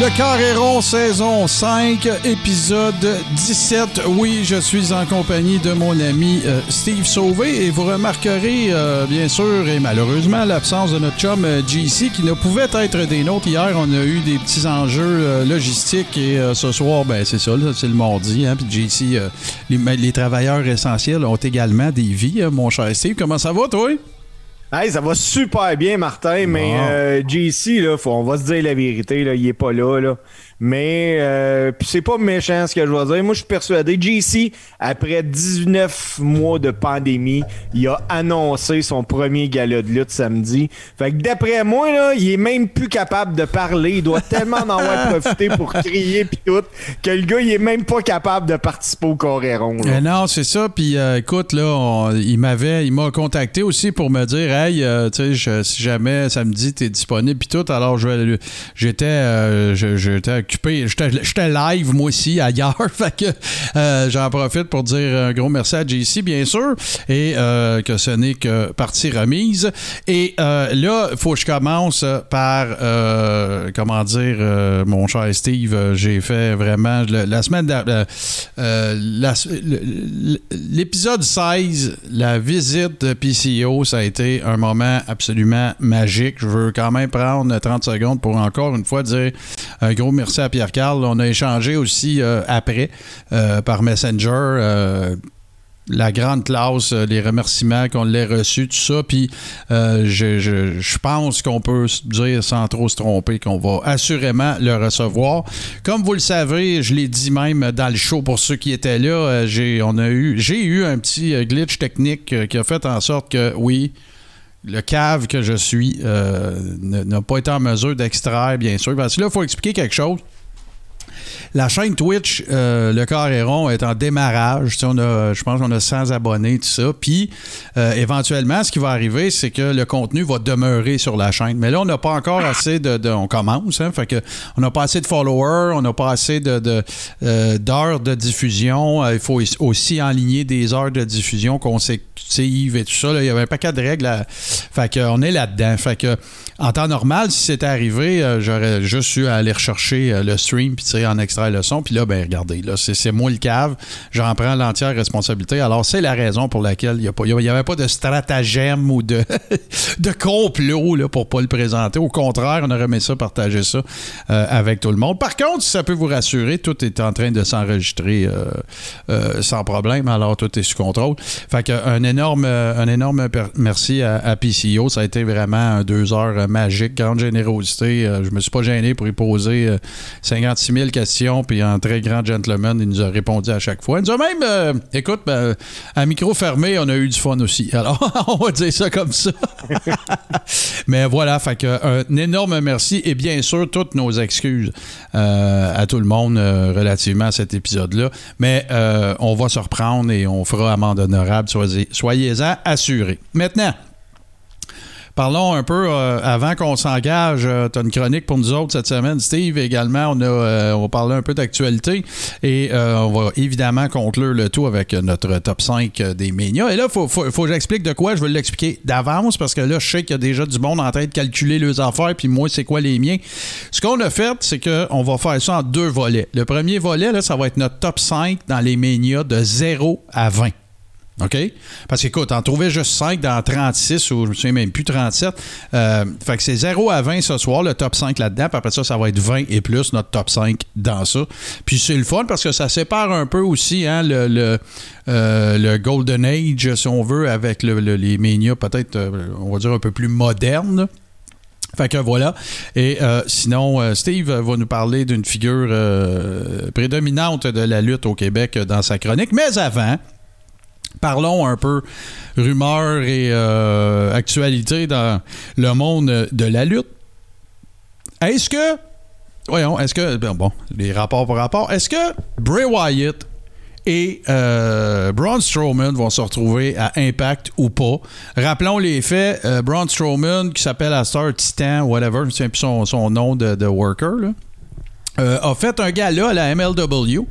Le Carréron, saison 5, épisode 17. Oui, je suis en compagnie de mon ami euh, Steve Sauvé et vous remarquerez, euh, bien sûr, et malheureusement, l'absence de notre chum euh, JC qui ne pouvait être des nôtres. Hier, on a eu des petits enjeux logistiques et ce soir, ben c'est ça, c'est le mardi. Hein, puis JC, les, les travailleurs essentiels ont également des vies, hein, mon cher Steve. Comment ça va, toi? Hey, ça va super bien, Martin, mais euh, JC, là, faut, on va se dire la vérité, là, il est pas là, là. Mais euh, c'est pas méchant ce que je vais dire. Moi, je suis persuadé. JC, après 19 mois de pandémie, il a annoncé son premier gala de lutte samedi. Fait que d'après moi, là, il est même plus capable de parler. Il doit tellement en avoir profité pour crier puis tout que le gars, il est même pas capable de participer au Coréron. Euh, non, c'est ça. Puis euh, écoute, là, on- il m'avait, il m'a contacté aussi pour me dire, hey, euh, tu sais, si jamais samedi t'es disponible puis tout, alors je vais- j'étais, euh, j'étais occupé, j'étais live moi aussi ailleurs, fait que euh, j'en profite pour dire un gros merci à JC bien sûr et euh, que ce n'est que partie remise. Et euh, là, il faut que je commence par, comment dire, mon cher Steve, j'ai fait vraiment la semaine l'épisode 16, la visite de PCO, ça a été un moment absolument magique. Je veux quand même prendre 30 secondes pour encore une fois dire un gros merci à Pierre-Carl. On a échangé aussi euh, après euh, par Messenger. euh, la grande classe, les remerciements qu'on l'ait reçus, tout ça. Puis je, je- pense qu'on peut dire sans trop se tromper qu'on va assurément le recevoir. Comme vous le savez, je l'ai dit même dans le show pour ceux qui étaient là, j'ai, eu, un petit glitch technique qui a fait en sorte que oui. Le cave que je suis euh, n'a pas été en mesure d'extraire, bien sûr. Parce que là, il faut expliquer quelque chose. La chaîne Twitch, euh, le Carréron est en démarrage. Tu sais, on a, je pense qu'on a 100 abonnés, tout ça. Puis, euh, éventuellement, ce qui va arriver, c'est que le contenu va demeurer sur la chaîne. Mais là, on n'a pas encore assez de, de- On commence, hein, fait que on n'a pas assez de followers, on n'a pas assez de, de, euh, d'heures de diffusion. Il faut aussi enligner des heures de diffusion consécutives et tout ça. là. Il y avait un paquet de règles. à- Fait que, on est là-dedans. Fait que, en temps normal, si c'était arrivé, j'aurais juste eu à aller rechercher le stream puis en extraire le son. Puis là, ben regardez, là, c'est, moi le cave. J'en prends l'entière responsabilité. Alors, c'est la raison pour laquelle il n'y avait pas de stratagème ou de, de complot là, pour pas le présenter. Au contraire, on aurait aimé ça, partager ça euh, avec tout le monde. Par contre, si ça peut vous rassurer, tout est en train de s'enregistrer euh, euh, sans problème. Alors, tout est sous contrôle. Fait que un énorme, un énorme merci à, à PCO. Ça a été vraiment deux heures euh, magique, grande générosité. Je me suis pas gêné pour y poser euh, 56 000 questions. Puis en très grand gentleman, il nous a répondu à chaque fois. Il nous a même, euh, écoute, ben, à micro fermé, on a eu du fun aussi. Alors, on va dire ça comme ça. Mais voilà, fait que un énorme merci et bien sûr toutes nos excuses euh, à tout le monde euh, relativement à cet épisode-là. Mais euh, on va se reprendre et on fera amende honorable, soyez- soyez-en assurés. Maintenant, Parlons un peu euh, avant qu'on s'engage. tu as une chronique pour nous autres cette semaine, Steve. Également, on, a, euh, on va parler un peu d'actualité et euh, on va évidemment conclure le tout avec notre top 5 des médias. Et là, il faut, faut, faut que j'explique de quoi. Je vais l'expliquer d'avance parce que là, je sais qu'il y a déjà du monde en train de calculer leurs affaires, puis moi, c'est quoi les miens. Ce qu'on a fait, c'est qu'on va faire ça en deux volets. Le premier volet, là, ça va être notre top 5 dans les médias de 0 à 20. OK? Parce qu'écoute, en trouver juste 5 dans 36 ou je me souviens même plus 37. Euh, fait que c'est 0 à 20 ce soir, le top 5 là-dedans. Puis après ça, ça va être 20 et plus notre top 5 dans ça. Puis c'est le fun parce que ça sépare un peu aussi hein, le, le, euh, le Golden Age, si on veut, avec le- le- les médias peut-être, euh, on va dire, un peu plus modernes. Fait que voilà. Et euh, sinon, euh, Steve va nous parler d'une figure prédominante de la lutte au Québec dans sa chronique. Mais avant, parlons un peu rumeurs et euh, actualité dans le monde de la lutte. Est-ce que, voyons, est-ce que, bon, les rapports par rapport, est-ce que Bray Wyatt et euh, Braun Strowman vont se retrouver à Impact ou pas? Rappelons les faits. Euh, Braun Strowman, qui s'appelle à Star Titan, whatever, je ne sais plus son, son nom de, worker, euh, a fait un gala à la MLW.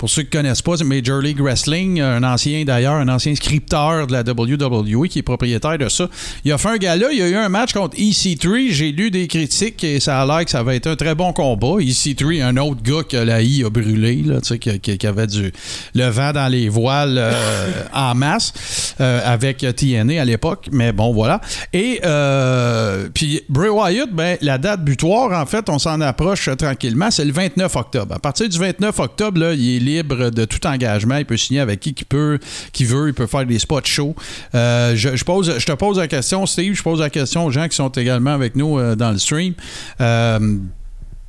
Pour ceux qui ne connaissent pas, c'est Major League Wrestling, un ancien d'ailleurs, un ancien scripteur de la WWE qui est propriétaire de ça. Il a fait un gala, il a eu un match contre EC3. J'ai lu des critiques et ça a l'air que ça va être un très bon combat. EC3, un autre gars que la I a brûlé, là, qui, qui, qui, avait du, le vent dans les voiles euh, en masse euh, avec TNA à l'époque. Mais bon, voilà. Et euh, puis Bray Wyatt, ben, la date butoir, en fait, on s'en approche tranquillement, c'est le 29 octobre. À partir du 29 octobre, là, il est libre de tout engagement. Il peut signer avec qui, qui peut, qui veut. Il peut faire des spots shows. Euh, je, je, pose, je te pose la question, Steve. Je pose la question aux gens qui sont également avec nous euh, dans le stream. Euh,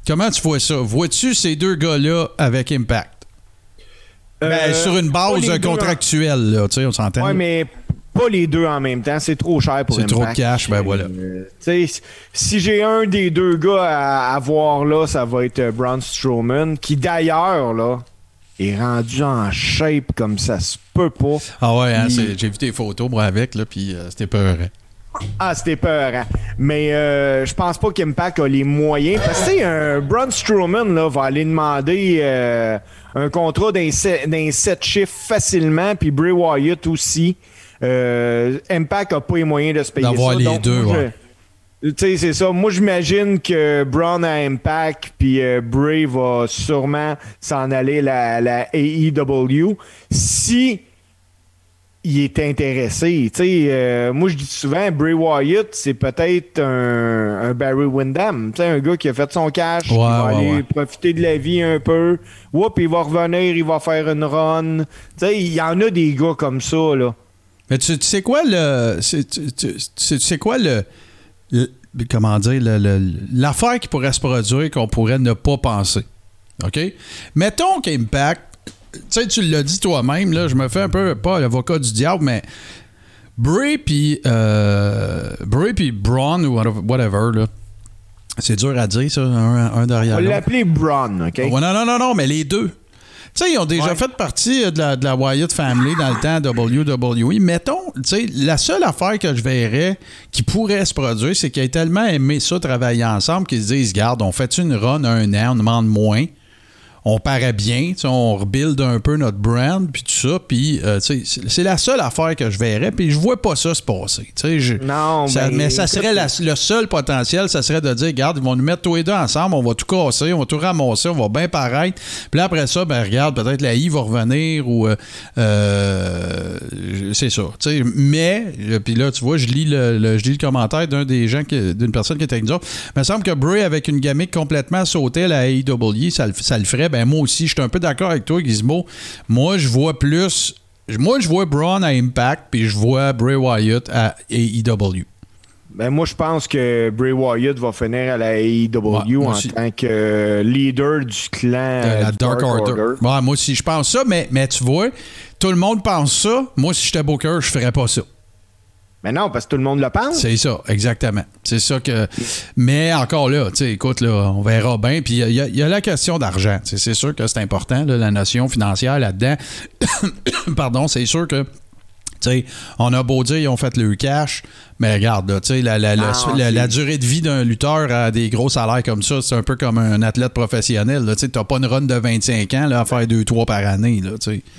comment tu vois ça? Vois-tu ces deux gars-là avec Impact? Ben, sur une base contractuelle, là, on s'entend. Oui, mais pas les deux en même temps. C'est trop cher pour C'est trop de cash, ben voilà. Euh, si j'ai un des deux gars à, à, voir là, ça va être Braun Strowman, qui d'ailleurs, là, est rendu en shape comme ça se peut pas. Ah ouais, hein, il... j'ai vu tes photos, moi, avec, là, puis euh, c'était peur. Ah, c'était peur. Mais euh, je pense pas qu'Impact a les moyens. Parce que, tu sais, un Braun Strowman là, va aller demander euh, un contrat d'un 7 chiffres facilement, puis Bray Wyatt aussi. Euh, Impact a pas les moyens de se payer D'avoir les Donc, deux, moi, ouais. Tu sais, c'est ça. Moi, j'imagine que Braun a Impact, puis euh, Bray va sûrement s'en aller à la, la AEW. Si il est intéressé. Tu sais, euh, moi, je dis souvent, Bray Wyatt, c'est peut-être un, un Barry Windham. Tu sais, un gars qui a fait son cash, qui Ouais, va ouais, aller ouais. profiter de la vie un peu. Oups, il va revenir, il va faire une run. Tu sais, il y en a des gars comme ça, là. Mais tu, tu sais quoi le. c'est- Tu, tu- tu sais quoi le. Comment dire, le- le- l'affaire qui pourrait se produire qu'on pourrait ne pas penser. OK? Mettons qu'Impact. Tu sais, tu l'as dit toi-même, là, je me fais un peu, pas l'avocat du diable, mais Bray puis euh, Bray puis Braun ou whatever, là. C'est dur à dire, ça, un, un derrière On l'autre. l'appeler Braun, OK? Ouais, non, non, non, non, mais les deux. Tu sais, ils ont déjà Ouais. fait partie euh, de la, de la Wyatt Family dans le temps WWE. Mettons, tu sais, la seule affaire que je verrais qui pourrait se produire, c'est qu'ils aient tellement aimé ça, travailler ensemble, qu'ils se disent, garde, on fait une run un an, on demande moins. On paraît bien, on rebuild un peu notre brand, puis tout ça, puis euh, c'est- la seule affaire que je verrais, puis je vois pas ça se passer. je- Non, ça- ben, mais ça serait la- le seul potentiel, ça serait de dire, regarde, ils vont nous mettre tous les deux ensemble, on va tout casser, on va tout ramasser, on va bien paraître. Puis là, après ça, ben regarde, peut-être la I va revenir ou euh, euh, c'est ça. Mais, puis là, tu vois, je lis le, le- je lis le commentaire d'un des gens, d'une personne qui était avec nous autres. Il me semble que Bray, avec une gamique complètement sautée à la AEW, ça, ça le ferait. Ben moi aussi, je suis un peu d'accord avec toi, Gizmo. Moi, je vois plus. Moi, je vois Braun à Impact, puis je vois Bray Wyatt à AEW. Ben moi, je pense que Bray Wyatt va finir à la AEW Ouais, en tant que euh, leader du clan Euh, la du Dark Order. Ouais, moi aussi, je pense ça, mais, mais tu vois, tout le monde pense ça. Moi, si j'étais Booker, je ferais pas ça. Mais non, parce que tout le monde le pense. C'est ça, exactement. C'est ça que. Mais encore là, tu sais, écoute, là, on verra bien. Puis il y, a- la question d'argent. C'est sûr que c'est important, là, la notion financière là-dedans. Pardon, c'est sûr que. sais, on a beau dire ils ont fait le cash, mais regarde, là, tu sais, la, la, la- Non, la- la durée de vie d'un lutteur à des gros salaires comme ça, c'est un peu comme un athlète professionnel. Tu n'as pas une run de 25 ans là, à faire 2-3 par année. Là.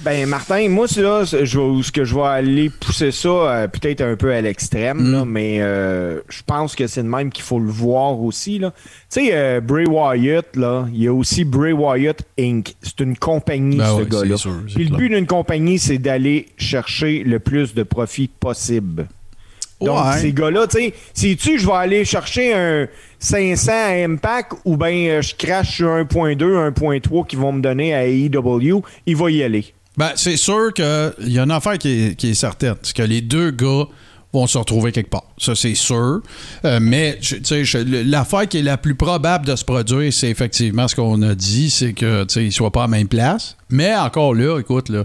Ben Martin, moi là, je ce que je vais aller pousser ça euh, peut-être un peu à l'extrême, Mm. mais euh, je pense que c'est de même qu'il faut le voir aussi. Tu sais, euh, Bray Wyatt, il y a aussi Bray Wyatt Inc. C'est une compagnie, Ben ce gars-là. Puis le but d'une compagnie, c'est d'aller chercher le plus de profit possible. Donc, Ouais. ces gars-là, tu sais, sais-tu, je vais aller chercher un 500 à Impact ou bien euh, je crache sur 1.2, 1.3 qu'ils vont me donner à AEW, il va y aller. Ben, c'est sûr qu'il y a une affaire qui est, qui est certaine. C'est que les deux gars vont se retrouver quelque part. Ça, c'est sûr. Euh, mais, l'affaire qui est la plus probable de se produire, c'est effectivement ce qu'on a dit, c'est que, tu sais, ils soient pas à même place. Mais encore là, écoute, là,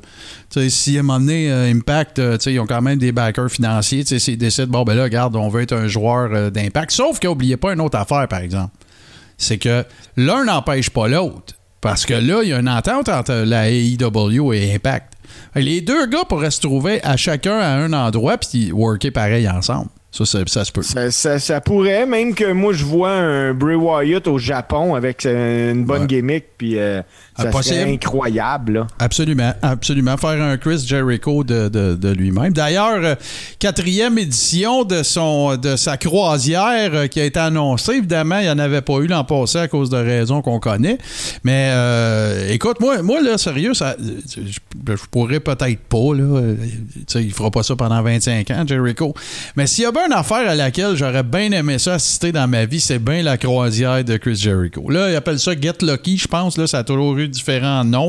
tu si à un moment donné, euh, Impact, euh, ils ont quand même des backers financiers, tu s'ils décident, bon, ben là, regarde, on veut être un joueur d'Impact. Sauf qu'oubliez pas une autre affaire, par exemple. C'est que l'un n'empêche pas l'autre. Parce que là, il y a une entente entre la AEW et Impact. Les deux gars pourraient se trouver à chacun à un endroit puis worker pareil ensemble. Ça, ça, ça se peut. Ça, ça- ça pourrait, même que moi je vois un Bray Wyatt au Japon avec euh, une bonne Ouais. gimmick, puis euh, ça serait incroyable. Là. Absolument, absolument. Faire un Chris Jericho de, de- de lui-même. D'ailleurs, euh, quatrième édition de, son, de sa croisière euh, qui a été annoncée. Évidemment, il n'y en avait pas eu l'an passé à cause de raisons qu'on connaît. Mais écoute, moi, moi, là, sérieux, ça, je, je pourrais peut-être pas. Là, il fera pas ça pendant 25 ans, Jericho. Mais s'il y a une affaire à laquelle j'aurais bien aimé ça assister dans ma vie, c'est bien la croisière de Chris Jericho. Là, ils appellent ça Get Lucky, je pense. Là, ça a toujours eu différents noms.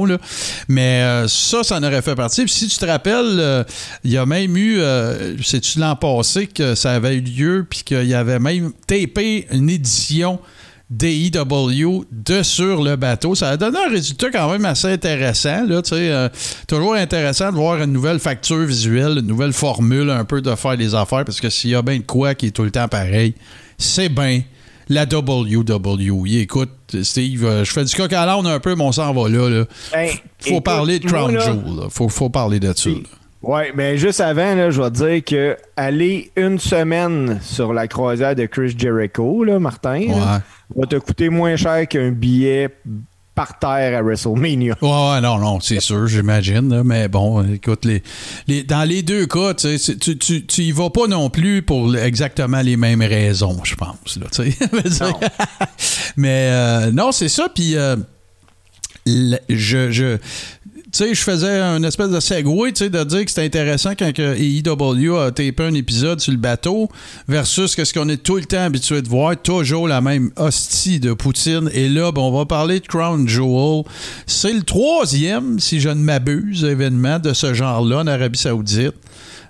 Mais euh, ça, ça en aurait fait partie. Puis si tu te rappelles, euh, il y a même eu, euh, c'est-tu l'an passé que ça avait eu lieu, puis qu'il y avait même tapé une édition d'AEW de sur le bateau. Ça a donné un résultat quand même assez intéressant. Là, euh, toujours intéressant de voir une nouvelle facture visuelle, une nouvelle formule un peu de faire les affaires, parce que s'il y a bien de quoi qui est tout le temps pareil, c'est bien la WWE. Écoute, Steve, euh, je fais du coq à l'âne un peu, mon sang va là. là. Ben, Faut écoute, parler de Crown Jewel. Faut, faut parler de ça. Ouais, mais juste avant, là, je vais te dire que aller une semaine sur la croisière de Chris Jericho, là, Martin, là, va te coûter moins cher qu'un billet par terre à WrestleMania. Ouais, ouais, non, non, c'est sûr, j'imagine. Mais bon, écoute, les, les- dans les deux cas, tu, tu, tu, tu y vas pas non plus pour exactement les mêmes raisons, je pense. Là. Mais euh, non, c'est ça. Puis euh, je. je sais, je faisais un espèce de segway, tu de dire que c'était intéressant quand que a tapé un épisode sur le bateau versus ce qu'on est tout le temps habitué de voir, toujours la même hostie de Poutine. Et là, ben, on va parler de Crown Jewel. C'est le troisième, si je ne m'abuse, événement de ce genre-là en Arabie Saoudite.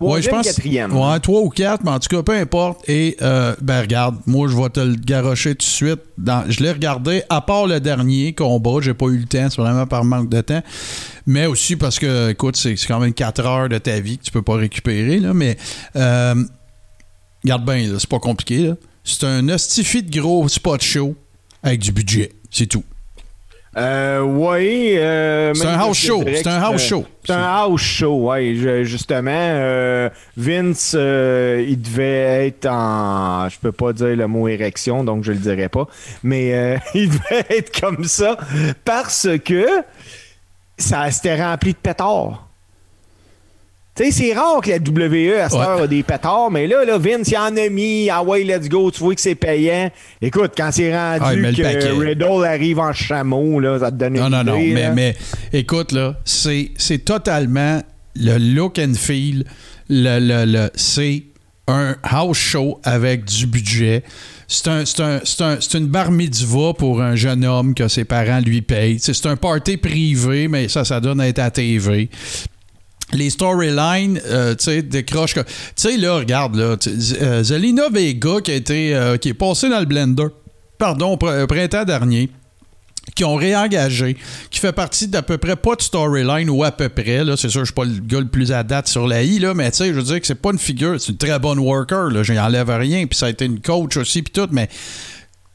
Troisième, quatrième. Ouais, trois ou quatre, mais en tout cas, peu importe. Et, euh, ben, regarde, moi, je vais te le garocher tout de suite. Dans, je l'ai regardé, à part le dernier combat, j'ai pas eu le temps, c'est vraiment par manque de temps. Mais aussi parce que, écoute, c'est quand même 4 heures de ta vie que tu peux pas récupérer, là. Mais, euh, regarde bien, c'est pas compliqué, là. C'est un hostifi de gros spot show avec du budget. C'est tout. Euh, ouais. euh, C'est un house je show, c'est un house show. C'est un house show, je- justement, euh, Vince, euh, il devait être en. Je peux pas dire le mot érection, donc je le dirai pas. Mais euh, il devait être comme ça parce que ça s'était rempli de pétards. Tu sais, c'est rare que la WWE à cette Ouais. heure a des pétards, mais là, là, Vince, il en a mis. Ah ouais, let's go. Tu vois que c'est payant. Écoute, quand c'est rendu Ah, que. Riddle arrive en chameau, là, ça te donne une Non, non, non. Mais, mais écoute, là, c'est c'est totalement le look and feel. Le, le, le- c'est un house show avec du budget. C'est un, c'est un- c'est un- c'est une bar mitzvah pour un jeune homme que ses parents lui payent. C'est c'est un party privé, mais ça, ça donne à être à TV les storylines, euh, tu sais, décrochent. Tu sais, là, regarde, là, euh, Zelina Vega qui a été, euh, qui est passée dans le blender, pardon, pr- printemps dernier, qui ont réengagé, qui fait partie d'à peu près pas de storyline ou à peu près, là, c'est sûr, je suis pas le gars le plus à date sur la I, là, mais tu sais, je veux dire que c'est pas une figure, c'est une très bonne worker, là, j'enlève rien, puis ça a été une coach aussi, puis tout, mais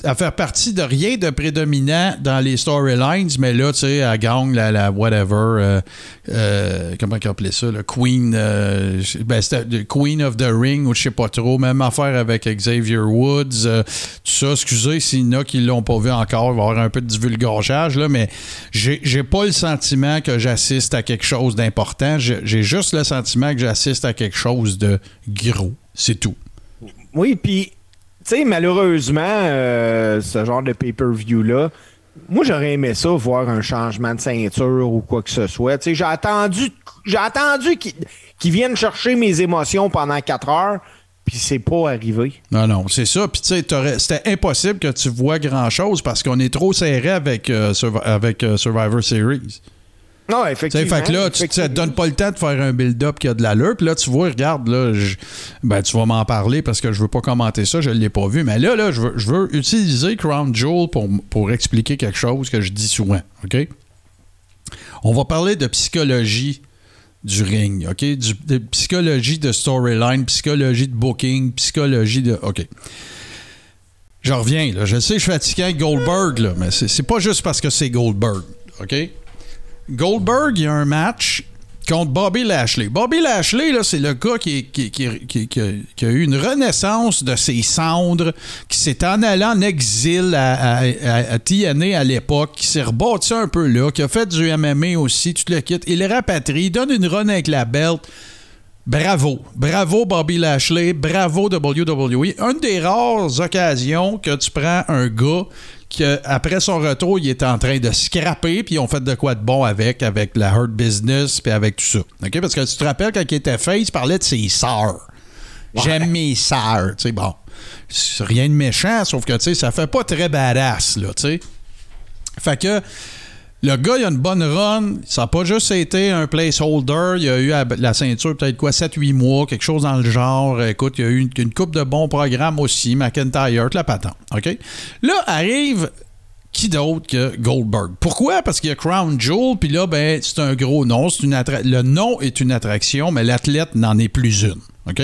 à faire partie de rien de prédominant dans les storylines, mais là, tu sais, elle gagne la, whatever, euh, euh, comment on appelait ça, le Queen, euh, ben, Queen of the Ring, ou je sais pas trop, même affaire avec Xavier Woods, euh, tout ça, excusez s'il y en a qui l'ont pas vu encore, il va y avoir un peu de divulgachage, là, mais j'ai pas le sentiment que j'assiste à quelque chose d'important, j'ai juste le sentiment que j'assiste à quelque chose de gros, c'est tout. Oui, puis, sais, malheureusement, euh, ce genre de pay-per-view-là, moi, j'aurais aimé ça, voir un changement de ceinture ou quoi que ce soit. Tu j'ai attendu, j'ai attendu qu'ils viennent chercher mes émotions pendant quatre heures, puis c'est pas arrivé. Non, non, c'est ça. Puis, tu sais, c'était impossible que tu vois grand-chose parce qu'on est trop serré avec, euh, euh, Survivor Series. Non, effectivement. fait que là, tu te effectivement. donne pas le temps de faire un build-up qui a de l'allure. Puis là, tu vois, regarde, là, je- ben, tu vas m'en parler parce que je veux pas commenter ça, je l'ai pas vu. Mais là, là, je veux, je veux utiliser Crown Jewel pour, pour expliquer quelque chose que je dis souvent. OK? On va parler de psychologie du ring, OK? Du- de psychologie de storyline, psychologie de booking, psychologie de. OK. Je reviens, là. Je sais, je suis fatigué avec Goldberg, là, mais c'est pas juste parce que c'est Goldberg. OK? Goldberg, il y a un match contre Bobby Lashley. Bobby Lashley, là, c'est le gars qui, a eu une renaissance de ses cendres, qui s'est en allé en exil à, à, à- TNA à l'époque, qui s'est rebâti un peu là, qui a fait du MMA aussi, tu le quittes. Il rapatrie, il donne une run avec la belt. Bravo. Bravo, Bobby Lashley. Bravo, WWE. Une des rares occasions que tu prends un gars qui, après son retour, il est en train de scraper, puis ils ont fait de quoi de bon avec, avec la Hurt Business, puis avec tout ça. OK? Parce que tu te rappelles, quand il était fait, il parlait de ses sœurs. J'aime mes sœurs. Tu sais, bon. Rien de méchant, sauf que, tu sais, ça fait pas très badass, là, tu sais. Fait que le gars, il a une bonne run. Ça n'a pas juste été un placeholder. Il a eu la ceinture peut-être quoi, 7-8 mois, quelque chose dans le genre. Écoute, il y a eu une, coupe de bons programmes aussi. McIntyre, la patente. OK? Là, arrive qui d'autre que Goldberg? Pourquoi? Parce qu'il y a Crown Jewel, puis là, ben, c'est un gros nom. Une le nom est une attraction, mais l'athlète n'en est plus une. OK?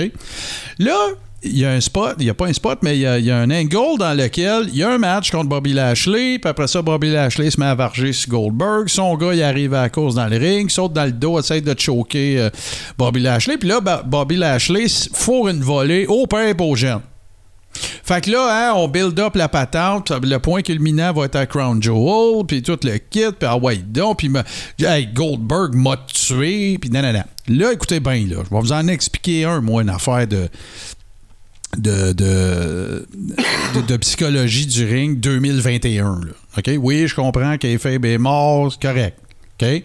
Là, il y a un spot, il n'y a pas un spot, mais il y, a, un angle dans lequel il y a un match contre Bobby Lashley, puis après ça, Bobby Lashley se met à varger sur Goldberg. Son gars, il arrive à la course dans le ring, saute dans le dos, essaie de choquer euh, Bobby Lashley, puis là, Bobby Lashley fourre une volée au père et au. Fait que là, hein, on build up la patente. Le point culminant va être à Crown Jewel, puis tout le kit, puis ah ouais, donc, puis hey, Goldberg m'a tué, puis nanana. Là, écoutez bien, là, je vais vous en expliquer un, moi, une affaire de. De, de, de, psychologie du ring 2021. là. OK? Oui, je comprends qu'Efeb est mort, c'est correct. OK?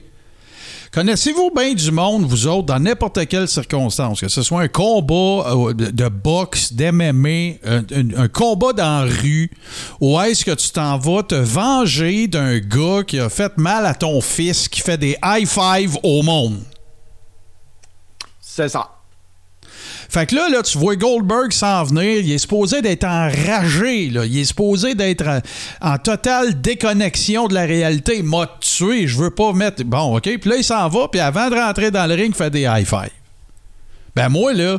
Connaissez-vous bien du monde, vous autres, dans n'importe quelle circonstance, que ce soit un combat euh, de, boxe, d'MMA, un, combat dans la rue, ou est-ce que tu t'en vas te venger d'un gars qui a fait mal à ton fils, qui fait des high five au monde? C'est ça. Fait que là, là, tu vois Goldberg s'en venir, il est supposé d'être enragé, là. il est supposé d'être en, en totale déconnexion de la réalité. M'a tué, je veux pas mettre. Bon, OK. Puis là, il s'en va, puis avant de rentrer dans le ring, il fait des high five. Ben, moi, là,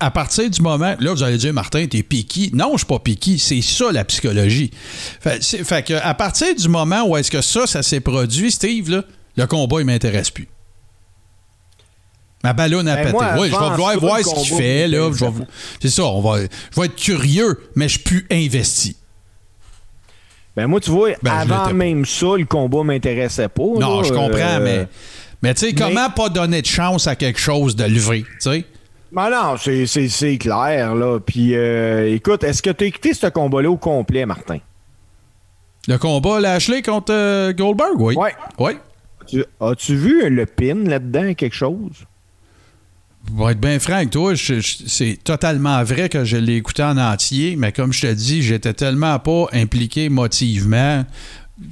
à partir du moment. Là, vous allez dire, Martin, t'es piqué. Non, je suis pas piqué. C'est ça, la psychologie. Fait, fait que, à partir du moment où est-ce que ça, ça s'est produit, Steve, là, le combat, il m'intéresse plus. Ma ballonne a Ben, pété. moi, Oui, je vais vouloir voir ce qu'il fait. Là, m'intéressait je vais- pas. c'est ça, on va, je vais être curieux, mais je suis plus investi. Ben moi, tu vois, Ben, avant même ça, le combat m'intéressait pas. Non, là, je comprends, euh, mais, mais tu sais, mais- comment pas donner de chance à quelque chose de lever, tu sais? Ben non, c'est- c'est c'est clair, là. Puis, euh, écoute, est-ce que tu as écouté ce combat-là au complet, Martin? Le combat Lashley contre euh, Goldberg, oui. Ouais. Oui. Tu- As-tu vu le pin là-dedans, quelque chose? Pour être bien franc avec toi, c'est totalement vrai que je l'ai écouté en entier, mais comme je te dis, j'étais tellement pas impliqué motivement.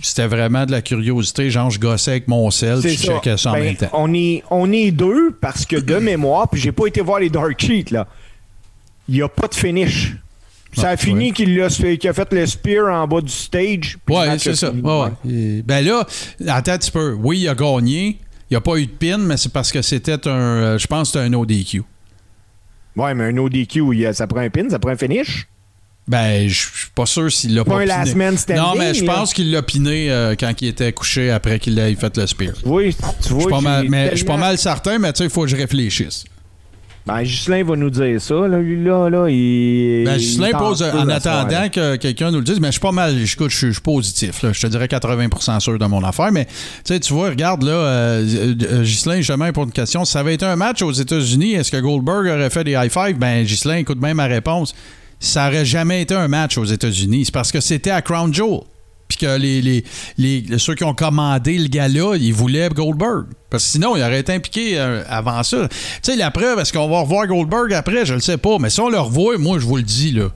C'était vraiment de la curiosité, genre je gossais avec mon sel, puis je checkais ça en Ben, même temps. On est, on est deux parce que de mémoire, puis j'ai pas été voir les Dark Sheets, là. Il n'y a pas de finish. Ça Ah, a fini ouais. qu'il a, fait le spear en bas du stage. Ouais, c'est ça. fini. Ouais, Ben là, attends un petit peu. Oui, il a gagné. Il n'y a pas eu de pin, mais c'est parce que c'était un. euh, Je pense que c'était un ODQ. Ouais, mais un ODQ, ça prend un pin, ça prend un finish? Ben, je suis pas sûr s'il l'a Pas piné. last man standing, Non, mais je pense qu'il l'a piné euh, quand il était couché après qu'il ait fait le spear. Tu vois, Je suis pas mal, j'ai mais je suis pas mal certain, mais tu sais, il faut que je réfléchisse. Ben, Ghislain va nous dire ça, là, lui, là, là, il... Ben, Ghislain pose en attendant que quelqu'un nous le dise, mais je suis pas mal, je, suis- je suis positif. là. Je te dirais 80% sûr de mon affaire. Mais tu sais, tu vois, regarde là, euh, euh, Ghislain, justement, pour une question. Si ça avait été un match aux États-Unis, est-ce que Goldberg aurait fait des high five? Ben, Ghislain, écoute bien ma réponse. Ça aurait jamais été un match aux États-Unis. C'est parce que c'était à Crown Jewel. Puis que les, les, les- ceux qui ont commandé le gars-là, ils voulaient Goldberg. Parce que sinon, il aurait été impliqué euh, avant ça. Tu sais, la preuve, est-ce qu'on va revoir Goldberg après? Je le sais pas. Mais si on le revoit, moi, je vous le dis, là.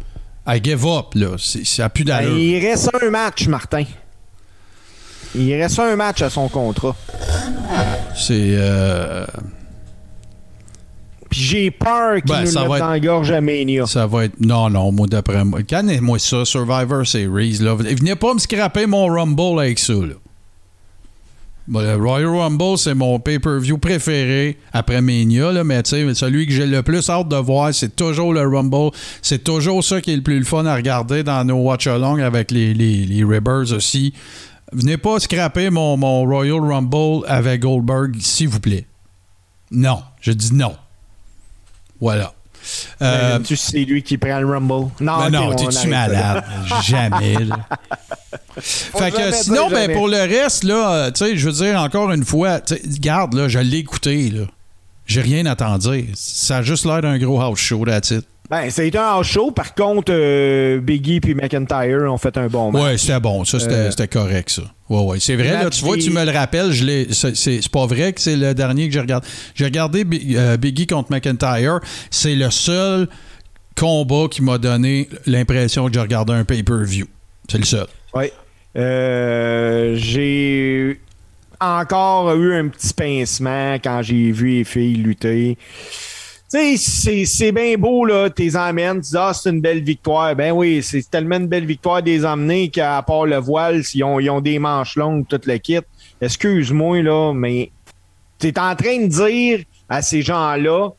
I give up, là. C'est- Ça n'a plus Ben, d'allure. il reste un match, Martin. Il reste un match à son contrat. C'est. euh, Puis j'ai peur qu'il Ben, nous le dans la gorge à Mania. ça va être. Non, non, moi, d'après moi. Calmez-moi ça, Survivor Series, là. Venez pas me scraper mon Rumble avec ça, là. Bon, le Royal Rumble, c'est mon pay-per-view préféré après Mania, là, mais tu sais, celui que j'ai le plus hâte de voir, c'est toujours le Rumble. C'est toujours ça qui est le plus le fun à regarder dans nos watch-along avec les, les, les Ribbers aussi. venez pas scraper mon, mon Royal Rumble avec Goldberg, s'il vous plaît. Non, je dis non. Voilà. Euh, tu sais, c'est lui qui prend le Rumble. Non, ben non, t'es-tu malade? jamais. fait que sinon, ben, pour le reste, là, tu sais, je veux dire, encore une fois, garde, là, je l'ai écouté, là. J'ai rien à t'en dire. Ça a juste l'air d'un gros house show, là, titre. Ben, c'était un show. Par contre, euh, Biggie et McIntyre ont fait un bon match. Ouais, c'était bon. Ça, c'était euh, correct, ça. Ouais, ouais. C'est vrai, là, tu vois, tu me le rappelles. Je c'est pas vrai que c'est le dernier que j'ai regardé. J'ai regardé euh, Biggie contre McIntyre. C'est le seul combat qui m'a donné l'impression que j'ai regardé un pay-per-view. C'est le seul. Oui. j'ai encore eu un petit pincement quand j'ai vu les filles lutter. Tu sais, c'est bien beau, là, t'es emmènes, tu dis, ah, c'est une belle victoire. Ben oui, c'est tellement une belle victoire des emmenés qu'à part le voile, ils ont, ils ont des manches longues, toute le kit. Excuse-moi, là, mais t'es en train de dire à ces gens-là,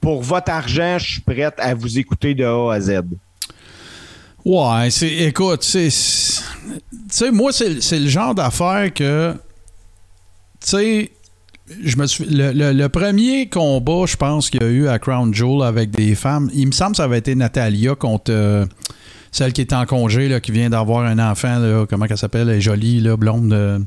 pour votre argent, je suis prête à vous écouter de A à Z. Ouais, c'est, écoute, c'est, tu sais, moi, c'est le genre d'affaire que, tu sais, je me suis, le, premier combat, je pense qu'il y a eu à Crown Jewel avec des femmes, il me semble que ça avait été Natalia contre euh, celle qui est en congé, là, qui vient d'avoir un enfant, comment elle s'appelle, elle est jolie, blonde.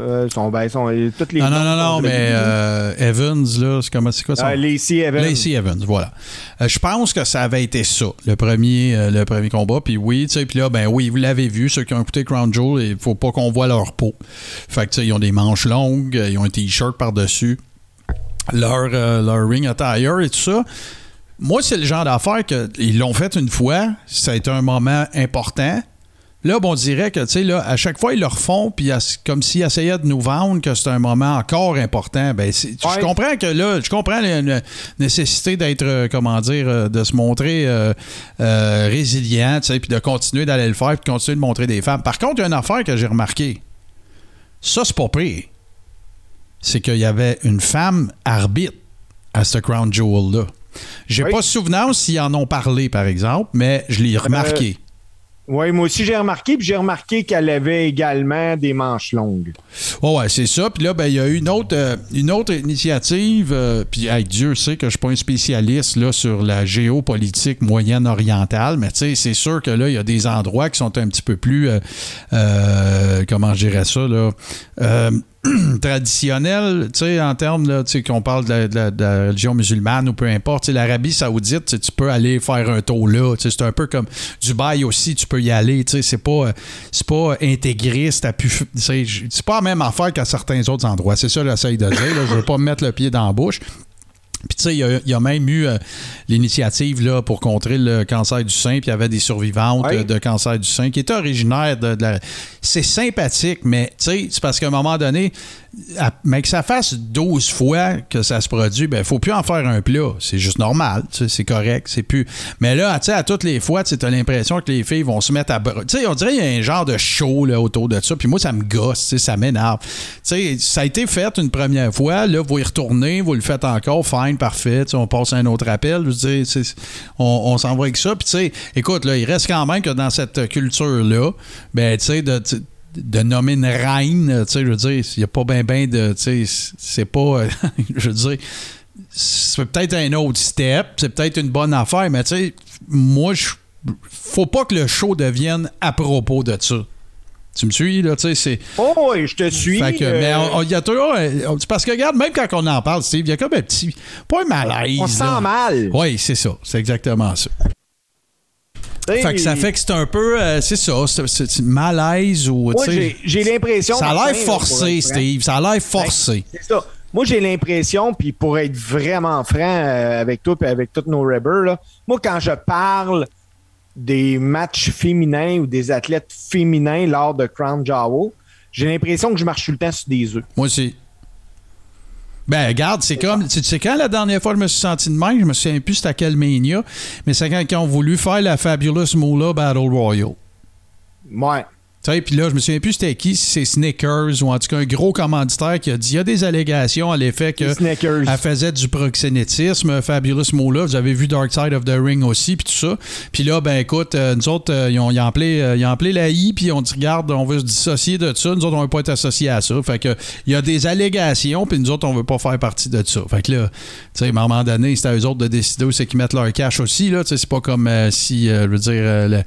Euh, euh, sont, ben, sont, toutes les non, non, non, non, mais euh, Evans, là, c'est comment c'est quoi ça? Euh, Lacey Evans. Lacey Evans, voilà. Euh, je pense que ça avait été ça, le premier, le premier combat. Puis oui, tu sais, puis là, ben oui, vous l'avez vu, ceux qui ont écouté Crown Jewel, il faut pas qu'on voit leur peau. Fait que, tu sais, ils ont des manches longues, ils ont un t-shirt par-dessus, leur, leur ring attire et tout ça. Moi, c'est le genre d'affaire qu'ils l'ont fait une fois, ça a été un moment important. Là, bon, on dirait que, tu sais, là, à chaque fois, ils le refont, puis comme s'ils essayaient de nous vendre que c'est un moment encore important. Ben, je comprends que là, je comprends la, nécessité d'être, euh, comment dire, euh, de se montrer euh, résilient, tu sais, puis de continuer d'aller le faire, puis de continuer de montrer des femmes. Par contre, il y a une affaire que j'ai remarqué. Ça, c'est pas pire. C'est qu'il y avait une femme arbitre à ce Crown Jewel-là. J'ai pas souvenance s'ils en ont parlé, par exemple, mais je l'ai remarqué. Oui, moi aussi j'ai remarqué, puis j'ai remarqué qu'elle avait également des manches longues. Oh ouais, c'est ça. Puis là, ben, il y a eu une autre, euh, initiative, euh, puis Dieu sait que je suis pas un spécialiste là, sur la géopolitique moyenne-orientale, mais tu sais, c'est sûr que là, il y a des endroits qui sont un petit peu plus, euh, comment je dirais ça, là, traditionnel, tu sais, en termes, tu sais, qu'on parle de la, religion musulmane ou peu importe, l'Arabie saoudite, tu peux aller faire un tour là, c'est un peu comme Dubaï aussi, tu peux y aller, tu sais, c'est pas, c'est pas intégriste, c'est pas la même affaire qu'à certains autres endroits, c'est ça j'essaie de dire, là, je veux pas me mettre le pied dans la bouche, puis tu sais, il y, a même eu euh, l'initiative là, pour contrer le cancer du sein, puis il y avait des survivantes euh, de cancer du sein qui étaient originaires de, la... C'est sympathique, mais tu sais, c'est parce qu'à un moment donné, mais que ça fasse 12 fois que ça se produit, ben faut plus en faire un plat. C'est juste normal, c'est correct, c'est plus... Mais là, tu sais, à toutes les fois, tu as l'impression que les filles vont se mettre à... Tu sais, on dirait qu'il y a un genre de show là, autour de ça, puis moi, ça me gosse, ça m'énerve. Tu sais, ça a été fait une première fois, là, vous y retournez, vous le faites encore, fine, parfait, on passe à un autre appel, je dis, on, on s'en va avec ça, puis tu sais, écoute, là, il reste quand même que dans cette culture-là, ben, tu sais, de de nommer une reine, tu sais, je veux dire, il n'y a pas bien ben de, tu sais, c'est pas, je veux dire, c'est peut-être un autre step, c'est peut-être une bonne affaire, mais tu sais, moi, je, faut pas que le show devienne à propos de ça. Tu me suis, là, tu sais, c'est... Oh, oui, je te suis. Fait que, mais il y a toujours... Parce que, regarde, même quand on en parle, Steve, il y a comme un petit... Pas un malaise. On sent mal. Oui, c'est ça. C'est exactement ça. Fait que ça fait que c'est un peu, euh, c'est ça, c'est malaise ou. Moi, j'ai l'impression. Ça a l'air forcé, Steve. Ça a l'air forcé. c'est ça. Moi, j'ai l'impression, puis pour être vraiment franc euh, avec toi et avec tous nos Rebels, là, moi, quand je parle des matchs féminins ou des athlètes féminins lors de Crown Jewel, j'ai l'impression que je marche tout le temps sur des œufs. Moi aussi. Ben, regarde, c'est comme. Tu sais, quand la dernière fois je me suis senti de même, je me souviens plus c'était à quel Mania, mais c'est quand ils ont voulu faire la Fabulous Moolah Battle Royal. Ouais. Sais, puis là, je me souviens plus c'était qui, si c'est Snickers ou en tout cas un gros commanditaire qui a dit il y a des allégations à l'effet que elle faisait du proxénétisme, Fabulous Moolah. Vous avez vu Dark Side of the Ring aussi, puis tout ça. Puis là, ben écoute, euh, nous autres, euh, ils, ont, ils, ont appelé, euh, ils ont appelé la I, puis on dit regarde, on veut se dissocier de ça. Nous autres, on veut pas être associés à ça. Fait que il y a des allégations, puis nous autres, on veut pas faire partie de ça. Fait que là, tu sais, à un moment donné, c'est à eux autres de décider où c'est qu'ils mettent leur cash aussi. Là, Tu sais, c'est pas comme si, je veux dire, le-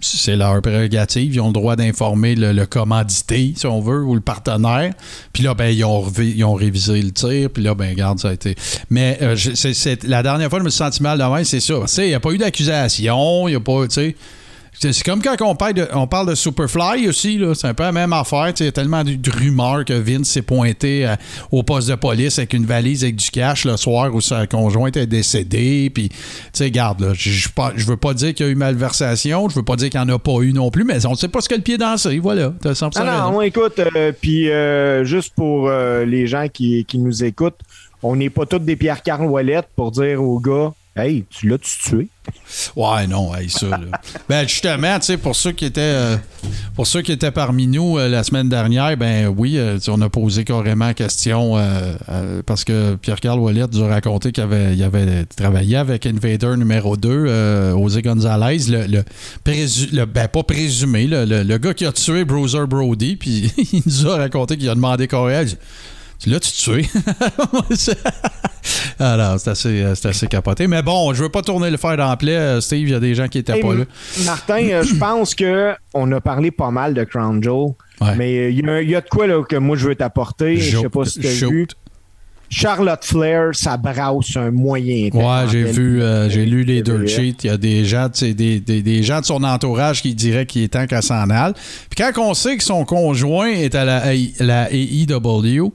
c'est leur prérogative. Ils ont le droit d'informer le, commandité, si on veut, ou le partenaire. Puis là, ben, ils ont, ils ont révisé le tir. Puis là, ben, regarde, ça a été. Mais euh, la dernière fois, je me suis senti mal de même, c'est ça. Il n'y a pas eu d'accusation. Il n'y a pas, tu sais. C'est comme quand on parle de, on parle de Superfly aussi, c'est un peu la même affaire. tu Il y a tellement de, de rumeurs que Vince s'est pointé à- au poste de police avec une valise avec du cash le soir où sa conjointe est décédée. Puis, tu sais, garde, là, je veux pas dire qu'il y a eu malversation, je veux pas dire qu'il n'y en a pas eu non plus, mais on ne sait pas ce que le pied dansé. Voilà, t'as 100% Ah non, écoute, euh, puis euh, juste pour euh, les gens qui, qui nous écoutent, on n'est pas tous des Pierre-Carl Ouellette pour dire aux gars Tu l'as-tu tué? Ouais, non, hey, ça. là. ben, justement, tu sais, pour ceux qui étaient euh, pour ceux qui étaient parmi nous euh, la semaine dernière, ben oui, euh, tu on a posé carrément question parce que Pierre-Carl Ouellette nous a raconté qu'il avait, il avait travaillé avec Invader numéro 2, euh, José Gonzalez, le, ben, pas présumé, le, le- gars qui a tué Bruiser Brody, puis il nous a raconté qu'il a demandé carrément. Tu l'as-tu tué? Alors, c'est assez, euh, c'est assez capoté. Mais bon, je veux pas tourner le fer dans plaie, euh, Steve. Il y a des gens qui étaient Hey, pas là. Martin, euh, je pense que on a parlé pas mal de Crown Jewel, Ouais. mais il y, a- il y a de quoi là, que moi je veux t'apporter. Je sais pas si tu as Shoot. vu. Charlotte Flair, ça brasse un moyen. Ouais, j'ai vu, euh, j'ai lu les dirt sheets. Il y a des gens, des, des, des gens de son entourage qui diraient qu'il est temps qu'elle s'en aille. Puis quand on sait que son conjoint est à la, AI la AEW,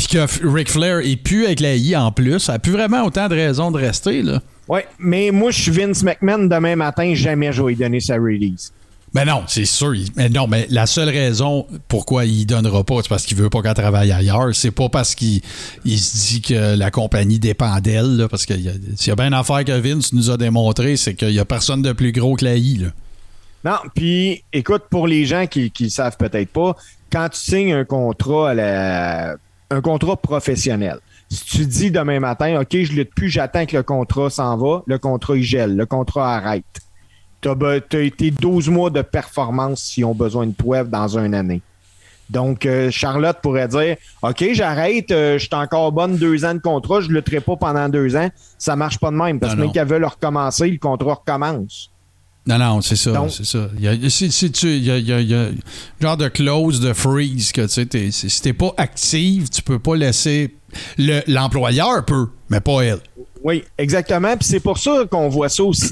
puis que Ric Flair est plus avec la I en plus, ça n'a plus vraiment autant de raisons de rester, là. Ouais, mais moi je suis Vince McMahon demain matin, jamais je vais lui donner sa release. Ben non, c'est sûr. Mais non, mais la seule raison pourquoi il donnera pas, c'est parce qu'il veut pas qu'elle travaille ailleurs. C'est pas parce qu'il il se dit que la compagnie dépend d'elle. là, Parce a, s'il y a bien une affaire que Vince nous a démontré, c'est qu'il y a personne de plus gros que la I. Là. Non, puis écoute, pour les gens qui qui savent peut-être pas, quand tu signes un contrat à la un contrat professionnel, si tu dis demain matin, OK, je lutte plus, j'attends que le contrat s'en va, le contrat il gèle, le contrat arrête. Tu as, été 12 mois de performance s'ils ont besoin de toi dans une année. Donc, euh, Charlotte pourrait dire OK, j'arrête, euh, je suis encore bonne deux ans de contrat, je ne lutterai pas pendant deux ans. Ça marche pas de même parce que même qu'elle veut le recommencer, le contrat recommence. Non, non, c'est ça. C'est ça. Il y a, si, si tu, il y a, il y a- il y a un genre de clause de freeze que tu sais, t'es- si t'es pas active, tu peux pas laisser. le- L'employeur peut, mais pas elle. Oui, exactement. Puis c'est pour ça qu'on voit ça aussi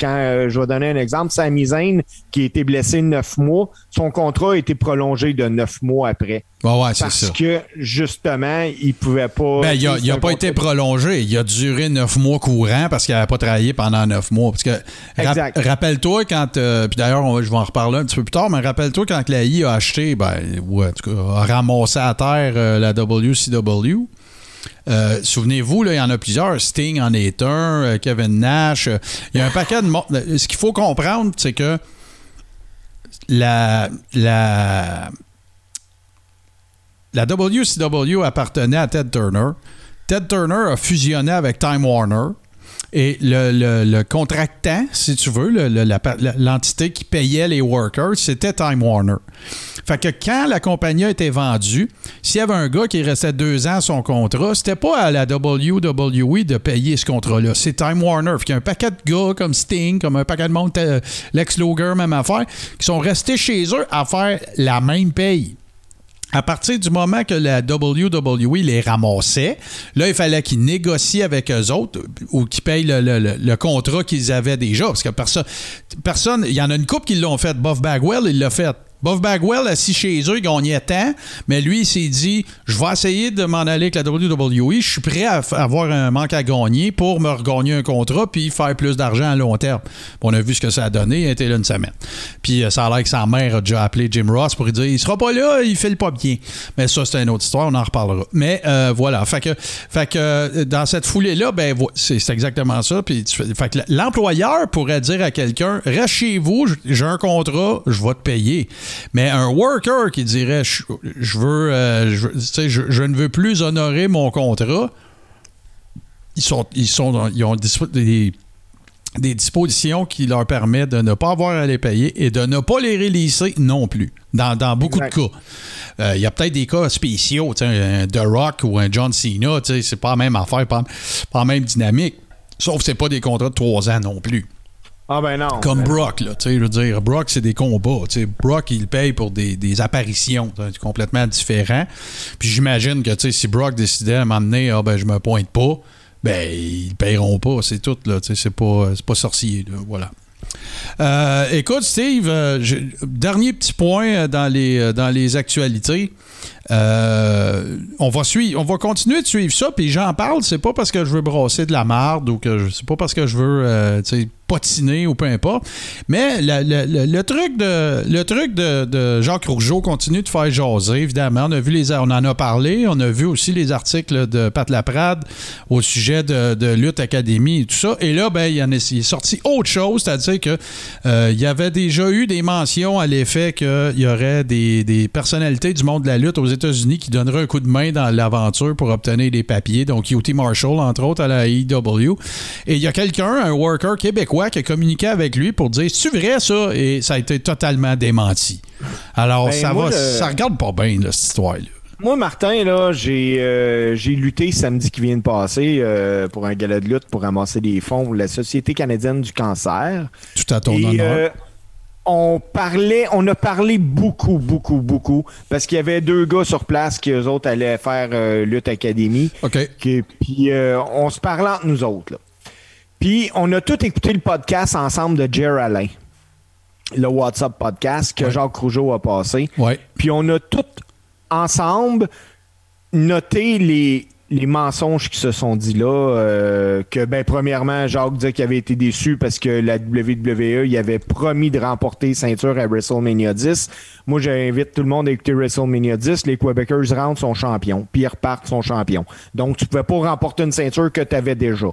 quand euh, je vais donner un exemple. Sami Zayn, qui a été blessé neuf mois, son contrat a été prolongé de neuf mois après. Ouais, ouais, c'est Parce ça. que justement, il pouvait pas. Ben, il a, il a c'est un pas été prolongé. Il a duré neuf mois courant parce qu'il n'avait pas travaillé pendant neuf mois. Parce que, rap- rappelle-toi quand. euh, puis d'ailleurs, je vais en reparler un petit peu plus tard, mais rappelle-toi quand la I a acheté, ben, ou en tout cas, a ramassé à terre euh, la WCW. Euh, Souvenez-vous, il y en a plusieurs. Sting en est un, euh, Kevin Nash. euh, il y a un paquet de. Ce qu'il faut comprendre, c'est que la, la, la WCW appartenait à Ted Turner. Ted Turner a fusionné avec Time Warner. Et le, le- le contractant, si tu veux, l'entité qui payait les workers, c'était Time Warner. Fait que quand la compagnie a été vendue, s'il y avait un gars qui restait deux ans à son contrat, c'était pas à la WWE de payer ce contrat-là. C'est Time Warner. Fait qu'il y a un paquet de gars comme Sting, comme un paquet de monde, tel- Lex Luger, même affaire, qui sont restés chez eux à faire la même paye. À partir du moment que la WWE les ramassait, là, il fallait qu'ils négocient avec eux autres ou qu'ils payent le, le- contrat qu'ils avaient déjà. Parce que personne, personne, il y en a une couple qui l'ont fait. Buff Bagwell, il l'a fait. Buff Bagwell, assis chez eux, il gagnait tant, mais lui, il s'est dit Je vais essayer de m'en aller avec la WWE. Je suis prêt à avoir un manque à gagner pour me regagner un contrat puis faire plus d'argent à long terme. On a vu ce que ça a donné. Il été là une semaine. Puis euh, ça a l'air que sa mère a déjà appelé Jim Ross pour lui dire Il sera pas là, il file pas bien. Mais ça, c'est une autre histoire, on en reparlera. Mais euh, voilà. Fait que, fait que euh, dans cette foulée-là, ben, c'est exactement ça. Puis fait que l'employeur pourrait dire à quelqu'un Reste chez vous, j'ai un contrat, je vais te payer. Mais un worker qui dirait je, je veux, euh, je, ne veux plus honorer mon contrat, ils sont, ils sont, dans- ils ont des, des dispositions qui leur permettent de ne pas avoir à les payer et de ne pas les réaliser non plus. Dans, dans beaucoup Exact. de cas. Euh, Il y a peut-être des cas spéciaux, un The Rock ou un John Cena, c'est pas la même affaire, pas, pas la même dynamique. Sauf que c'est pas des contrats de trois ans non plus. Ah ben non. Comme Ben, Brock, là, tu sais, je veux dire, Brock, c'est des combats. tu sais. Brock, il paye pour des, des apparitions. C'est complètement différent. Puis j'imagine que, tu sais, si Brock décidait à m'emmener, ah ben, je me pointe pas, ben, ils paieront pas, c'est tout, là. Tu sais, c'est pas, pas sorcier, là. Voilà. Euh, écoute, Steve, euh, dernier petit point dans les, euh, dans les actualités. Euh, on va continuer de suivre ça, puis j'en parle, c'est pas parce que je veux brasser de la marde ou que c'est pas parce que je veux euh, potiner ou peu importe. Mais le, truc de Jacques Rougeau continue de faire jaser, évidemment. On a vu les on en a parlé, on a vu aussi les articles de Pat Laprade au sujet de, de Lutte Académie et tout ça. Et là, ben, il, y en est, sorti autre chose, c'est-à-dire que euh, il y avait déjà eu des mentions à l'effet qu'il y aurait des, personnalités du monde de la lutte aux États-Unis qui donneraient un coup de main dans l'aventure pour obtenir des papiers. Donc, U.T. Marshall, entre autres, à la AEW. Et il y a quelqu'un, un worker québécois, qui a communiqué avec lui pour dire C'est vrai ça? Et ça a été totalement démenti. Alors, Ben, ça, moi, va, le- ça regarde pas bien, là, cette histoire-là. Moi, Martin, là, j'ai euh, j'ai lutté samedi qui vient de passer euh, pour un gala de lutte pour ramasser des fonds pour la Société canadienne du cancer. Tout à ton Et, honneur. euh, on parlait, on a parlé beaucoup, beaucoup, beaucoup, parce qu'il y avait deux gars sur place qui eux autres allaient faire euh, lutte académie. OK. Puis euh, on se parlait entre nous autres. là. Puis on a tout écouté le podcast ensemble de Jer Alain, le WhatsApp podcast que Ouais. Jacques Rougeau a passé. Ouais. Puis on a tout ensemble noté les, les mensonges qui se sont dit là. euh, que, ben, premièrement, Jacques disait qu'il avait été déçu parce que la WWE, il avait promis de remporter ceinture à WrestleMania 10. Moi, j'invite tout le monde à écouter WrestleMania 10. Les Québécois rentrent son champion, puis ils repartent son champion. Donc, tu pouvais pas remporter une ceinture que tu avais déjà.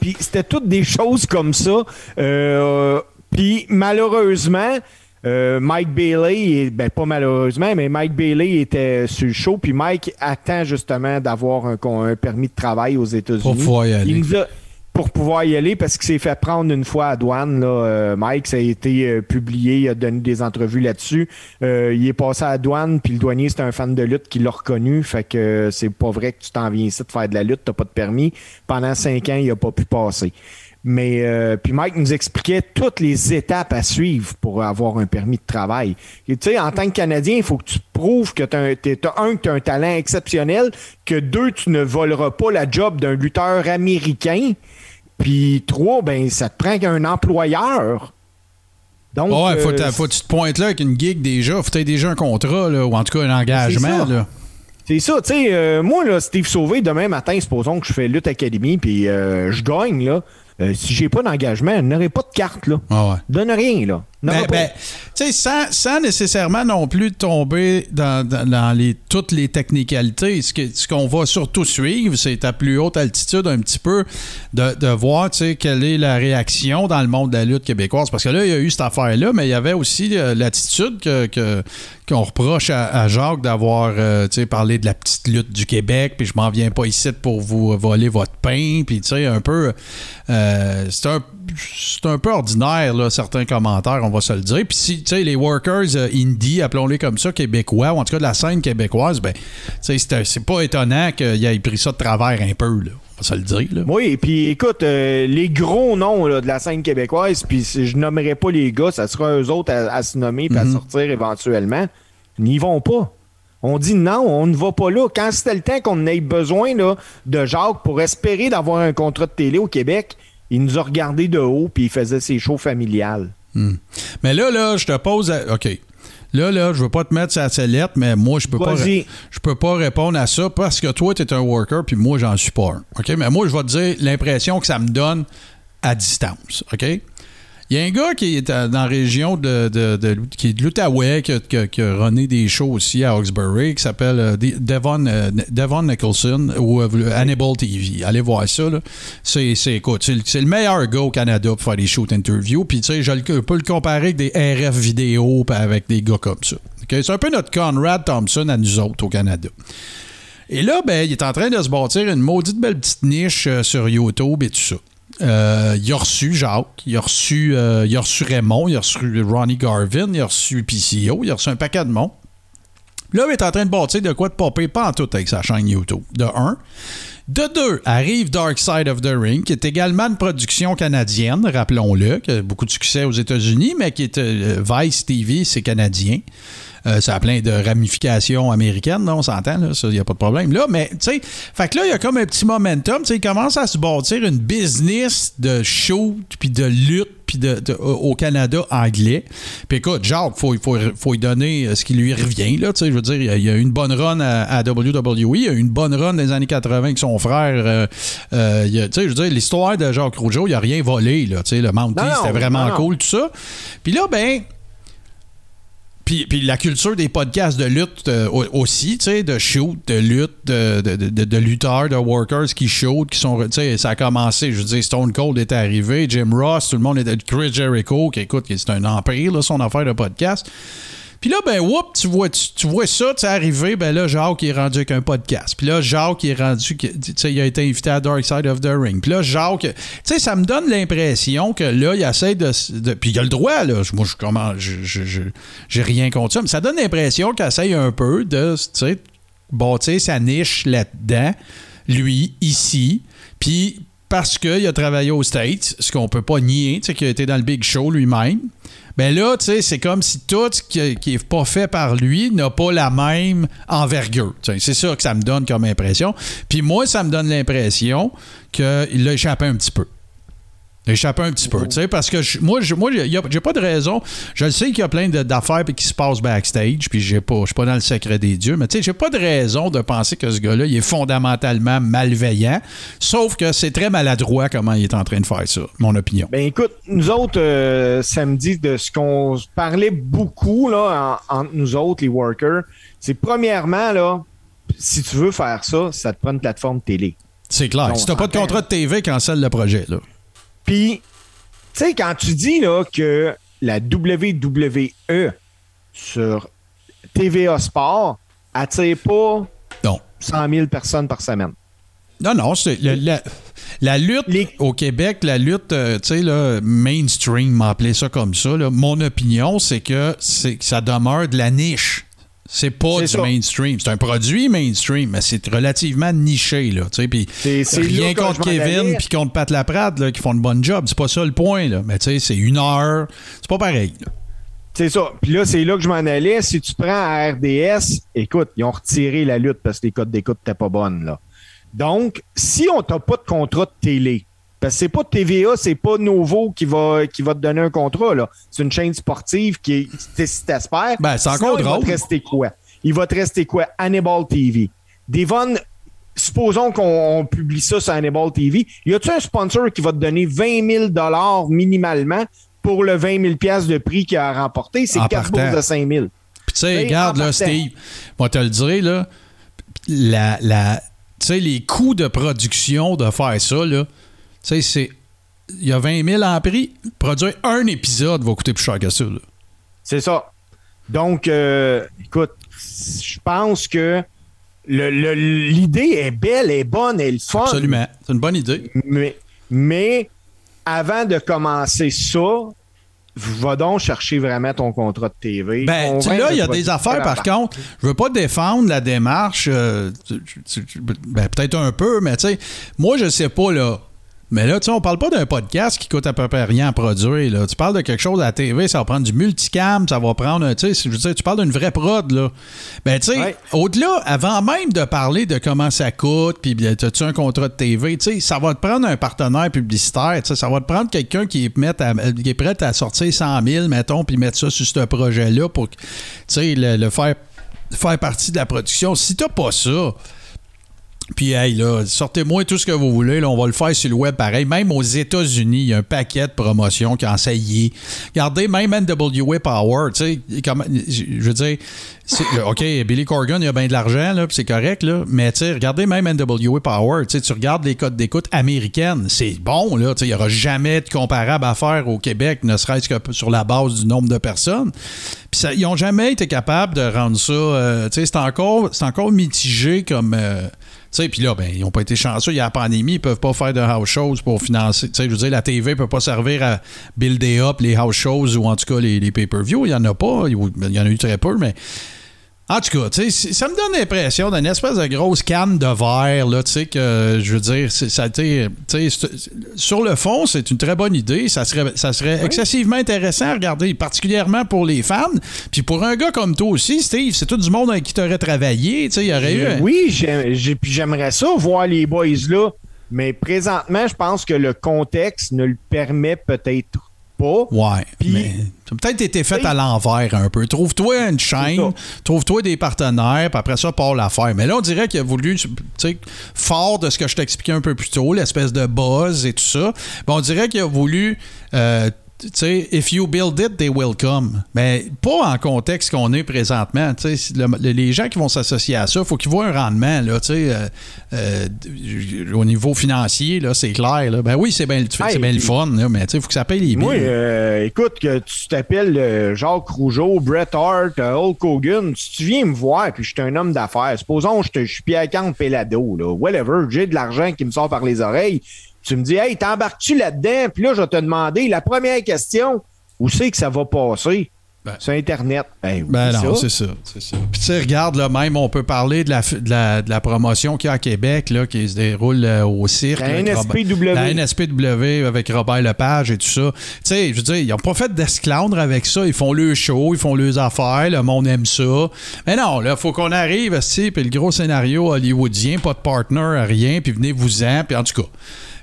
Puis c'était toutes des choses comme ça. Euh, puis malheureusement, euh, Mike Bailey, ben pas malheureusement, mais Mike Bailey était sur le show, puis Mike attend justement d'avoir un, permis de travail aux États-Unis. Pour pouvoir y aller. Il nous a- pour pouvoir y aller parce qu'il s'est fait prendre une fois à douane. Là, euh, Mike, ça a été euh, publié, il a donné des entrevues là-dessus. Il est passé à la douane, puis le douanier, c'était un fan de lutte qui l'a reconnu. Fait que c'est pas vrai que tu t'en viens ici de faire de la lutte, t'as pas de permis. Pendant cinq ans, il a pas pu passer. Mais euh, puis Mike nous expliquait toutes les étapes à suivre pour avoir un permis de travail. Et tu sais, en tant que Canadien, il faut que tu prouves que tu as, un, que tu as un talent exceptionnel, que deux, tu ne voleras pas la job d'un lutteur américain. Puis trois, ben ça te prend qu'un employeur. Donc, Ouais, faut, euh, faut que tu te pointes là avec une gig déjà. Faut que tu aies déjà un contrat, là, ou en tout cas un engagement. C'est ça, tu sais, euh, moi, là, Steve Sauvé, demain matin, supposons que je fais Lutte Academy, puis euh, je gagne, là. Euh, si j'ai pas d'engagement, je n'aurai pas de carte, là. Ah ouais. Donne rien, là. Ben, ben, sans, sans nécessairement non plus tomber dans, dans- dans les, toutes les technicalités, ce que- ce qu'on va surtout suivre, c'est à plus haute altitude un petit peu de, de voir, quelle est la réaction dans le monde de la lutte québécoise. Parce que là, il y a eu cette affaire-là, mais il y avait aussi euh, l'attitude que, que- qu'on reproche à, à Jacques d'avoir, euh, parlé de la petite lutte du Québec, puis je m'en viens pas ici pour vous voler votre pain, puis tu sais, un peu, euh, c'est un c'est un peu ordinaire, là, certains commentaires, on va se le dire. Puis si, tu sais, les workers euh, indie, appelons-les comme ça, québécois, ou en tout cas de la scène québécoise, ben, tu sais, c'est- pas étonnant qu'il ait pris ça de travers un peu, là. On va se le dire, là. Oui, et puis écoute, euh, les gros noms là, de la scène québécoise, puis si je nommerai pas les gars, ça sera eux autres à, à se nommer puis à sortir éventuellement. N'y vont pas. On dit non, on ne va pas là. Quand c'était le temps qu'on ait besoin là, de Jacques pour espérer d'avoir un contrat de télé au Québec, il nous a regardé de haut puis il faisait ses shows familiales. Mais là, là, je te pose. à- OK. Là, là, je veux pas te mettre la sellette, mais moi, je peux pas. Je peux pas répondre à ça parce que toi, tu es un worker, puis moi, j'en suis pas un. OK? Mais moi, je vais te dire l'impression que ça me donne à distance. OK? Il y a un gars qui est dans la région de, de, qui de l'Outaouais, qui, a- runné des shows aussi à Hawkesbury, qui s'appelle euh, De- Devon, euh, Devon Nicholson ou euh, Hannibal TV. Allez voir ça. C'est, le- meilleur gars au Canada pour faire des shows d'interview. Puis, tu sais, je peux le comparer avec des RF vidéo avec des gars comme ça. C'est un peu notre Conrad Thompson à nous autres au Canada. Et là, ben, il est en train de se bâtir une maudite belle petite niche euh, sur YouTube et tout ça. Euh, il a reçu Jacques, il a reçu, euh, il a reçu Raymond, il a reçu Ronnie Garvin, il a reçu PCO, il a reçu un paquet de monde. Là, il est en train de bâtir de quoi de popper pas en tout avec sa chaîne YouTube. De un. De deux, arrive Dark Side of the Ring, qui est également une production canadienne, rappelons-le, qui a beaucoup de succès aux États-Unis, mais qui est euh, Vice TV, c'est canadien. Euh, ça a plein de ramifications américaines, là, on s'entend, il n'y a pas de problème. Là, mais, tu sais, fait que là, il y a comme un petit momentum, tu sais, il commence à se bâtir une business de shoot, puis de lutte, puis de, de- au Canada anglais. Puis écoute, Jacques, il faut, faut, faut lui donner euh, ce qui lui revient, là, tu sais, je veux dire, il y a- a eu une bonne run à, à WWE, il y a eu une bonne run les années 80 avec son frère. euh, euh, je veux dire, l'histoire de Jacques Rougeau, il n'a rien volé, là, tu sais, le Mountie, c'était vraiment non, non. cool, tout ça. Puis là, ben, puis, puis la culture des podcasts de lutte euh, au- aussi, tu sais, de shoot, de lutte, de, lutteurs, de workers qui shootent, qui sont, tu sais, ça a commencé, je veux dire, Stone Cold est arrivé, Jim Ross, tout le monde était, Chris Jericho, qui écoute, c'est un empire, là, son affaire de podcast. Puis là, ben, whoop, tu vois, tu, tu vois ça, tu arriver, ben là, Jacques est rendu avec un podcast. Puis là, Jacques est rendu, tu sais, il a été invité à Dark Side of the Ring. Puis là, Jacques, tu sais, ça me donne l'impression que là, il essaie de. puis il a le droit, là. Moi, je comment, j'ai rien contre ça, mais ça donne l'impression qu'il essaye un peu de, tu sais, bâtir sa niche là-dedans, lui, ici. Puis parce qu'il a travaillé aux States, ce qu'on peut pas nier, tu sais, qu'il a été dans le Big Show lui-même. Ben là, tu sais, c'est comme si tout ce qui, qui est pas fait par lui n'a pas la même envergure. C'est ça que ça me donne comme impression. Puis moi, ça me donne l'impression qu'il a échappé un petit peu. Échappé un petit peu, tu sais, parce que je- moi, je, moi, j'ai pas de raison. Je le sais qu'il y a plein d'affaires qui se passent backstage, puis j'ai pas, je suis pas dans le secret des dieux, mais tu sais, j'ai pas de raison de penser que ce gars-là, il est fondamentalement malveillant, sauf que c'est très maladroit comment il est en train de faire ça, mon opinion. Ben écoute, nous autres, euh, samedi, de ce qu'on parlait beaucoup là, en- entre nous autres, les workers, c'est premièrement, là, si tu veux faire ça, ça te prend une plateforme télé. C'est clair. Non, si t'as pas de contrat de TV, cancelle le projet, là. Puis, tu sais, quand tu dis là, que la WWE sur TVA Sport attire pas Non. 100 000 personnes par semaine. Non, non, c'est le- la, la lutte Les- au Québec, la lutte, euh, tu sais, là, mainstream, m'appeler ça comme ça. là. Mon opinion, c'est que, c'est que ça demeure de la niche. C'est pas du ça. mainstream. C'est un produit mainstream, mais c'est relativement niché, là. C'est rien contre Kevin puis contre Pat Laprade, là, qui font une bonne job. C'est pas ça le point, là. Mais c'est une heure. C'est pas pareil, là. C'est ça. Puis là, c'est là que je m'en allais. Si tu prends à RDS, écoute, ils ont retiré la lutte parce que les codes d'écoute n'étaient pas bonnes, là. Donc, si on t'a pas de contrat de télé, parce que c'est pas TVA, c'est pas Novo qui va, qui va te donner un contrat, là. C'est une chaîne sportive qui est, si t'espères. Ben, c'est encore Il va te rester quoi? Il va te rester quoi? Hannibal TV. Devon, supposons qu'on on publie ça sur Hannibal TV. Y a-tu un sponsor qui va te donner 20 000 minimalement pour le 20 000 piastres de prix qu'il a remporté? C'est En 4 partant. bourses de 5 000. Puis tu sais, Ben, regarde là. Steve, moi te le dire, là, la, la, tu sais, les coûts de production de faire ça, là, sais, c'est. Il y a 20 000 en prix. Produire un épisode va coûter plus cher que ça. C'est ça. Donc, euh, écoute, je pense que le- le- l'idée est belle, est bonne, elle est fun. Absolument. C'est une bonne idée. Mais, mais avant de commencer ça, va donc chercher vraiment ton contrat de TV. Ben, tu- là, il y a des affaires, par contre, je veux pas défendre la démarche, euh, tu- tu- tu- ben, peut-être un peu, mais tu sais, moi, je sais pas, là. Mais là, tu sais, on parle pas d'un podcast qui coûte à peu près rien à produire, là. Tu parles de quelque chose à la TV, ça va prendre du multicam, ça va prendre, tu sais, je veux dire, tu parles d'une vraie prod, là. Ben, tu sais, Ouais. au-delà, avant même de parler de comment ça coûte, puis as-tu un contrat de TV, tu sais, ça va te prendre un partenaire publicitaire, tu sais, ça va te prendre quelqu'un qui est, qui est prêt à sortir 100 000, mettons, puis mettre ça sur ce projet-là pour, tu sais, le, le faire, faire partie de la production. Si t'as pas ça, Puis, hey, là, sortez-moi tout ce que vous voulez. Là, on va le faire sur le web pareil. Même aux États-Unis, il y a un paquet de promotions ont essayé. Regardez, même NWA Power, tu sais, je veux dire, OK, Billy Corgan, il a bien de l'argent, là, c'est correct, là. Mais, tu sais, regardez même NWA Power, tu sais, tu regardes les codes d'écoute américaines, c'est bon, là. Tu sais, il n'y aura jamais de comparable à faire au Québec, ne serait-ce que sur la base du nombre de personnes. Puis ça- ils n'ont jamais été capables de rendre ça. euh, tu sais, c'est encore, encore mitigé comme. euh, tu sais, puis là, ben, ils n'ont pas été chanceux. Il y a la pandémie, ils peuvent pas faire de house shows pour financer. Tu sais, je veux dire, la TV peut pas servir à builder up les house shows ou en tout cas les, les pay-per-view. Il y en a pas. Il y en a eu très peu, mais. En tout cas, tu sais, ça me donne l'impression d'une espèce de grosse canne de verre, là, tu sais, que, je veux dire, ça a été, tu sais, c'est- sur le fond, c'est une très bonne idée. Ça serait, ça serait excessivement intéressant à regarder, particulièrement pour les fans. Puis pour un gars comme toi aussi, Steve, c'est tout du monde avec qui tu aurais travaillé, tu sais, il y aurait eu... un- Oui, j'ai- puis j'aimerais ça, voir les boys là. Mais présentement, je pense que le contexte ne le permet peut-être pas. Ouais, Puis- mais ça a peut-être été fait à l'envers un peu. Trouve-toi une chaîne, trouve-toi des partenaires, puis après ça, part l'affaire. Mais là, on dirait qu'il a voulu, tu sais, fort de ce que je t'expliquais un peu plus tôt, l'espèce de buzz et tout ça, ben, on dirait qu'il a voulu... euh, tu sais, if you build it, they will come. Mais pas en contexte qu'on est présentement. Tu sais, le- le- les gens qui vont s'associer à ça, il faut qu'ils voient un rendement, là, tu sais, euh, euh, au niveau financier, là, c'est clair. Là. Ben oui, c'est bien c'est Hey, bien le fun, là, mais tu sais, il faut que ça paye les billes. Moi, euh, écoute, que tu t'appelles Jacques Rougeau, Bret Hart, Hulk Hogan, si tu viens me voir, puis je suis un homme d'affaires, supposons que je te- je suis Pierre Camp Pelado, là, whatever, j'ai de l'argent qui me sort par les oreilles, tu me dis, hey, t'embarques-tu là-dedans? Puis là, je vais te demander, la première question, où c'est que ça va passer? Ben. Sur Internet. Ben, Ben non, c'est ça. Puis tu sais, regarde, là, même, on peut parler de la, f- de la, de la promotion qu'il y a à Québec, là, qui se déroule euh, au cirque. La NSPW. Robert- La NSPW avec Robert Lepage et tout ça. Tu sais, je veux dire, ils n'ont pas fait d'esclandre avec ça. Ils font le show, ils font leurs affaires, le monde aime ça. Mais non, là, faut qu'on arrive, esti, puis le gros scénario hollywoodien, pas de partner, rien, puis venez-vous-en, puis en tout cas.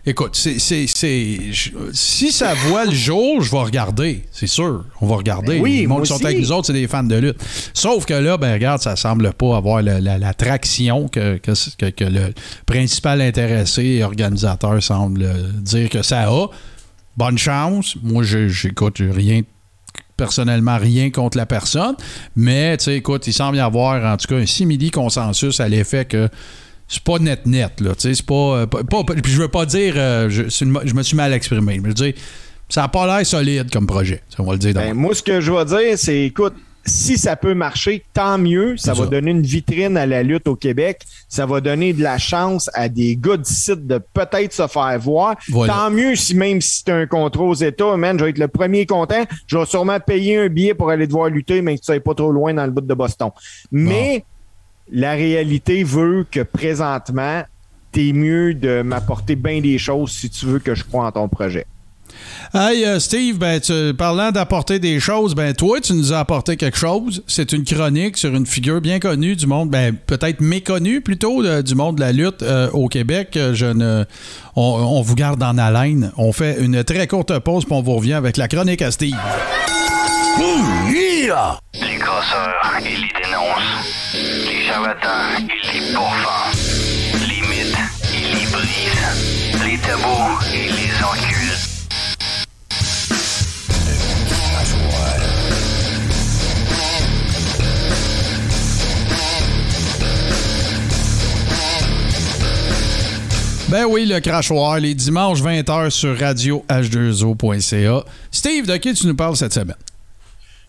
Écoute, c'est, c'est, c'est- je- si ça voit le jour, je vais regarder, c'est sûr. On va regarder. Ben oui, Les moi qui sont avec nous autres, c'est des fans de lutte. Sauf que là, ben regarde, ça semble pas avoir la, la traction que, que, que- que le principal intéressé et organisateur semble euh, dire que ça a. Bonne chance. Moi, je- j'écoute rien personnellement rien contre la personne, mais tu sais, écoute, il semble y avoir en tout cas un simili consensus à l'effet que c'est pas net net là, tu sais, c'est pas, euh, pas, pas- puis je veux pas dire euh, je, c'est une- je me suis mal exprimé, je veux dire ça a pas l'air solide comme projet, on va le dire Ben, moi, ce que je vais dire, c'est, écoute, si ça peut marcher, tant mieux. Ça va ça. donner une vitrine à la lutte au Québec. Ça va donner de la chance à des gars d'ici de peut-être se faire voir. Voilà. Tant mieux si même si c'est un contrat aux États, man, je vais être le premier content. Je vais sûrement payer un billet pour aller te voir lutter, mais que tu sois pas trop loin dans le bout de Boston. Mais la réalité veut que présentement, t'es mieux de m'apporter bien des choses si tu veux que je croie en ton projet. Hey euh, Steve, ben tu- parlant d'apporter des choses, ben toi tu nous as apporté quelque chose. C'est une chronique sur une figure bien connue du monde, ben peut-être méconnue plutôt de- du monde de la lutte euh, au Québec. Euh, Je ne, on, on vous garde en haleine. On fait une très courte pause puis on vous revient avec la chronique à Steve. Les casseurs, ils les dénoncent. Les charlatans, ils les pourfendent. Les mythes, ils les brisent. Les tabous, ils les enculent. Ben oui, le crachoir, les dimanches 20h sur radio h2o.ca. Steve, de qui tu nous parles cette semaine?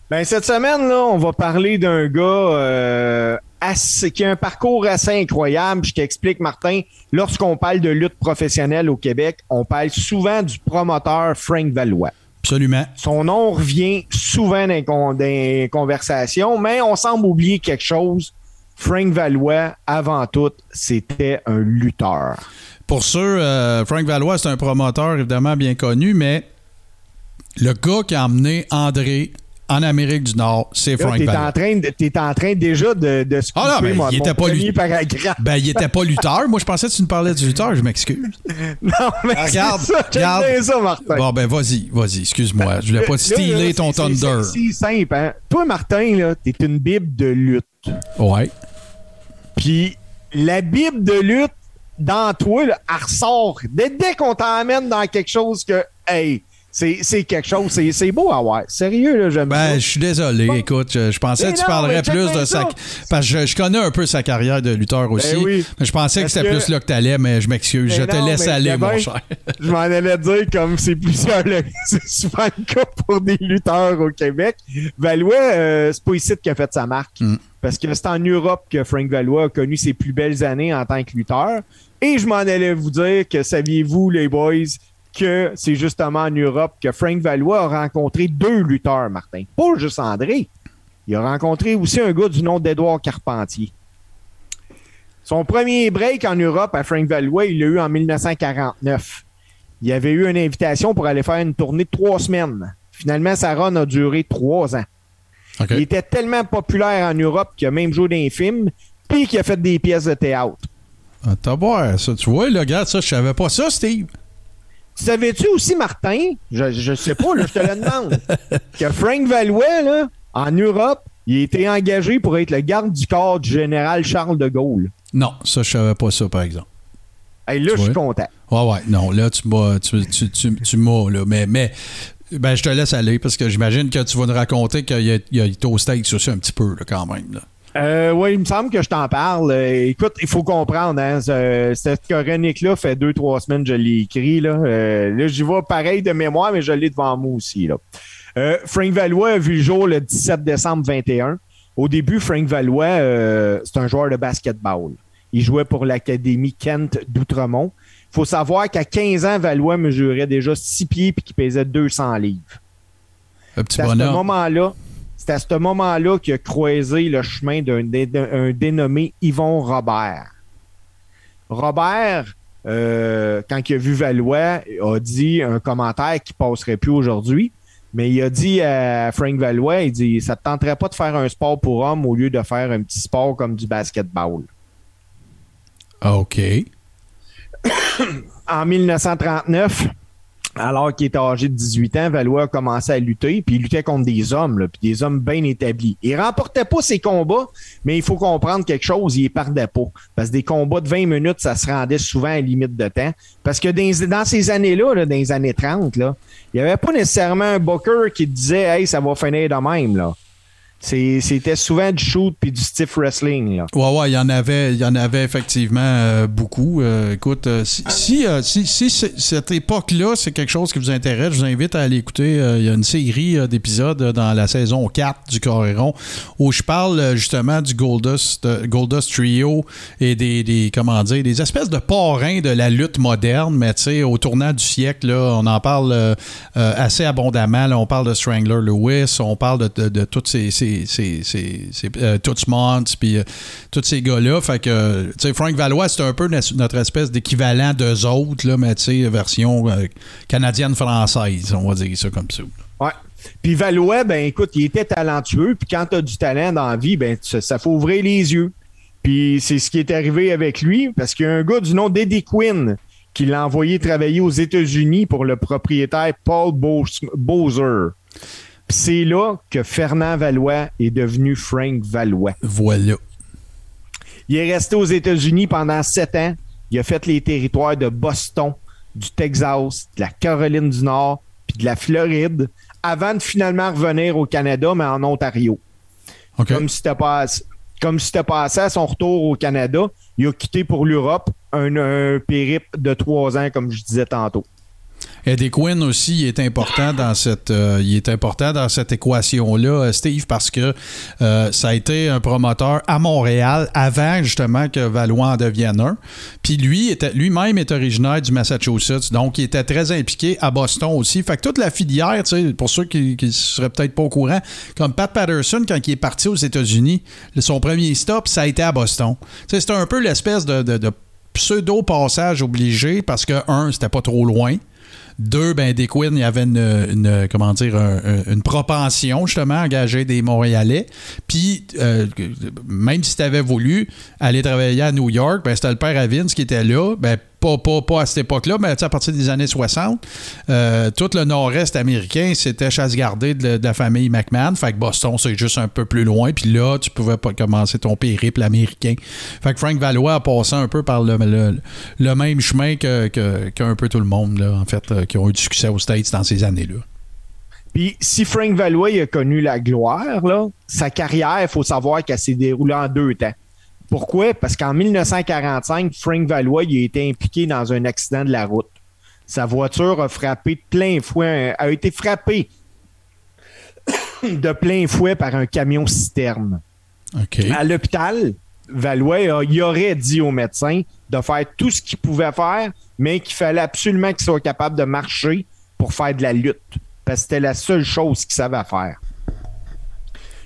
Ben, cette semaine, là, on va parler d'un gars euh, assez- qui a un parcours assez incroyable. Je t'explique, Martin. Lorsqu'on parle de lutte professionnelle au Québec, on parle souvent du promoteur Frank Valois. Absolument. Son nom revient souvent dans les, con- dans les conversations, mais on semble oublier quelque chose. Frank Valois, avant tout, c'était un lutteur. Pour ceux, euh, Frank Valois, c'est un promoteur évidemment bien connu, mais le gars qui a emmené André en Amérique du Nord, c'est Frank t'es Valois. en train, en déjà de, de se Ah non, mais mon, il mon était pas paragraphe. Ben, il était pas lutteur. Moi, je pensais que tu nous parlais du lutteur. Je m'excuse. Non, mais Ah, Regarde, ça, regarde. ça, Martin. Bon, ben, vas-y, vas-y. Excuse-moi. Je voulais pas stealer ton Thunder. C'est c'est simple, hein. Toi, Martin, là, t'es une bible de lutte. Ouais. Puis la bible de lutte, dans toi, là, elle ressort. Dès, dès qu'on t'emmène dans quelque chose que, hey, c'est quelque chose, c'est beau à voir. Sérieux, là, j'aime Ben, ça. je suis désolé. Bon. Écoute, je, je pensais Mais que tu non, parlerais plus de sa. ça. Parce que je, je connais un peu sa carrière de lutteur aussi. oui. Mais je pensais que c'était que- plus là que t'allais, mais je m'excuse. Je Mais te laisse aller, mon cher. Je m'en allais dire comme c'est plusieurs, c'est souvent le cas pour des lutteurs au Québec. Valois, euh, c'est pas ici qui a fait sa marque. Mm. Parce que c'est en Europe que Frank Valois a connu ses plus belles années en tant que lutteur. Et je m'en allais vous dire que saviez-vous, les boys, que c'est justement en Europe que Frank Valois a rencontré deux lutteurs, Martin. Pas juste André. Il a rencontré aussi un gars du nom d'Edouard Carpentier. Son premier break en Europe à Frank Valois, il l'a eu en 1949. Il avait eu une invitation pour aller faire une tournée de trois semaines. Finalement, sa run a duré trois ans. Il était tellement populaire en Europe qu'il a même joué dans un film, puis qu'il a fait des pièces de théâtre. Ah, T'as ça. Tu vois, le gars, ça, je savais pas ça, Steve. Tu Savais-tu aussi, Martin, je, je sais pas, là, je te le demande, que Frank Valois, là, en Europe, il a été engagé pour être le garde du corps du général Charles de Gaulle. Non, ça, je savais pas ça, par exemple. Hey, là, je suis content. Ouais, ouais. Non, là, tu m'as. Tu, tu, tu, là. Mais, mais. Ben, je te laisse aller parce que j'imagine que tu vas nous raconter qu'il a, il a été au steak aussi un petit peu, là, quand même. Là. Euh, oui, il me semble que je t'en parle. Euh, écoute, il faut comprendre, hein, ce- cette chronique-là fait deux, trois semaines que je l'ai écrit. Là, Euh, là j'y vais pareil de mémoire, mais je l'ai devant moi aussi. Là. Frank Valois a vu le jour le 17 décembre 21. Au début, Frank Valois, c'est un joueur de basketball. Il jouait pour l'Académie Kent d'Outremont. Il faut savoir qu'à 15 ans, Valois mesurait déjà 6 pieds et qu'il pesait 200 livres. Le petit à ce moment-là, c'est à ce moment-là qu'il a croisé le chemin d'un dé- d'un dénommé Yvon Robert. Robert, euh, quand il a vu Valois, a dit un commentaire qui passerait plus aujourd'hui, mais il a dit à Frank Valois, il dit, ça te tenterait pas de faire un sport pour homme au lieu de faire un petit sport comme du basketball. Ah, OK. en 1939, alors qu'il était âgé de 18 ans, Valois a commencé à lutter, puis il luttait contre des hommes, là, puis des hommes bien établis. Il remportait pas ses combats, mais il faut comprendre quelque chose, il perdait pas. Parce que des combats de 20 minutes, ça se rendait souvent à limite de temps. Parce que dans, ces années-là, là, dans les années 30, là, il n'y avait pas nécessairement un booker qui disait « Hey, ça va finir de même. ». C'était souvent du shoot puis du stiff wrestling. Là. Ouais, ouais, il y en avait, y en avait effectivement euh, beaucoup. Euh, écoute, euh, si, si, si, cette époque-là, c'est quelque chose qui vous intéresse, je vous invite à aller écouter. il y a une série d'épisodes dans la saison 4 du Coréron où je parle justement du Goldust, Goldust Trio et des, des, comment dire, des espèces de parrains de la lutte moderne, mais tu sais, au tournant du siècle, là, on en parle assez abondamment. on parle de Strangler Lewis, on parle de, de, ces, ces, ces, ces, ces, euh, puis euh, tous ces gars-là. Fait que, tu sais, Frank Valois, c'est un peu notre espèce d'équivalent d'eux autres, là, mais tu sais, version euh, canadienne-française, on va dire ça comme ça. Ouais. Puis Valois, ben écoute, il était talentueux. Puis quand tu as du talent dans la vie, ben ça, ça faut ouvrir les yeux. Puis c'est ce qui est arrivé avec lui, parce qu'il y a un gars du nom d'Eddie Quinn qui l'a envoyé travailler aux États-Unis pour le propriétaire Paul Bowser. C'est là que Fernand Valois est devenu Frank Valois. Voilà. Il est resté aux États-Unis pendant sept ans. Il a fait les territoires de Boston, du Texas, de la Caroline du Nord, puis de la Floride, avant de finalement revenir au Canada, mais en Ontario. Comme si c'était pas comme si c'était passé à son retour au Canada, il a quitté pour l'Europe un, un périple de trois ans, comme je disais tantôt. Eddie Quinn aussi est important dans cette euh, il est important dans cette équation là Steve parce que euh, ça a été un promoteur à Montréal avant justement que Valois en devienne un. Puis lui était lui-même est originaire du Massachusetts donc il était très impliqué à Boston aussi. Fait que toute la filière pour ceux qui, qui seraient peut-être pas au courant comme Pat Patterson quand il est parti aux États-Unis son premier stop ça a été à Boston. C'était un peu l'espèce de, de- de pseudo passage obligé parce que un c'était pas trop loin deux, ben, des Quinn, il y avait une, comment dire, un- un- une propension, justement, à engager des Montréalais. Puis, euh, même si tu avais voulu aller travailler à New York, ben, c'était le père à qui était là. Ben, pas, pas, pas à cette époque-là, mais à partir des années 60, euh, tout le nord-est américain, c'était chasse-gardée de, de la famille McMahon. Fait que Boston, c'est juste un peu plus loin. Puis là, tu pouvais pas commencer ton périple américain. Fait que Frank Valois a passé un peu par le, même chemin que, que- qu'un peu tout le monde, en fait, euh, qui ont eu du succès aux States dans ces années-là. Puis si Frank Valois a connu la gloire, sa carrière, il faut savoir qu'elle s'est déroulée en deux temps. Pourquoi? Parce qu'en 1945, Frank Valois il a été impliqué dans un accident de la route. Sa voiture a frappé de plein fouet, a été frappée de plein fouet par un camion citerne. OK. À l'hôpital, Valois il aurait dit au médecin de faire tout ce qu'il pouvait faire, mais qu'il fallait absolument qu'il soit capable de marcher pour faire de la lutte. Parce que c'était la seule chose qu'il savait faire.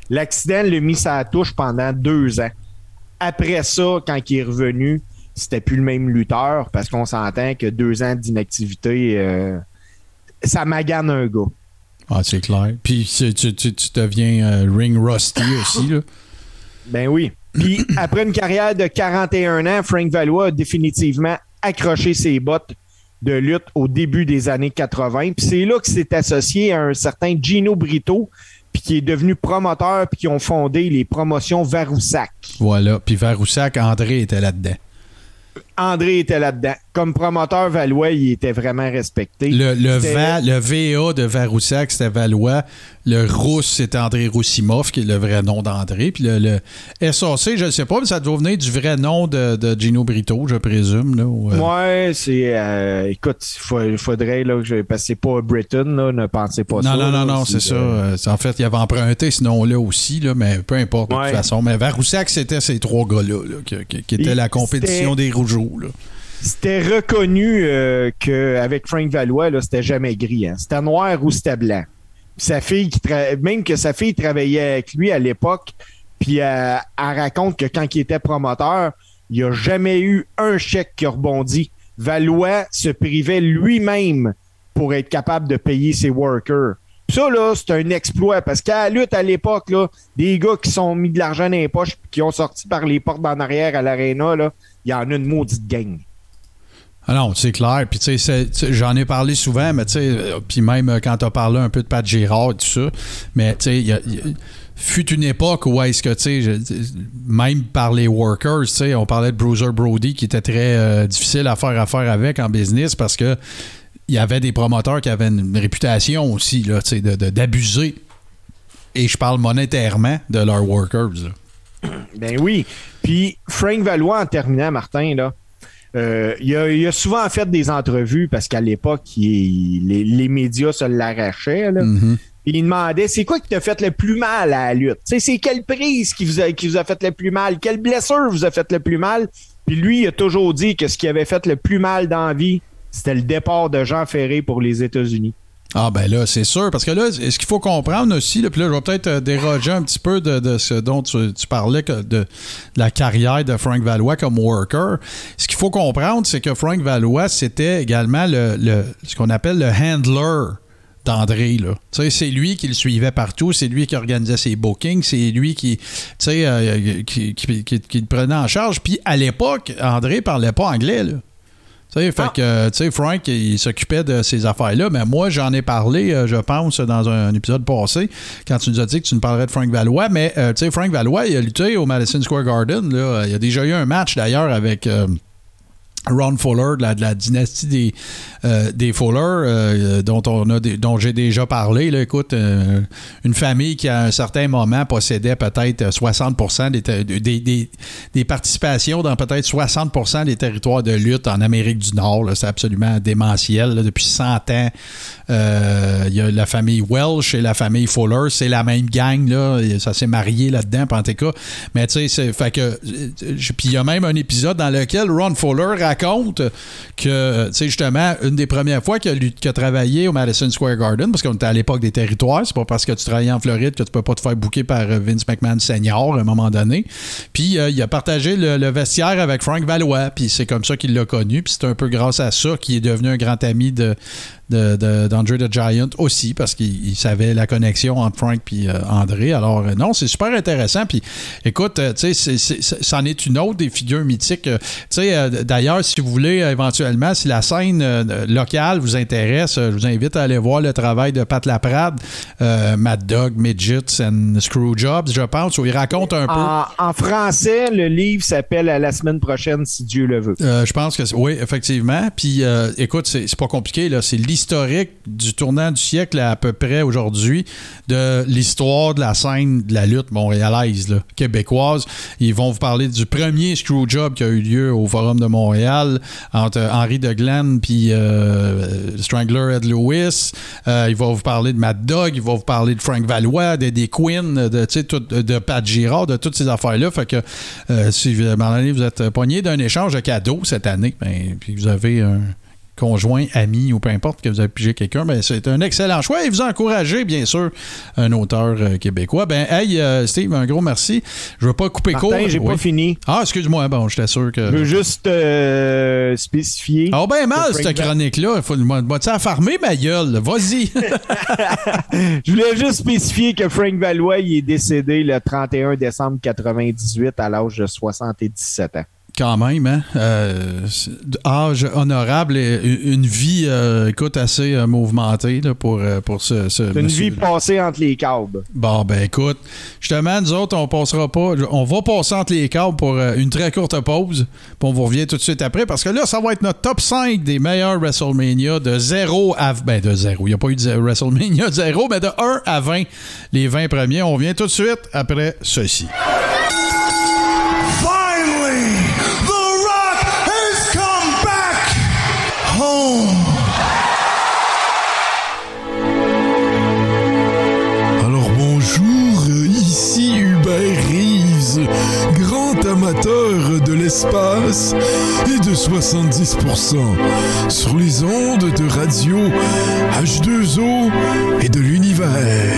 L'accident l'a mis sa touche pendant deux ans. Après ça, quand il est revenu, c'était plus le même lutteur parce qu'on s'entend que deux ans d'inactivité, euh, ça magane un gars. Ah, c'est clair. Puis tu, tu- tu- tu deviens euh, ring rusty aussi, là. Ben oui. Puis après une carrière de 41 ans, Frank Valois a définitivement accroché ses bottes de lutte au début des années 80. Puis c'est là qu'il s'est associé à un certain Gino Brito, puis qui est devenu promoteur, puis qui ont fondé les promotions Varoussac. Voilà. Puis Varoussac, André était là-dedans. André était là-dedans. Comme promoteur, Valois, il était vraiment respecté. Le, le, Va- le VA de Varoussac, c'était Valois. Le Rousse, c'était André Roussimov, qui est le vrai nom d'André. Puis le, le SAC, je ne sais pas, mais ça doit venir du vrai nom de, de Gino Brito, je présume. Là, ou, euh, Ouais, c'est. euh, écoute, il faudrait, là, que je, parce que c'est pas Britain, là, ne pensez pas ça. non, non, non, non, c'est ça. euh, En fait, il avait emprunté ce nom-là aussi, là, mais peu importe, de toute façon. Mais Varoussac, c'était ces trois gars-là, là, qui, qui- qui étaient la compétition des Rougeaux. C'était reconnu euh, qu'avec Frank Valois, c'était jamais gris. Hein. C'était noir ou c'était blanc. Sa fille, même que sa fille travaillait avec lui à l'époque, puis euh, elle raconte que quand il était promoteur, il n'y a jamais eu un chèque qui a rebondi. Valois se privait lui-même pour être capable de payer ses workers. Ça, c'est un exploit parce qu'à la lutte à l'époque, des gars qui sont mis de l'argent dans les poches puis qui ont sorti par les portes d'en arrière à l'aréna, là, il y en a une maudite gang. Ah non, c'est clair. Puis, tu sais, j'en ai parlé souvent, mais tu sais, euh, puis même euh, quand tu as parlé un peu de Pat Girard et tout ça, mais tu sais, il fut une époque où est-ce que, tu sais, même par les workers, tu sais, on parlait de Bruiser Brody qui était très euh, difficile à faire affaire avec en business parce que il y avait des promoteurs qui avaient une réputation aussi, tu sais, de- de- d'abuser. Et je parle monétairement de leurs workers. Ben oui. Puis Frank Valois, en terminant, Martin, là, euh, il, a, il a souvent fait des entrevues parce qu'à l'époque, les, les médias se l'arrachaient. là. Mhm. Puis il demandait c'est quoi qui t'a fait le plus mal à la lutte? C'est quelle prise qui vous, a, qui vous a fait le plus mal? Quelle blessure vous a fait le plus mal? Puis lui, il a toujours dit que ce qui avait fait le plus mal dans la vie, c'était le départ de Jean Ferré pour les États-Unis. Ah ben là, c'est sûr. Parce que là, ce qu'il faut comprendre aussi, là, puis là, je vais peut-être euh, déroger un petit peu de, ce dont tu, parlais, de, la carrière de Frank Valois comme worker. Ce qu'il faut comprendre, c'est que Frank Valois, c'était également le, le- ce qu'on appelle le handler d'André. C'est lui qui le suivait partout, c'est lui qui organisait ses bookings, c'est lui qui, euh, qui le prenait en charge. Puis à l'époque, André parlait pas anglais. Là. Tu sais, fait Ah. que, tu sais, Frank, il s'occupait de ces affaires-là, mais moi, j'en ai parlé, euh, je pense, dans un, un épisode passé, quand tu nous as dit que tu nous parlerais de Frank Valois, mais, euh, tu sais, Frank Valois, il a lutté au Madison Square Garden, là. Il y a déjà eu un match, d'ailleurs, avec... euh, Ron Fuller de la, dynastie des, euh, des Fuller, euh, dont, dont j'ai déjà parlé. Là, écoute, euh, une famille qui, à un certain moment, possédait peut-être 60 des, des, participations dans peut-être 60% des territoires de lutte en Amérique du Nord. C'est absolument démentiel. Depuis 100 ans, il y a la famille Welsh et la famille Fuller. C'est la même gang. Là. Ça s'est marié là-dedans, en. Mais tu sais, fait que. Puis il y a même un épisode dans lequel Ron Fuller raconte que, tu sais, justement, une des premières fois qu'il a, travaillé au Madison Square Garden, parce qu'on était à l'époque des territoires, c'est pas parce que tu travaillais en Floride que tu peux pas te faire booker par euh, Vince McMahon Senior à un moment donné. Puis euh, il a partagé le, vestiaire avec Frank Valois, puis c'est comme ça qu'il l'a connu, puis c'est un peu grâce à ça qu'il est devenu un grand ami de de, de- d'André the Giant aussi, parce qu'il il savait la connexion entre Frank et André. Alors, euh, non, c'est super intéressant. Puis, écoute, euh, tu sais, c'en est une autre des figures mythiques. Euh, Tu sais, euh, d'ailleurs, si vous voulez, éventuellement, si la scène euh, locale vous intéresse, euh, je vous invite à aller voir le travail de Pat Laprade, euh, Mad Dog, Midgets and Screwjobs, je pense, où il raconte un peu. En, français, le livre s'appelle À la semaine prochaine, si Dieu le veut. Euh, je pense que c'est- oui, effectivement. Puis, écoute, c'est pas compliqué. là. C'est l'historique du tournant du siècle à, peu près aujourd'hui de l'histoire de la scène de la lutte montréalaise, là, québécoise. Ils vont vous parler du premier screwjob qui a eu lieu au Forum de Montréal entre Henri de Glenn puis euh, Strangler Ed Lewis. Euh, ils vont vous parler de Mad Dog. Ils vont vous parler de Frank Valois, de, des Quinn, de, tout- de Pat Girard, de toutes ces affaires-là. Fait que euh, si donné, vous êtes pogné d'un échange de cadeaux cette année, ben, puis vous avez un conjoint, ami ou peu importe que vous avez pigé quelqu'un, ben, c'est un excellent choix et vous encouragez, bien sûr, un auteur euh, québécois. Ben, hey, euh, Steve, un gros merci. Je veux pas couper court. Martin, j'ai Oui. pas fini. Ah, excuse-moi, bon, j'étais sûr que. Je veux juste euh, spécifier. Ah, ben mal, cette chronique-là. Il faut moi-tu à farmer ma gueule? Vas-y. Je voulais juste spécifier que Frank Valois il est décédé le 31 décembre 98 à l'âge de 77 ans. Quand même, hein? Euh, âge honorable et une vie, euh, écoute, assez euh, mouvementée là, pour, pour ce, une monsieur- vie passée entre les câbles. Bon, ben écoute, justement, nous autres, on passera pas. On va passer entre les câbles pour une très courte pause. Puis on vous revient tout de suite après. Parce que là, ça va être notre top 5 des meilleurs WrestleMania de 0 à. Ben, de 0. Il n'y a pas eu de WrestleMania de 0, mais de 1 à 20. Les 20 premiers. On revient tout de suite après ceci. De l'espace et de 70% sur les ondes de radio H2O et de l'univers.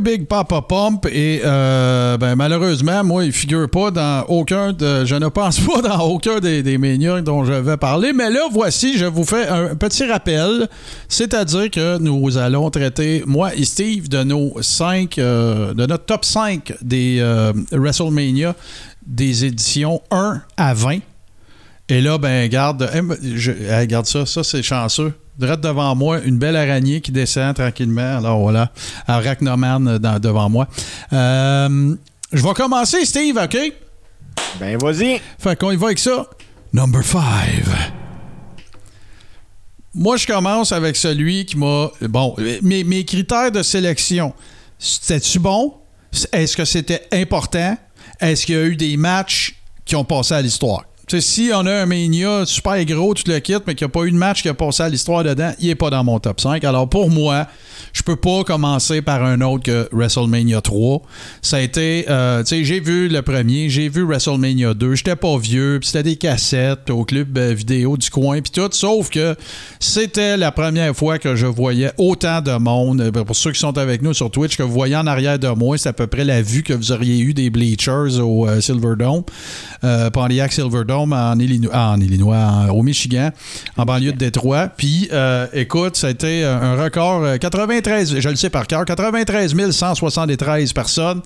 Big Papa Pump. Et euh, ben, malheureusement, moi, il figure pas dans aucun. Je ne pense pas dans aucun des, des dont je vais parler. Mais là, voici, je vous fais un petit rappel. C'est-à-dire que nous allons traiter, moi et Steve, de nos cinq, euh, de notre top 5 des euh, WrestleMania des éditions 1 à 20. Et là, ben, garde, eh, je, garde ça, ça c'est chanceux. Direct devant moi, une belle araignée qui descend tranquillement. Alors voilà, Arachnoman dans- devant moi. Euh, je vais commencer, Steve, OK? Ben, vas-y. Fait qu'on y va avec ça. Number 5. Moi, je commence avec celui qui m'a. Bon, mes, mes critères de sélection. C'était-tu bon? Est-ce que c'était important? Est-ce qu'il y a eu des matchs qui ont passé à l'histoire? Si on a un Mania super gros, tu le quittes, mais qu'il n'y a pas eu de match qui a passé à l'histoire dedans, il n'est pas dans mon top 5. Alors pour moi, je peux pas commencer par un autre que WrestleMania 3. Ça a été, euh, tu sais, j'ai vu le premier, j'ai vu WrestleMania 2, j'étais pas vieux, puis c'était des cassettes au club euh, vidéo du coin, puis tout, sauf que c'était la première fois que je voyais autant de monde. Euh, Pour ceux qui sont avec nous sur Twitch, que vous voyez en arrière de moi, c'est à peu près la vue que vous auriez eu des Bleachers au Silverdome, euh, Silverdome en Illinois, ah, en Illinois en- au Michigan, en banlieue de Détroit. Puis, euh, écoute, ça a été un un record, euh, 93, je le sais par cœur, 93 173 personnes.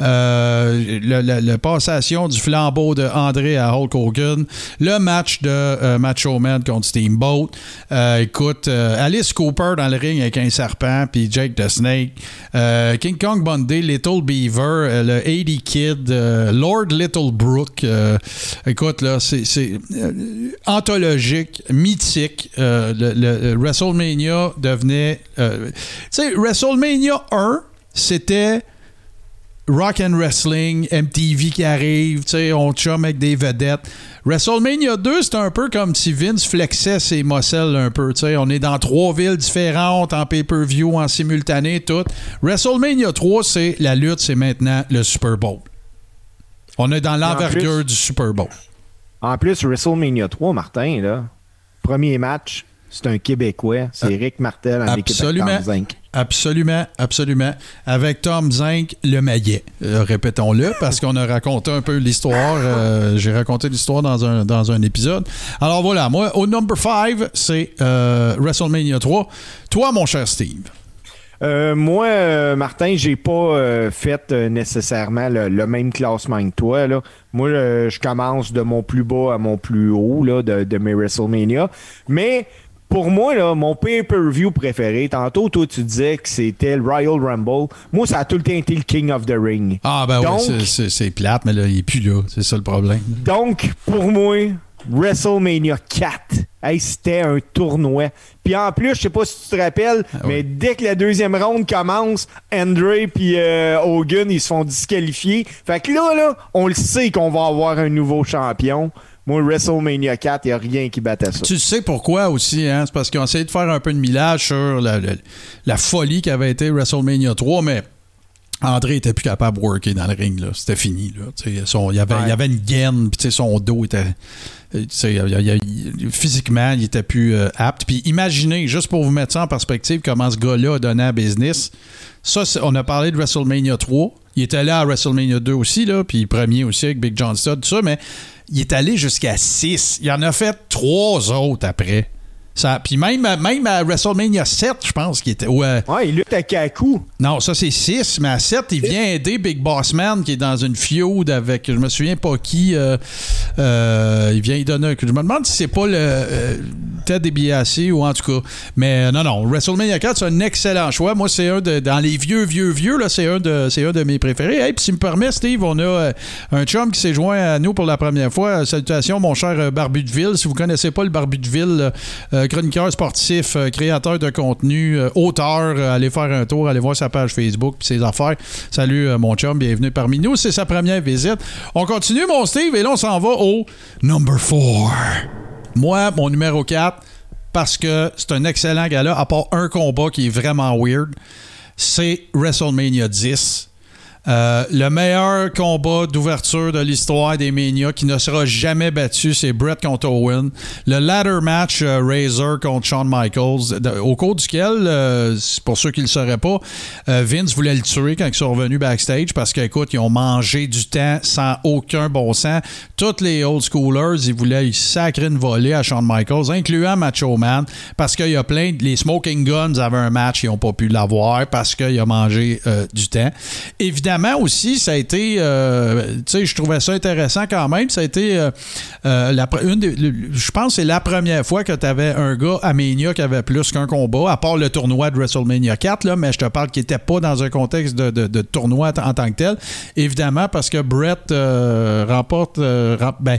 Euh, le, le- le passation du flambeau de André à Hulk Hogan. Le match de euh, Macho Man contre Steamboat. Euh, écoute, euh, Alice Cooper dans le ring avec un serpent, puis Jake the Snake. Euh, King Kong Bundy, Little Beaver, euh, le 80 Kid, euh, Lord Little Brook. euh, écoute, là, c'est c'est, euh, anthologique, mythique. Euh, le, le- le WrestleMania devenait. euh, tu sais, WrestleMania 1, c'était rock and wrestling, MTV qui arrive, tu sais, on chum avec des vedettes. WrestleMania 2, c'est un peu comme si Vince flexait ses muscles un peu, tu sais, on est dans trois villes différentes, en pay-per-view, en simultané, tout. WrestleMania 3, c'est la lutte, c'est maintenant le Super Bowl. On est dans l'envergure du Super Bowl. En plus, WrestleMania 3, Martin, là, premier match, c'est un Québécois. C'est Rick Martel en équipe avec Absolument. Tom Zink. Absolument, absolument. Avec Tom Zink, le maillet. Euh, Répétons-le, parce qu'on a raconté un peu l'histoire. euh, J'ai raconté l'histoire dans un, dans un épisode. Alors voilà, moi, au number 5, c'est euh, WrestleMania 3. Toi, mon cher Steve. Euh, moi, euh, Martin, j'ai pas euh, fait nécessairement le, le même classement que toi. Là. Moi, je commence de mon plus bas à mon plus haut là, de, de mes WrestleMania. Mais pour moi, là, mon pay-per-view préféré, tantôt, toi, tu disais que c'était le Royal Rumble. Moi, ça a tout le temps été le King of the Ring. Ah, ben Donc- oui, c'est plate, mais là, il est plus là. C'est ça le problème. Donc, pour moi, WrestleMania 4, hey, c'était un tournoi. Puis en plus, je sais pas si tu te rappelles, Ah mais dès que la deuxième ronde commence, Andre puis euh, Hogan, ils se font disqualifier. Fait que là, là, on le sait qu'on va avoir un nouveau champion. Moi, WrestleMania 4, il a rien qui battait ça. Tu sais pourquoi aussi, hein? C'est parce qu'ils ont essayé de faire un peu de millage sur la, la- la folie qu'avait été WrestleMania 3, mais André était plus capable de worker dans le ring. C'était fini, là. Son- il, y avait, Ouais. il avait une gaine, puis son dos était... euh, il il physiquement, il était plus euh, apte. Puis imaginez, juste pour vous mettre ça en perspective, comment ce gars-là a donné à business. Ça, on a parlé de WrestleMania 3. Il était là à WrestleMania 2 aussi, là, puis premier aussi avec Big John Studd, tout ça, mais il est allé jusqu'à 6. Il en a fait trois autres après. Ça, puis même, même à WrestleMania 7, je pense qu'il était. Ouais. Ouais, il lutte à Kaku. Non, ça c'est 6, mais à 7, il vient aider Big Boss Man qui est dans une feud avec, je me souviens pas qui. euh, euh, il vient y donner un coup. Je me demande si c'est pas le euh, Ted DiBiase ou en tout cas. Mais euh, non, non, WrestleMania 4, c'est un excellent choix. Moi, c'est un de. Dans les vieux, vieux, vieux, là, c'est un, de, c'est un de mes préférés. Hey, puis si me permet, Steve, on a euh, un chum qui s'est joint à nous pour la première fois. Euh, Salutations, mon cher euh, Barbu de Ville. Si vous connaissez pas le Barbu de Ville, euh, chroniqueur sportif, euh, créateur de contenu, euh, auteur, euh, allez faire un tour, allez voir sa page Facebook puis ses affaires. Salut euh, mon chum, bienvenue parmi nous. C'est sa première visite. On continue mon Steve et là on s'en va au number 4. Moi, mon numéro 4, parce que c'est un excellent gala, à part un combat qui est vraiment weird, c'est WrestleMania 10. Euh, le meilleur combat d'ouverture de l'histoire des Mania qui ne sera jamais battu, c'est Brett contre Owen. Le ladder match euh, Razor contre Shawn Michaels, au cours duquel, euh, pour ceux qui ne le sauraient pas, Vince voulait le tuer quand ils sont revenus backstage parce qu'écoute, ils ont mangé du temps sans aucun bon sens. Toutes les old schoolers, ils voulaient sacrer une volée à Shawn Michaels, incluant Macho Man, parce qu'il y a plein. Les Smoking Guns avaient un match, ils n'ont pas pu l'avoir parce qu'il a mangé du temps. Évidemment aussi, ça a été. euh, tu sais, je trouvais ça intéressant quand même. Ça a été. euh, euh, une je pense que c'est la première fois que tu avais un gars à qui avait plus qu'un combat, à part le tournoi de WrestleMania 4, là, mais je te parle qu'il n'était pas dans un contexte de, tournoi en, tant que tel. Évidemment, parce que Brett remporte. rem- ben,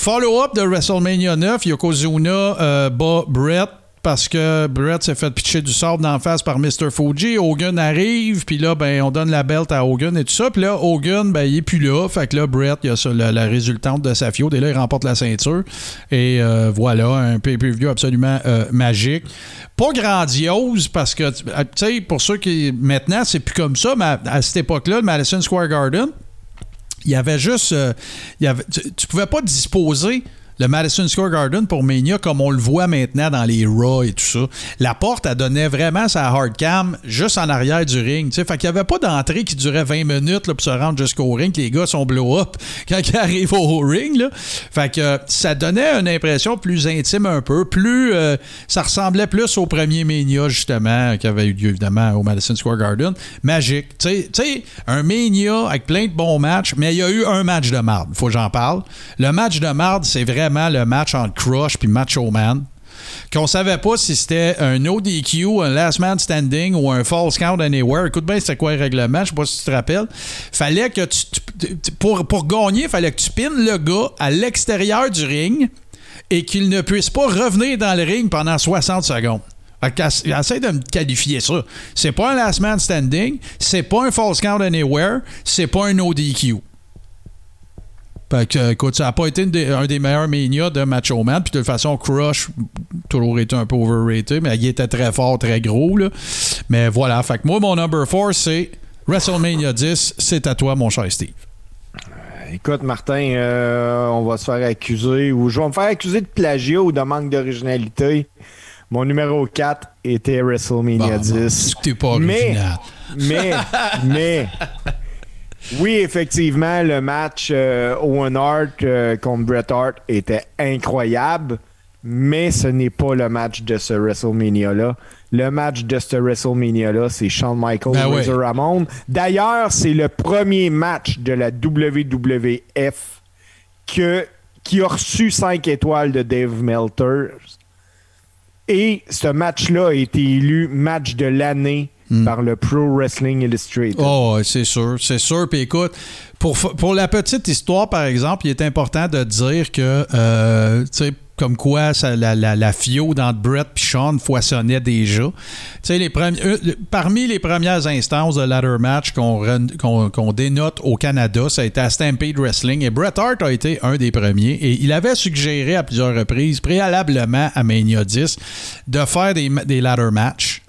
Follow-up de WrestleMania 9, Yokozuna euh, bat Brett parce que Brett s'est fait pitcher du sable d'en face par Mr. Fuji. Hogan arrive, puis là, ben, on donne la belt à Hogan et tout ça. Puis là, Hogan, ben, il est plus là. Fait que là, Brett, il a ça, la, résultante de sa fiode. Et là, il remporte la ceinture. Et euh, voilà, un pay-per-view absolument euh, magique. Pas grandiose, parce que, tu sais, pour ceux qui. Maintenant, c'est plus comme ça, mais à, cette époque-là, le Madison Square Garden, il y avait juste. euh, il avait, tu, tu pouvais pas disposer le Madison Square Garden pour Mania comme on le voit maintenant dans les Raw et tout ça. La porte, elle donnait vraiment sa hard cam juste en arrière du ring. tu sais. Fait qu'il n'y avait pas d'entrée qui durait 20 minutes pour se rendre jusqu'au ring, les gars sont blow-up quand ils arrivent au ring. Là. Fait que euh, ça donnait une impression plus intime un peu, plus euh, ça ressemblait plus au premier Mania justement qui avait eu lieu évidemment au Madison Square Garden. Magique. Tu sais- un Mania avec plein de bons matchs, mais il y a eu un match de marde. Faut que j'en parle. Le match de marde, c'est le match entre Crush puis Macho Man qu'on savait pas si c'était un ODQ, un Last Man Standing ou un False Count Anywhere. Écoute bien, c'était quoi le règlement, je sais pas si tu te rappelles. Fallait que tu, tu- pour, pour gagner, fallait que tu pines le gars à l'extérieur du ring et qu'il ne puisse pas revenir dans le ring pendant 60 secondes. Essaye de me qualifier ça. C'est pas un last man standing, c'est pas un false count anywhere, c'est pas un ODQ. Fait que, écoute, ça n'a pas été des- un des meilleurs Mania de Macho Man. Puis de toute façon, Crush, toujours été un peu overrated, mais il était très fort, très gros. Là. Mais voilà, fait que moi, mon number 4, c'est WrestleMania 10. C'est à toi, mon cher Steve. écoute, Martin, euh, on va se faire accuser, ou je vais me faire accuser de plagiat ou de manque d'originalité. Mon numéro 4 était WrestleMania Bon, 10. bon, c'est que t'es pas Mais- original. Mais, mais, oui, effectivement, le match euh, Owen Hart euh, contre Bret Hart était incroyable, mais ce n'est pas le match de ce WrestleMania-là. Le match de ce WrestleMania-là, c'est Shawn Michaels Ben Ramon. D'ailleurs, c'est le premier match de la WWF que, qui a reçu 5 étoiles de Dave Meltzer. Et ce match-là a été élu match de l'année par le Pro Wrestling Illustrated. Oh, c'est sûr, c'est sûr. Puis écoute, pour, pour la petite histoire, par exemple, il est important de dire que, euh, tu sais, comme quoi ça, la, la, la fio dans Brett puis Sean foisonnait déjà. Tu sais, les premi- euh, le- parmi les premières instances de ladder match qu'on dénote au Canada, ça a été à Stampede Wrestling et Bret Hart a été un des premiers et il avait suggéré à plusieurs reprises, préalablement à Mania 10, de faire des, des ladder matchs.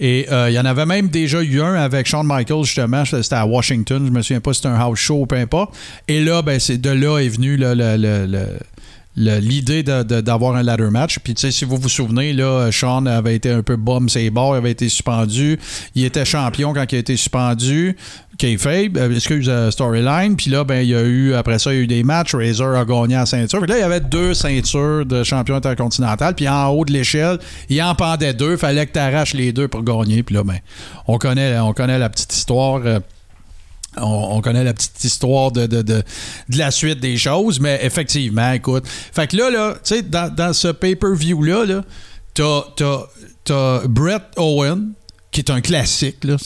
Et euh, il y en avait même déjà eu un avec Shawn Michaels, justement. C'était à Washington. Je me souviens pas si c'était un house show ou peu importe. Et là, ben, c'est de là est venu le- l'idée d'avoir un ladder match. Puis, tu sais, si vous vous souvenez, là, Sean avait été un peu bum ses il avait été suspendu. Il était champion quand il a été suspendu. Kayfabe, euh, excuse, euh, storyline. Puis là, ben, il y a eu, après ça, il y a eu des matchs. Razor a gagné la ceinture. Puis là, il y avait deux ceintures de champion intercontinental. Puis en haut de l'échelle, il en pendait deux. Fallait que tu arraches les deux pour gagner. Puis là, ben, on connaît, on connaît la petite histoire. euh, on, on connaît la petite histoire de, de, la suite des choses, mais effectivement, écoute. Fait que là, là tu sais, dans, ce pay-per-view-là, là, t'as, t'as Brett Owen, qui est un classique. Là.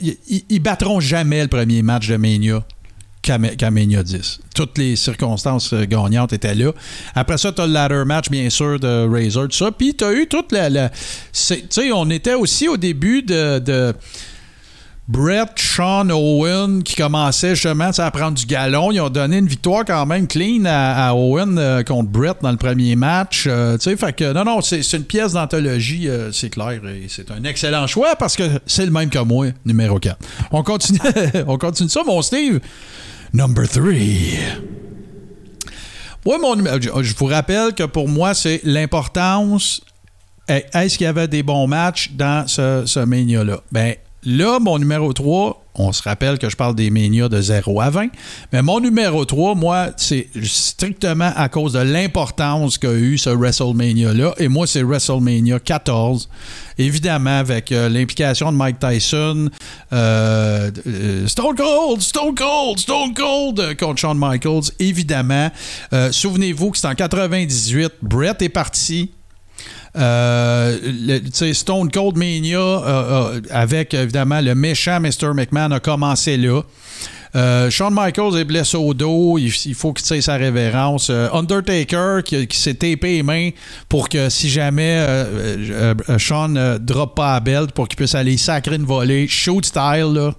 Ils, ils battront jamais le premier match de Mania qu'à Ma- qu'à Mania 10. Toutes les circonstances euh, gagnantes étaient là. Après ça, tu as le ladder match, bien sûr, de Razor, tout ça. Puis tu as eu toute la. tu sais, on était aussi au début de Brett, Sean Owen qui commençait justement à prendre du galon. Ils ont donné une victoire quand même clean à, Owen euh, contre Brett dans le premier match. Euh, tu fait que non, non, c'est une pièce d'anthologie, euh, c'est clair. Et c'est un excellent choix parce que c'est le même que moi, numéro 4. On continue, on continue ça, mon Steve. Number 3. Ouais, mon numéro- je, vous rappelle que pour moi, c'est l'importance. Est-ce qu'il y avait des bons matchs dans ce, ce Mania-là? Ben, là, mon numéro 3, on se rappelle que je parle des Mania de 0 à 20, mais mon numéro 3, moi, c'est strictement à cause de l'importance qu'a eu ce WrestleMania-là, et moi, c'est WrestleMania 14, évidemment, avec euh, l'implication de Mike Tyson, euh, euh, Stone Cold, Stone Cold, Stone Cold contre Shawn Michaels, évidemment. Souvenez-vous que c'est en 98, Brett est parti, euh, le- Stone Cold Mania, euh, euh, avec évidemment le méchant Mr. McMahon, a commencé là. Shawn Michaels est blessé au dos, il, faut qu'il tire sa révérence. Undertaker qui, s'est tapé les mains pour que si jamais euh, Shawn ne drop pas à belt pour qu'il puisse aller sacrer une volée, shoot style, là.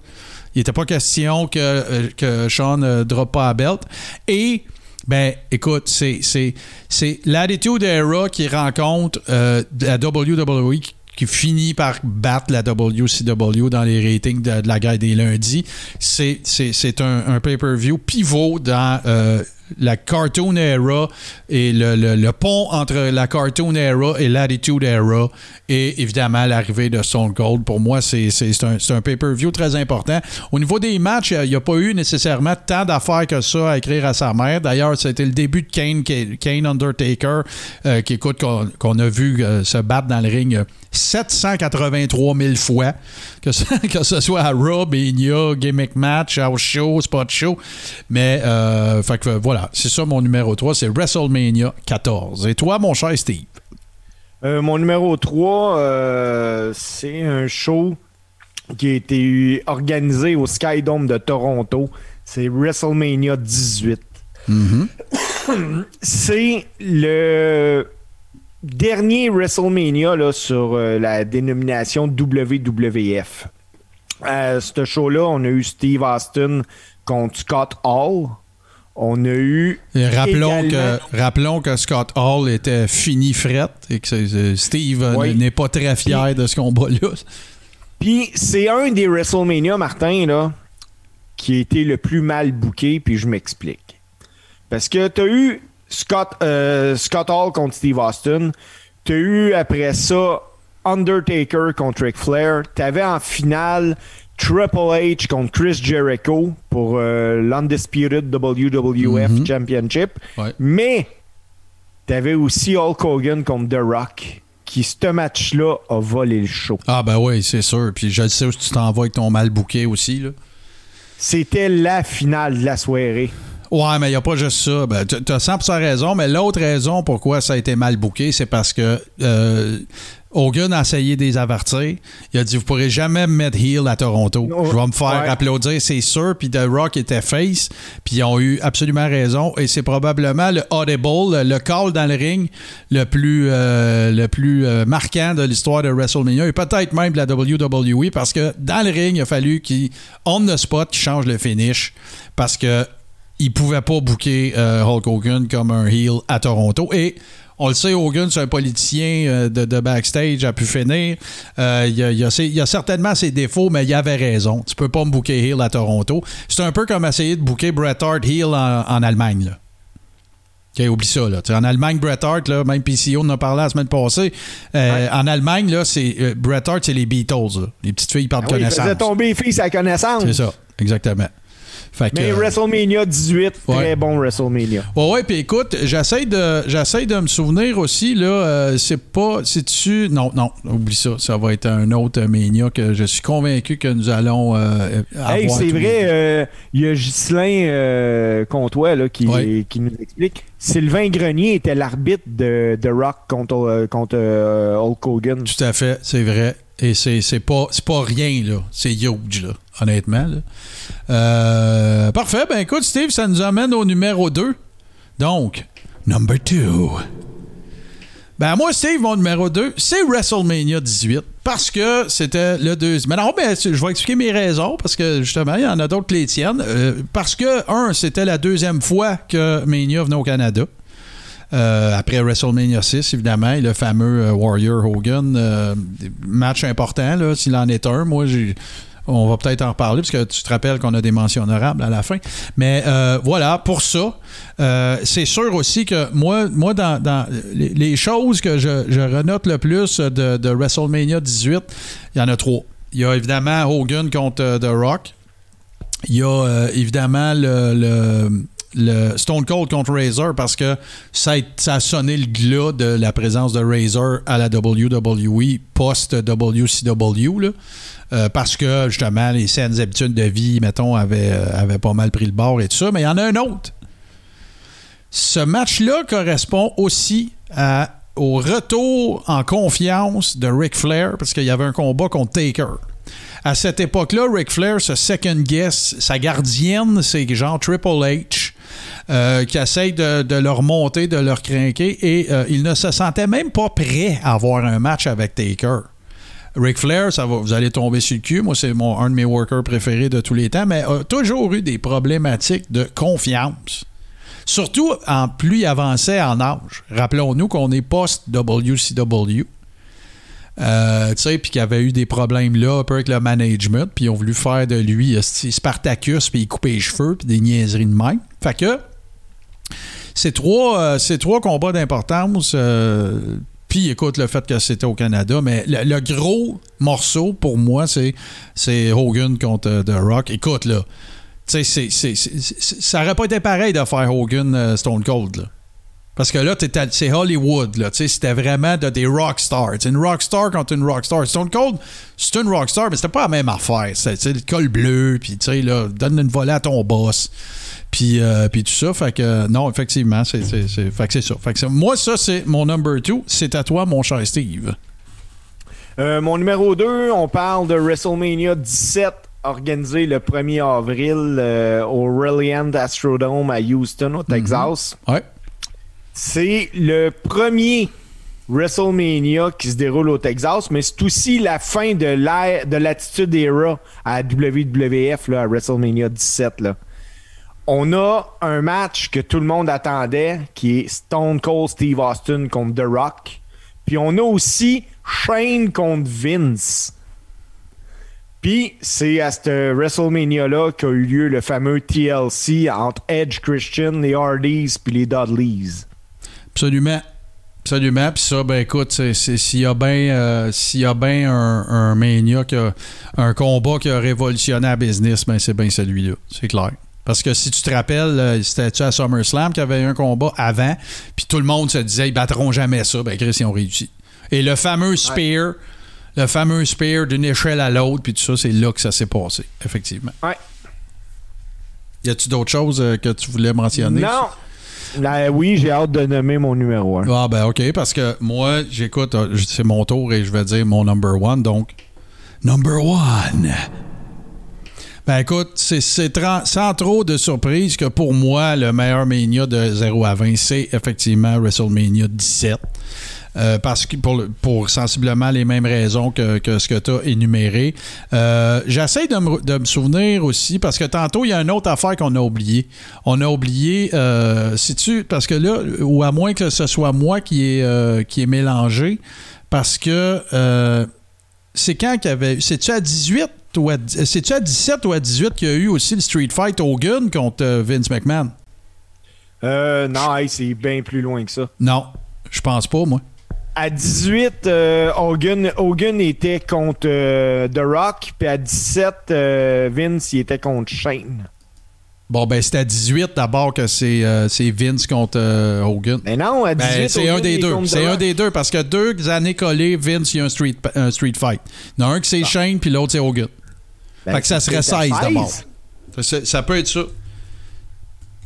Il n'était pas question que, que Sean ne drop pas à belt. Et, ben, écoute, c'est, c'est, c'est l'Attitude Era qui rencontre euh, la WWE qui, finit par battre la WCW dans les ratings de, la guerre des lundis. C'est, c'est, c'est un, un pay-per-view pivot dans euh, la Cartoon Era et le, le- le pont entre la Cartoon Era et l'Attitude Era et évidemment l'arrivée de Stone Cold. Pour moi, c'est, un, un pay-per-view très important. Au niveau des matchs, il n'y a pas eu nécessairement tant d'affaires que ça à écrire à sa mère. D'ailleurs, c'était le début de Kane, Kane Undertaker, euh, qui écoute qu'on, a vu euh, se battre dans le ring euh, 783 000 fois, que ce, que ce soit à Raw, Gimmick Match, House Show, Spot Show. Mais, euh, fait que voilà, c'est ça mon numéro 3, c'est WrestleMania 14. Et toi, mon cher Steve? Euh, mon numéro 3, euh, c'est un show qui a été organisé au Skydome de Toronto. C'est WrestleMania 18. c'est le dernier WrestleMania là, sur euh, la dénomination WWF. À ce show-là, on a eu Steve Austin contre Scott Hall. On a eu Et rappelons, Également- que, rappelons que Scott Hall était fini fret et que Steve euh, Oui. n'est pas très fier de ce combat-là. Puis c'est un des WrestleMania, Martin, là, qui a été le plus mal booké, puis je m'explique. Parce que tu as eu Scott, euh, Scott Hall contre Steve Austin, tu as eu après ça Undertaker contre Ric Flair, tu avais en finale Triple H contre Chris Jericho pour euh, l'Undisputed WWF Championship, Ouais. mais tu avais aussi Hulk Hogan contre The Rock, qui ce match-là a volé le show. Ah, ben oui, c'est sûr. Puis je sais où tu t'en vas avec ton mal bouquet aussi. C'était la finale de la soirée. Ouais, mais il n'y a pas juste ça. Ben, tu as 100% raison, mais l'autre raison pourquoi ça a été mal booké, c'est parce que euh, Hogan a essayé de les avertir. Il a dit Vous pourrez jamais me mettre heel à Toronto. Oh, Je vais me faire ouais. applaudir, c'est sûr. Puis The Rock était face. Puis ils ont eu absolument raison. Et c'est probablement le audible, le call dans le ring le plus, euh, le plus euh, marquant de l'histoire de WrestleMania et peut-être même de la WWE parce que dans le ring, il a fallu qu'il, on the spot, qu'il change le finish parce que il pouvait pas booker euh, Hulk Hogan comme un heel à Toronto. Et on le sait, Hogan, c'est un politicien euh, de, de backstage, a pu finir. Euh, il, y a, il y a ses- il y a certainement ses défauts, mais il avait raison. Tu peux pas me booker heel à Toronto. C'est un peu comme essayer de booker Bret Hart heel en, en Allemagne. Là. OK, oublie ça. Là. En Allemagne, Bret Hart, là, même PCO en a parlé la semaine passée. euh, En Allemagne, là, c'est, euh, Bret Hart, c'est les Beatles. là. Les petites filles par Ah oui, connaissance. faisait tomber les filles sa connaissance. c'est ça, exactement. Fait que, Mais euh, WrestleMania 18, Ouais. très bon WrestleMania. Ouais, ouais, puis écoute, j'essaie de, j'essaie de me souvenir aussi, là, euh, c'est pas, c'est-tu, non, non, oublie ça, ça va être un autre Mania que je suis convaincu que nous allons euh, avoir. Hey, c'est vrai, il y a Ghislain Comtois là, qui, Ouais. qui nous explique. Sylvain Grenier était l'arbitre de, de Rock contre, contre Hulk Hogan. Tout à fait, c'est vrai. Et c'est, c'est pas, c'est pas rien, là. C'est huge, là, honnêtement. là. Euh, parfait, ben écoute, Steve, ça nous amène au numéro 2. Donc, number 2. Ben moi, Steve, mon numéro 2, c'est WrestleMania 18. Parce que c'était le deuxième. Mais non, ben, je vais expliquer mes raisons, parce que justement, il y en a d'autres que les tiennes. Euh, parce que, un, c'était la deuxième fois que Mania venait au Canada. Euh, après WrestleMania 6, évidemment, et le fameux euh, Warrior Hogan. euh, match important, s'il en est un. Moi. On va peut-être en reparler parce que tu te rappelles qu'on a des mentions honorables à la fin. Mais voilà, pour ça, c'est sûr aussi que moi, moi dans, les, choses que je, je renote le plus de, WrestleMania 18, il y en a trois. Il y a évidemment Hogan contre The Rock. Il y a évidemment le- le Stone Cold contre Razor parce que ça a, ça sonné le glas de la présence de Razor à la WWE post-WCW. Euh, parce que justement, les saines habitudes de vie, mettons, avaient, euh, avaient pas mal pris le bord et tout ça. Mais il y en a un autre. Ce match-là correspond aussi au retour en confiance de Ric Flair parce qu'il y avait un combat contre Taker. À cette époque-là, Ric Flair se second guess sa gardienne, c'est genre Triple H, euh, qui essaye de, leur monter, de leur craquer, et euh, il ne se sentait même pas prêt à avoir un match avec Taker. Ric Flair, ça va, vous allez tomber sur le cul. Moi, c'est mon, un de mes workers préférés de tous les temps, mais a toujours eu des problématiques de confiance. Surtout en plus il avançait en âge. Rappelons-nous qu'on est post-WCW. Euh, tu sais, puis qu'il avait eu des problèmes là, un peu avec le management, puis ils ont voulu faire de lui Spartacus, puis il coupait les cheveux, puis des niaiseries de même. Fait que, c'est trois, euh, trois combats d'importance. euh, puis écoute, le fait que c'était au Canada, mais le, gros morceau pour moi, c'est, Hogan contre euh, The Rock. Écoute, là, ça aurait pas été pareil de faire Hogan Stone Cold. Parce que là, c'est Hollywood, c'était vraiment de, des rockstars. Une rockstar contre une rockstar. Stone Cold, c'est une rockstar, mais c'était pas la même affaire. C'est le col bleu, puis là, donne une volée à ton boss. Puis, euh, puis tout ça. Fait que, non, effectivement, c'est, c'est, c'est- fait que c'est ça. Fait que c'est- moi, ça, c'est mon number two. C'est à toi, mon cher Steve. Euh, mon numéro 2, on parle de WrestleMania 17, organisé le 1er avril euh, au Reliant Astrodome à Houston, au Texas. Ouais. C'est le premier WrestleMania qui se déroule au Texas, mais c'est aussi la fin de l'ère de l'attitude era à WWF là, à WrestleMania 17. Là. On a un match que tout le monde attendait, qui est Stone Cold Steve Austin contre The Rock. Puis on a aussi Shane contre Vince. Puis c'est à ce WrestleMania-là qu'a eu lieu le fameux TLC entre Edge Christian, les Hardys puis les Dudleys. Absolument. Absolument. Puis ça, ben écoute, c'est- c'est- s'il y a bien euh, s'il y a bien un, un Mania, qui a- un combat qui a révolutionné la business, ben c'est bien celui-là. C'est clair. Parce que si tu te rappelles, euh, c'était-tu à SummerSlam qu'il y avait eu un combat avant, puis tout le monde se disait ils battront jamais ça. Ben Chris, ils ont réussi. Et le fameux spear, le fameux spear d'une échelle à l'autre, puis tout ça, c'est là que ça s'est passé, effectivement. Ouais. Y a-tu d'autres choses euh, que tu voulais mentionner? Non! Là, oui, j'ai hâte de nommer mon numéro 1. Ah ben ok, parce que moi, j'écoute, euh, c'est mon tour et je vais dire mon number one, donc number one. Ben écoute, c'est, sans trop de surprise que pour moi, le meilleur Mania de 0 à 20, c'est effectivement WrestleMania 17. Euh, parce que pour, pour sensiblement les mêmes raisons que, que ce que tu as énuméré. Euh, J'essaie de me, de me souvenir aussi, parce que tantôt, il y a une autre affaire qu'on a oubliée. On a oublié, euh, si tu, parce que là, ou à moins que ce soit moi qui est, qui est mélangé, parce que c'est quand qu'il y avait. C'est-tu à 18 ou à, c'est-tu à 17 ou à 18 qu'il y a eu aussi le Street Fight Hogan contre euh, Vince McMahon? Euh, non, hey, c'est bien plus loin que ça. Non, je pense pas, moi. À 18, euh, Hogan, Hogan était contre euh, The Rock, puis à 17, euh, Vince, il était contre Shane. Bon, ben, c'est à 18 d'abord que c'est euh, c'est Vince contre euh, Hogan. Mais non, à 18, Ben, c'est Hogan un des deux. C'est un des deux parce que deux années collées, Vince, il y a un street, un street fight. Il y en a un qui c'est Shane, puis l'autre c'est Hogan. Ben, fait que ça serait c'était 16 d'abord. Ça, peut être ça.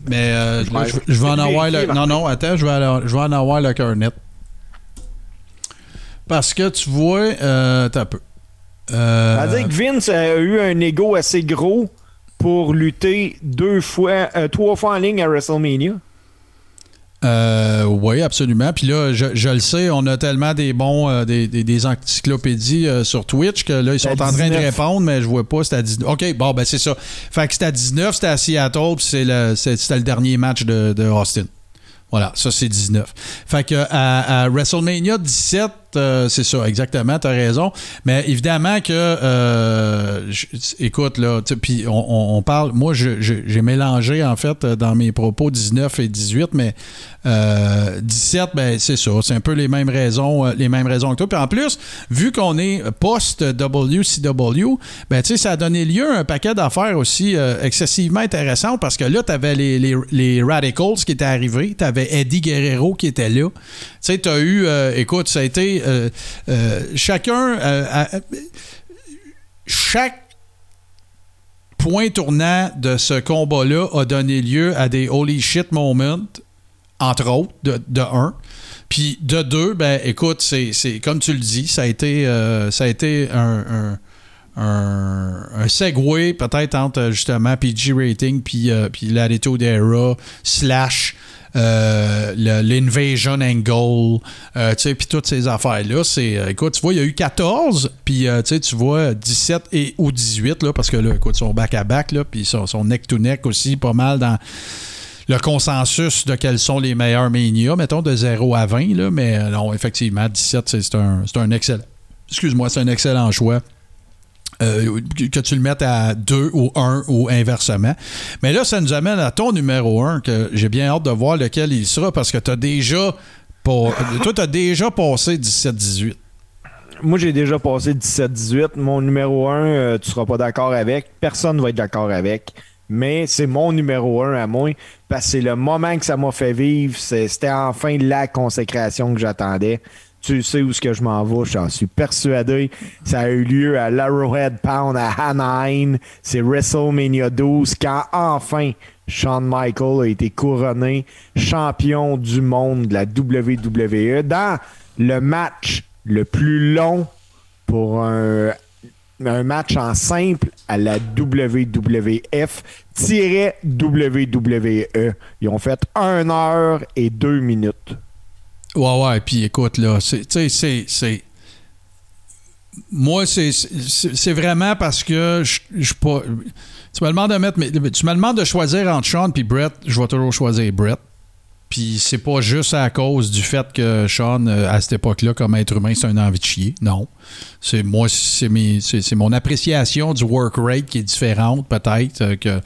Mais euh, Je là, vais- je, je vais en avoir le. Non, non, attends, je vais, aller- je vais en avoir le cœur net. Parce que tu vois. Euh, t'as peu. Euh, dire que Vince a eu un ego assez gros pour lutter deux fois, euh, trois fois en ligne à WrestleMania. Euh, oui, absolument. Puis là, je, je le sais, on a tellement des bons, euh, des, des- des encyclopédies euh, sur Twitch que là, ils sont en train de 19. répondre, mais je vois pas, c'est à 19. OK, bon, ben c'est ça. Fait que c'était à 19, c'était à Seattle, puis c'est le- c'est- c'était le dernier match de, de Austin. Voilà, ça c'est 19. Fait que à, à WrestleMania 17, euh, c'est ça, exactement, t'as raison. Mais évidemment que, euh, écoute, là, tu puis on, parle, moi j'ai mélangé en fait euh, dans mes propos 19 et 18, mais euh, 17, ben c'est ça, c'est un peu les mêmes raisons, les mêmes raisons que toi. Puis en plus, vu qu'on est post-WCW, ben tu sais, ça a donné lieu à un paquet d'affaires aussi excessivement intéressantes parce que là, tu avais les, les, Radicals qui étaient arrivés, tu avais Eddie Guerrero qui était là. Tu sais, tu as eu, écoute, ça a été euh, euh, chacun, euh, chaque point tournant de ce combat-là a donné lieu à des holy shit moments, entre autres, de, un. Puis de deux, ben écoute, c'est comme tu le dis, ça a été, ça a été un, un, peut-être entre justement PG Rating puis, euh, puis l'Attitude Era slash l'invasion angle, euh, tu sais, puis toutes ces affaires-là, c'est, euh, écoute, tu vois, il y a eu 14, puis euh, tu vois 17 et ou 18, là, parce que là, écoute, ils sont back-à-back, là, puis ils sont, neck-to-neck aussi, pas mal dans le consensus de quels sont les meilleurs Mania, mettons de 0 à 20, là, mais euh, non, effectivement, 17, c'est un, un excellent. Excuse-moi, c'est un excellent choix. Euh, que tu le mettes à 2 ou 1 ou inversement. Mais là, ça nous amène à ton numéro 1, que j'ai bien hâte de voir lequel il sera, parce que tu as déjà. Pas, toi, tu as déjà passé 17-18. Moi, j'ai déjà passé 17-18. Mon numéro 1, tu seras pas d'accord avec. Personne va être d'accord avec. Mais c'est mon numéro 1 à moi. Parce que c'est le moment que ça m'a fait vivre. C'était enfin la consécration que j'attendais. Tu sais où ce que je m'en vais, j'en suis persuadé. Ça a eu lieu à l'Arrowhead Pound à Anaheim. C'est WrestleMania 12 quand enfin Shawn Michael a été couronné champion du monde de la WWE dans le match le plus long pour un, un match en simple à la WWF-WWE. Ils ont fait 1 heure et 2 minutes. Ouais, ouais, puis écoute, là, c'est- tu sais, c'est. Moi, c'est- vraiment parce que je suis pas. Tu me demandes de mettre. mes- Tu me demandes de choisir entre Sean et Brett, je vais toujours choisir Brett. Puis c'est pas juste à cause du fait que Sean, euh, à cette époque-là, comme être humain, c'est un envie de chier. Non. C'est moi, c'est mon appréciation du work rate qui est différente, peut-être. euh, que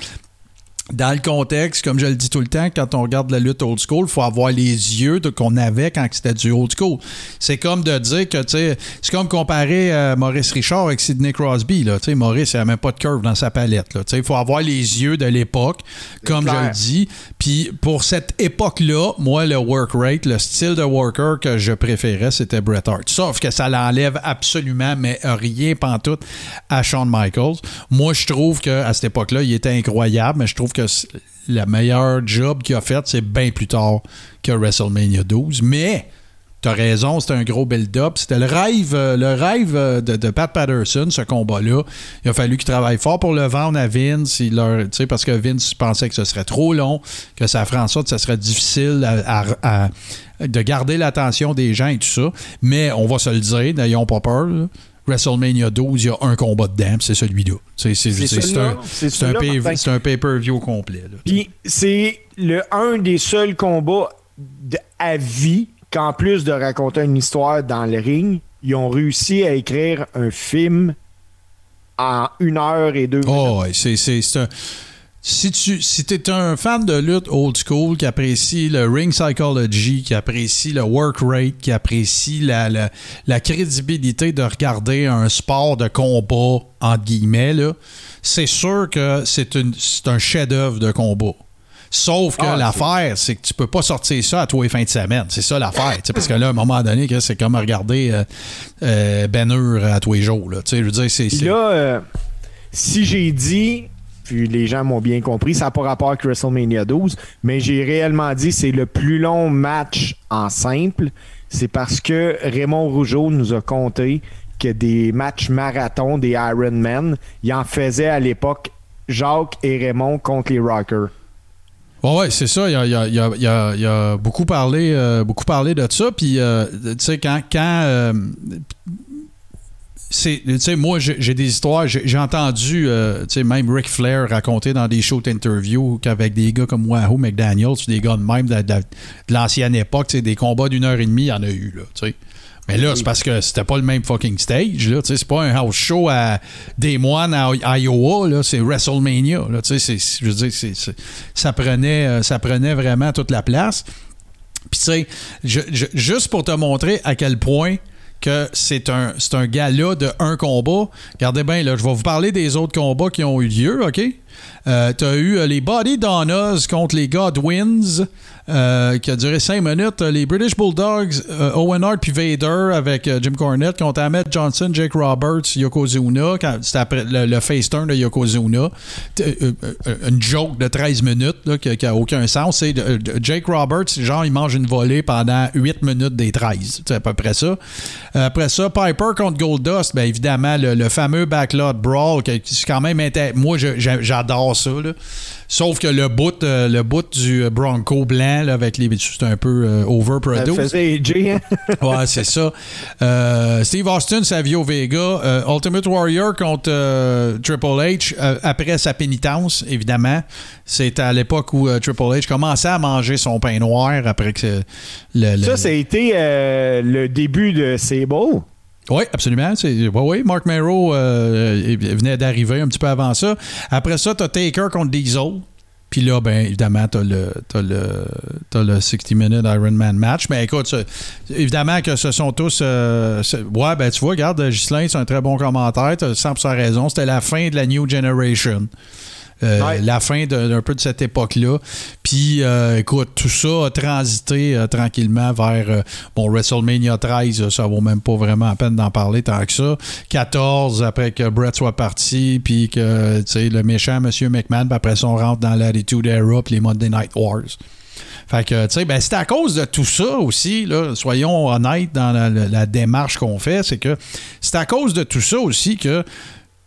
dans le contexte, comme je le dis tout le temps, quand on regarde la lutte old school, il faut avoir les yeux de- qu'on avait quand c'était du old school. C'est comme de dire que, tu sais, c'est comme comparer euh, Maurice Richard avec Sidney Crosby. Là. Tu sais, Maurice, il n'a même pas de curve dans sa palette. là. Tu sais, Il faut avoir les yeux de l'époque, comme je le dis. Puis pour cette époque-là, moi, le work rate, le style de worker que je préférais, c'était Bret Hart. Sauf que ça l'enlève absolument, mais rien pantoute à Shawn Michaels. Moi, je trouve qu'à cette époque-là, il était incroyable, mais je trouve que c'est- le meilleur job qu'il a fait, c'est bien plus tard que WrestleMania 12. Mais T'as raison, c'était un gros build-up. C'était le rêve, euh, le rêve euh, de, Pat Patterson, ce combat-là. Il a fallu qu'il travaille fort pour le vendre à Vince, parce que Vince pensait que ce serait trop long, que ça ferait en sorte que ce serait difficile de garder l'attention des gens et tout ça. Mais on va se le dire, n'ayons pas peur. WrestleMania 12, il y a un combat dedans, c'est celui-là. C'est c'est- C'est un, un pay- un pay-per-view complet. là. Puis c'est le un des seuls combats de- à vie qu'en plus de raconter une histoire dans le ring, ils ont réussi à écrire un film en une heure et deux minutes. Oh, ouais, c'est, c'est, c'est un. Si tu si es un fan de lutte old school qui apprécie le ring psychology, qui apprécie le work rate, qui apprécie la, la, la crédibilité de regarder un sport de combat, entre guillemets, là, c'est sûr que c'est, une, c'est un chef-d'œuvre de combat. Sauf que Ah, l'affaire, c'est que tu peux pas sortir ça à tous les fins de semaine. C'est ça l'affaire. Parce que là, à un moment donné, c'est comme regarder euh, euh, Ben Hur à tous les jours. Là. Tu sais, Je veux dire, c'est- là, euh, si j'ai dit, puis les gens m'ont bien compris, ça n'a pas rapport avec WrestleMania 12, mais j'ai réellement dit c'est le plus long match en simple. C'est parce que Raymond Rougeau nous a compté que des matchs marathons, des Ironman, il en faisait à l'époque Jacques et Raymond contre les Rockers. Ouais, ouais, c'est ça. Il a, a- beaucoup parlé, de ça. Puis, euh, tu sais, quand. quand euh, c'est, tu sais, moi, j'ai des histoires. J'ai entendu, euh, tu sais, même Ric Flair raconter dans des shows d'interview qu'avec des gars comme Wahoo McDaniels, des gars de même de, de- de l'ancienne époque, tu sais, des combats d'une heure et demie, il y en a eu, là, tu sais. Mais là, c'est parce que c'était pas le même fucking stage. Là, c'est pas un house show à Des Moines à Iowa. Là, c'est WrestleMania. Là, c'est- je veux dire, ça, prenait, euh, ça prenait vraiment toute la place. Puis, tu sais, juste pour te montrer à quel point que c'est un, c'est un gala de un combat. Regardez bien, là, je vais vous parler des autres combats qui ont eu lieu, OK? Euh, tu as eu euh, les Body Donnas contre les Godwins, euh, qui a duré 5 minutes. Euh, Les British Bulldogs, Owen Hart puis Vader avec Jim Cornette contre Ahmed Johnson, Jake Roberts, Yokozuna. C'était après le, face turn de Yokozuna. Une joke de 13 minutes là, qui n'a aucun sens. C'est Jake Roberts, genre, il mange une volée pendant 8 minutes des 13. C'est à peu près ça. Après ça, Piper contre Goldust, bien évidemment, le, fameux backlot brawl, qui c'est quand même Moi, j'adore ça. là. Sauf que le bout, euh, le bout du Bronco blanc là, avec les. C'est un peu euh, Ça overproduced. faisait AJ, hein? Ouais, c'est ça. Euh, Steve Austin, Savio Vega. euh, Ultimate Warrior contre Triple H après sa pénitence, évidemment. C'est à l'époque où Triple H commençait à manger son pain noir après que le. le- Ça, ça a été le début de beau. Oui, absolument. Oui, oui, Mark Merrow euh, il venait d'arriver un petit peu avant ça. Après ça, tu as Taker contre Diesel. Puis là, ben évidemment, tu as le, t'as le, t'as le 60-minute Ironman match. Mais écoute, évidemment que ce sont tous... euh, ouais, ben tu vois, regarde, Ghislain, c'est un très bon commentaire. Tu as 100% raison. C'était la fin de la New Generation. Euh, Ouais. La fin d'un peu de cette époque-là. Puis, euh, écoute, tout ça a transité euh, tranquillement vers bon, WrestleMania 13. euh, Ça vaut même pas vraiment la peine d'en parler tant que ça. 14, après que Brett soit parti, puis que tu sais, le méchant M. McMahon, puis après ça, on rentre dans l'Attitude Era, puis les Monday Night Wars. Fait que, tu sais, ben, c'est à cause de tout ça aussi, là, soyons honnêtes dans la, la- la démarche qu'on fait, c'est que c'est à cause de tout ça aussi que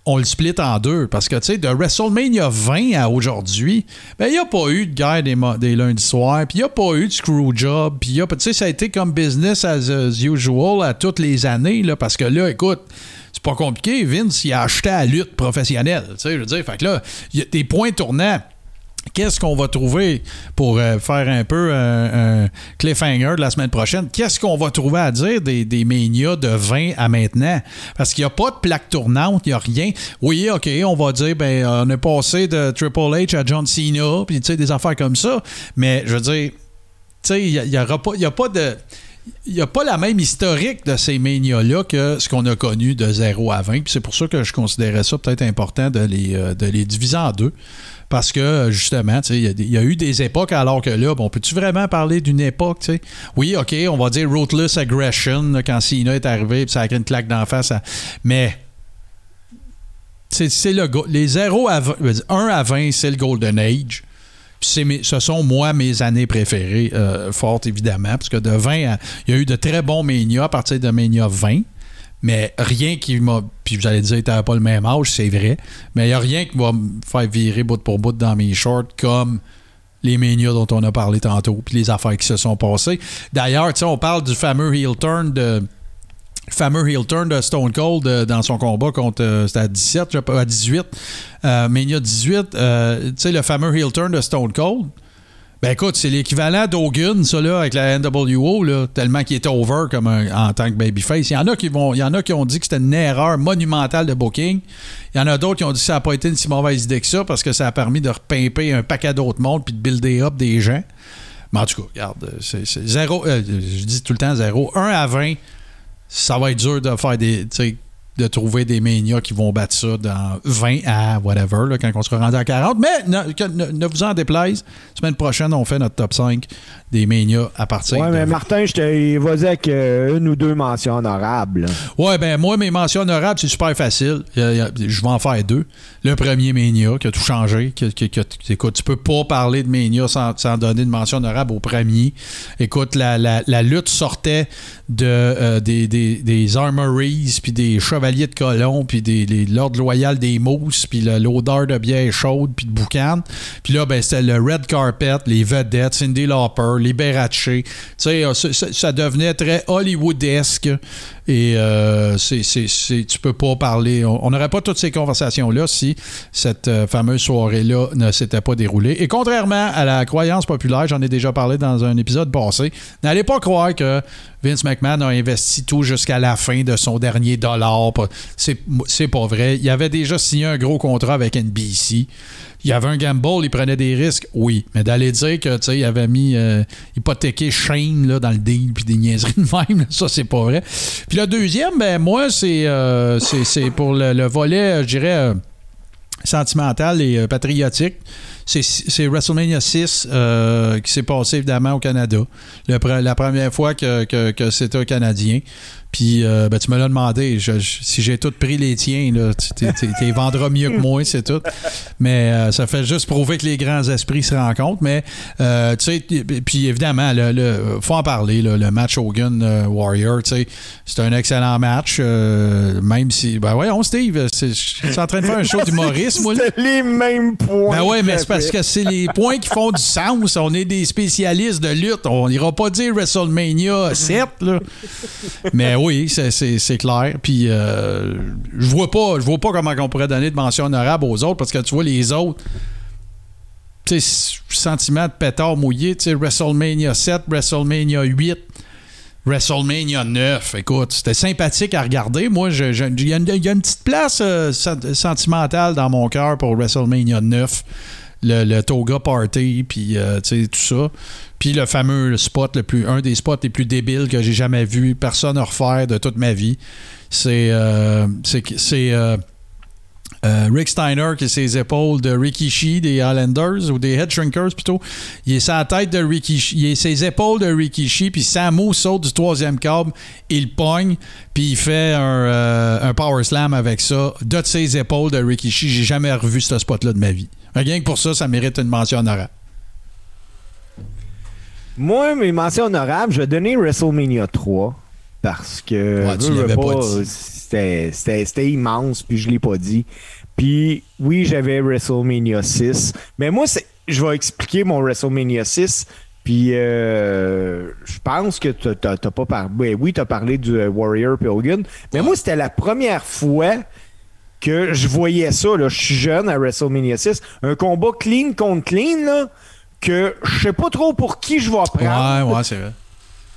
on le split en deux. Parce que, tu sais, de WrestleMania 20 à aujourd'hui, ben, il n'y a pas eu de guerre des, lundis soirs, puis il n'y a pas eu de screwjob, puis tu sais, ça a été comme business as, usual à toutes les années, là, parce que là, écoute, c'est pas compliqué. Vince, il a acheté la lutte professionnelle, tu sais, je veux dire. Fait que là, il y a des points tournants. Qu'est-ce qu'on va trouver pour euh, faire un peu un, un cliffhanger de la semaine prochaine? Qu'est-ce qu'on va trouver à dire des, des de 20 à maintenant? Parce qu'il n'y a pas de plaque tournante, il n'y a rien. Oui, OK, on va dire, ben, on est passé de Triple H à John Cena, puis des affaires comme ça. Mais je veux dire, tu sais, il n'y aura pas, y a pas de. Il n'y a pas la même historique de ces Mania-là que ce qu'on a connu de 0 à 20. Puis c'est pour ça que je considérais ça peut-être important de les, euh, de les diviser en deux. Parce que, justement, il y a eu des époques, alors que là, bon, peux-tu vraiment parler d'une époque, tu sais? Oui, OK, on va dire Ruthless Aggression, quand Cena est arrivé, puis ça a créé une claque d'en face. Mais, c'est le... Les 0 à 20, je veux dire, 1 à 20, c'est le Golden Age. Ce sont, moi, mes années préférées, euh, fortes, évidemment, parce que de 20 à... Il y a eu de très bons Mania à partir de Mania 20. Mais rien qui m'a. Puis vous allez dire, t'avais pas le même âge, c'est vrai. Mais il n'y a rien qui va me faire virer bout pour bout dans mes shorts comme les Mania dont on a parlé tantôt, puis les affaires qui se sont passées. D'ailleurs, tu sais, on parle du fameux heel turn de. Fameux heel turn de Stone Cold euh, dans son combat contre. euh, C'était à 17, je sais pas, à 18. euh, Mania 18. euh, tu sais, le fameux heel turn de Stone Cold. Ben écoute, c'est l'équivalent d'Hogan, ça là, avec la NWO, là, tellement qu'il était over comme en tant que babyface. Il y en a qui vont. Il y en a qui ont dit que c'était une erreur monumentale de booking. Il y en a d'autres qui ont dit que ça n'a pas été une si mauvaise idée que ça parce que ça a permis de repimper un paquet d'autres mondes puis de builder up des gens. Mais en tout cas, regarde, c'est zéro. je dis tout le temps zéro. 1 à 20, ça va être dur de faire des. de trouver des Mania qui vont battre ça dans 20 à whatever, quand on sera rendu à 40. Mais ne- ne vous en déplaise. Semaine prochaine, on fait notre top 5 des Mania à partir de mais 20. Martin, je te vas-y avec euh, une ou deux mentions honorables. Ouais, ben moi, mes mentions honorables, c'est super facile. Je vais en faire deux. Le premier Mania, qui a tout changé. Écoute, tu peux pas parler de Mania sans, sans donner une mention honorable au premier. Écoute, la, la- la lutte sortait de, euh, des, des, des Armories, puis des Chevaliers de Colomb, puis l'Ordre Loyal des Mousses, puis l'odeur de bière chaude, puis de boucan. Puis là, ben, c'était le Red Carpet, les vedettes, Cindy Lauper, Liberace. Tu sais, euh, ça, devenait très Hollywoodesque. Et euh, c'est, tu peux pas parler. On on n'aurait pas toutes ces conversations-là si cette euh, fameuse soirée-là ne s'était pas déroulée. Et contrairement à la croyance populaire, j'en ai déjà parlé dans un épisode passé, n'allez pas croire que Vince McMahon a investi tout jusqu'à la fin de son dernier dollar. C'est, pas vrai. Il avait déjà signé un gros contrat avec NBC. Il y avait un gamble, il prenait des risques, oui. Mais d'aller dire que sais, il avait mis euh, hypothéqué Shane là, dans le deal puis des niaiseries de même, ça c'est pas vrai. Puis le deuxième, ben moi, c'est euh, pour le, le volet, euh, je dirais, euh, sentimental et euh, patriotique. C'est- WrestleMania 6 euh, qui s'est passé évidemment au Canada. La première fois que, que- que c'était un Canadien. Puis euh, ben, tu me l'as demandé. Je- je- si j'ai tout pris les tiens, là, tu t'es vendras mieux que moi, c'est tout. Mais euh, ça fait juste prouver que les grands esprits se rencontrent. Mais euh, tu sais, puis évidemment, le, le- faut en parler. là, le match Hogan Warrior, tu sais, c'est un excellent match. même si, ben voyons, Steve, c'est- je suis en train de faire un show d'humoriste, moi. là. C'était les mêmes points. Ben ouais, mais c'est parce que c'est les points qui font du sens. On est des spécialistes de lutte. On n'ira pas dire WrestleMania 7, là. Mais oui, c'est- clair. Puis euh, je vois pas, je vois pas comment on pourrait donner de mention honorable aux autres parce que tu vois les autres. Tu sais, sentiment de pétard mouillé, tu sais, WrestleMania 7, WrestleMania 8. WrestleMania 9, écoute, c'était sympathique à regarder. Moi, il y, a une- petite place euh, sen- sentimentale dans mon cœur pour WrestleMania 9. Le, le Toga Party, puis euh, tout ça. Puis le fameux spot, le plus, un des spots les plus débiles que j'ai jamais vu, personne à refaire de toute ma vie. C'est euh, c'est euh, euh, Rick Steiner qui est ses épaules de Rikishi des Highlanders ou des Head Shrinkers plutôt. Il est la tête de Rikishi. Il est ses épaules de Rikishi. Puis Samu saute du troisième câble. Il pogne. Puis il fait un, euh, un power slam avec ça de ses épaules de Rikishi. J'ai jamais revu ce spot-là de ma vie. Rien que pour ça, ça mérite une mention honorable. Moi, mes mentions honorables, je vais donner WrestleMania 3 parce que Ouais, tu c'était immense, puis je l'ai pas dit. Puis oui, j'avais WrestleMania 6, mais moi, je vais expliquer mon WrestleMania 6. Puis euh, je pense que t'as- t'as t'as pas parlé. oui, tu as parlé du euh, Warrior puis Hogan. Mais moi, c'était la première fois que je voyais ça, là, je suis jeune à WrestleMania 6, un combat clean contre clean, là, que je sais pas trop pour qui je vais prendre. Ouais, ouais, c'est vrai.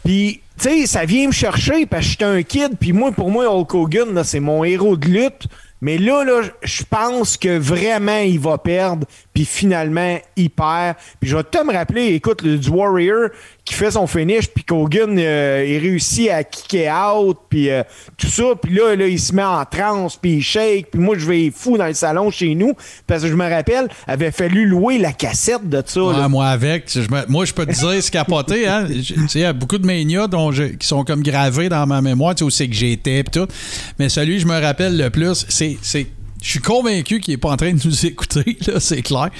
Puis, tu sais, ça vient me chercher parce que j'étais un kid. Puis moi, pour moi, Hulk Hogan, là, c'est mon héros de lutte. Mais là, là, je pense que vraiment, il va perdre. Puis finalement, il perd. Puis je vais te me rappeler, écoute, le du Warrior qui fait son finish, puis euh, il réussit à kicker out, puis euh, tout ça. Puis là, là, il se met en transe, puis il shake. Puis moi, je vais fou dans le salon chez nous. Parce que je me rappelle, avait fallu louer la cassette de ça. moi, avec, moi, je peux te dire, c'est capoté. Hein? Il y a beaucoup de Mania dont qui sont comme gravés dans ma mémoire, tu sais, où c'est que j'étais, pis tout. Mais celui je me rappelle le plus, c'est. Je suis convaincu qu'il est pas en train de nous écouter, là, c'est clair.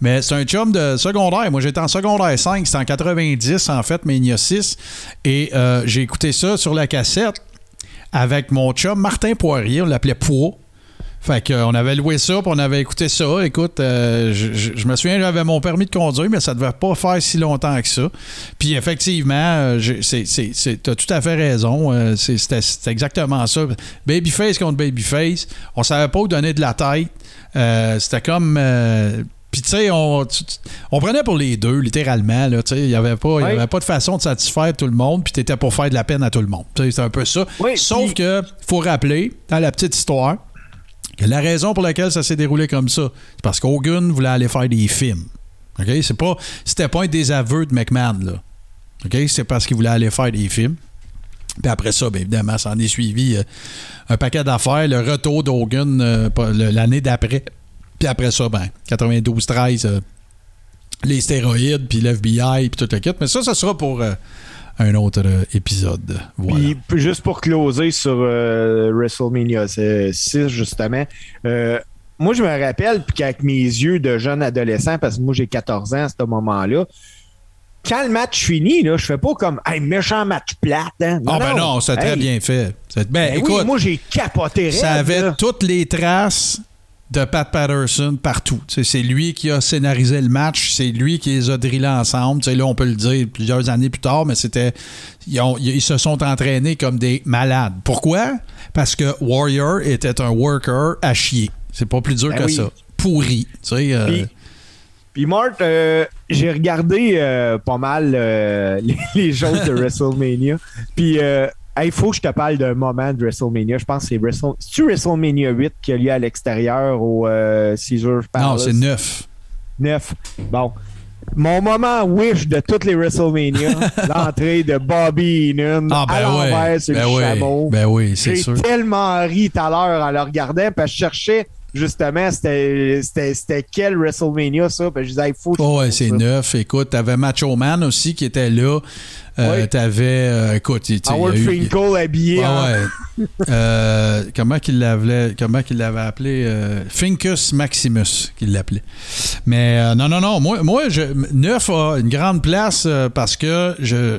Mais c'est un chum de secondaire. Moi, j'étais en secondaire 5, c'était en 90, en fait, Mania 6. Et euh, j'ai écouté ça sur la cassette avec mon chum Martin Poirier, on l'appelait Poids. Fait qu'on avait loué ça, puis on avait écouté ça. Écoute, euh, je, me souviens, j'avais mon permis de conduire, mais ça devait pas faire si longtemps que ça. Puis effectivement, euh, c'est- t'as tout à fait raison. euh, c'était, c'était exactement ça. Babyface contre Babyface. On savait pas où donner de la tête. Euh, c'était comme. euh, puis tu sais, on, tu- tu- on prenait pour les deux, littéralement. tu Il n'y avait, pas- y Ouais. avait pas de façon de satisfaire tout le monde, puis tu étais pour faire de la peine à tout le monde. Tu C'est un peu ça. Oui, Sauf puis- que faut rappeler, dans la petite histoire, la raison pour laquelle ça s'est déroulé comme ça, c'est parce qu'Hogan voulait aller faire des films. OK? C'est pas, c'était pas un désaveu de McMahon, là. C'est parce qu'il voulait aller faire des films. Puis après ça, bien évidemment, ça en est suivi euh, un paquet d'affaires. Le retour d'Hogan euh, l'année d'après. Puis après ça, ben, 92-13, euh, les stéroïdes, puis l'FBI, puis tout le kit. Mais ça, ça sera pour un autre euh, épisode. Voilà. Puis juste pour closer sur euh, WrestleMania 6, justement, euh, moi je me rappelle, puis qu'avec mes yeux de jeune adolescent, parce que moi j'ai 14 ans à ce moment-là, quand le match finit, là, je fais pas comme hey, méchant match plate. Hein? Ah ben non, c'est très bien fait. Ben, ben écoute, oui, moi j'ai capoté. ça raide, avait là. toutes les traces de Pat Patterson partout. C'est lui qui a scénarisé le match, c'est lui qui les a drillés ensemble. Là, on peut le dire plusieurs années plus tard, mais c'était. Ils, ont- ils se sont entraînés comme des malades. Pourquoi? Parce que Warrior était un worker à chier. C'est pas plus dur Ben que oui. ça. Pourri. Euh, Puis- Puis Marthe, euh, j'ai regardé euh, pas mal les, les choses de WrestleMania. Puis il faut que je te parle d'un moment de WrestleMania. Je pense que c'est Wrestle... WrestleMania 8 qui a lieu à l'extérieur au euh, Caesars non, Palace. c'est neuf. 9. Bon. Mon moment wish de toutes les WrestleMania, l'entrée de Bobby Heenan Ah, à ben l'envers oui. sur Ben le oui. chameau. Ben oui, c'est J'ai sûr. tellement ri tout à l'heure en le regardant, parce que je cherchais justement c'était quel WrestleMania ça, puis je disais il faut Oh, ouais, c'est neuf. Écoute, t'avais Macho Man aussi qui était là. Euh. T'avais. euh, écoute, il- Howard eu- Finkel habillé en- ouais. Euh, comment qu'il l'avait comment qu'il l'avait appelé euh, Finkus Maximus qu'il l'appelait. Mais non non non, moi moi je neuf a une grande place parce que je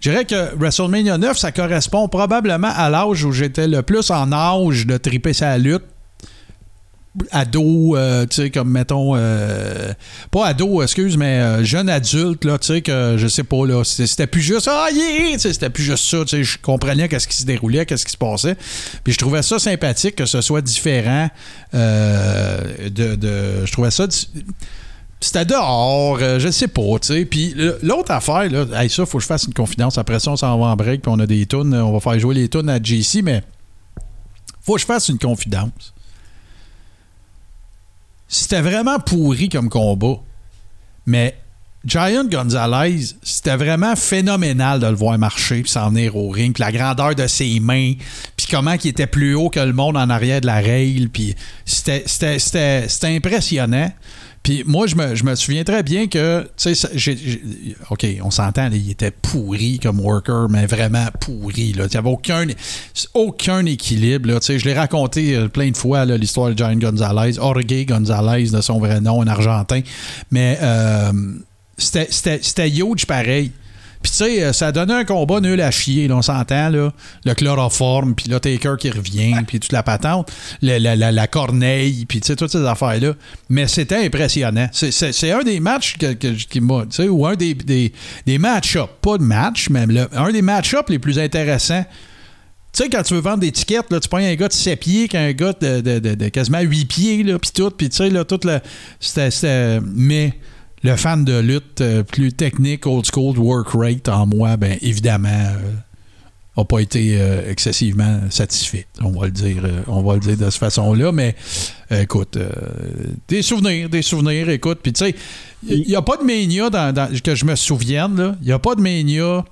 je dirais que WrestleMania 9, ça correspond probablement à l'âge où j'étais le plus en âge de triper sa lutte. Ado, euh, tu sais, comme mettons, euh, pas ado, excuse, mais euh, jeune adulte, là, tu sais, que je sais pas, là, c'était plus juste, ah, yeah! C'était plus juste ça, tu sais, je comprenais qu'est-ce qui se déroulait, qu'est-ce qui se passait. Puis je trouvais ça sympathique que ce soit différent de, Je trouvais ça. C'était dehors, je sais pas, tu sais. Puis l'autre affaire, là, hey, ça, faut que je fasse une confidence. Après ça, on s'en va en break, puis on a des tunes. On va faire jouer les tunes à JC, mais faut que je fasse une confidence. C'était vraiment pourri comme combat. Mais Giant Gonzalez, c'était vraiment phénoménal de le voir marcher puis s'en venir au ring. Puis la grandeur de ses mains, puis comment il était plus haut que le monde en arrière de la rail. Puis c'était, impressionnant. Puis moi, je me, je me souviens très bien que, tu sais, j'ai- OK, on s'entend, il était pourri comme worker, mais vraiment pourri. Là. Il n'y avait aucun, aucun équilibre. Là. Tu sais, Je l'ai raconté euh, plein de fois, là, l'histoire de Giant Gonzalez, Jorge Gonzalez, de son vrai nom, un Argentin. Mais euh, c'était, c'était, c'était huge pareil. Puis tu sais, euh, ça donnait un combat nul à chier, là, on s'entend, là. Le chloroforme, puis là, Taker qui revient, puis toute la patente, le- la, la- la corneille, puis tu sais, toutes ces affaires-là. Mais c'était impressionnant. C'est, un des matchs que, que- qui m'a, tu sais, ou un des, des, des match-ups, pas de match, mais le- un des match-ups les plus intéressants Tu sais, quand tu veux vendre des tickets, là, tu prends un gars de 7 pieds qu'un gars de, de- quasiment 8 pieds, là, puis tout, puis tu sais, là, tout le... C'était- Mais le fan de lutte euh, plus technique, old school, work rate en moi, ben évidemment, euh, a pas été euh, excessivement satisfait. On va le dire, euh, on va le dire de cette façon-là, mais euh, écoute, euh, des souvenirs, des souvenirs, écoute, puis tu sais, il n'y a pas de mania dans, que je me souvienne. Il n'y a pas de mania,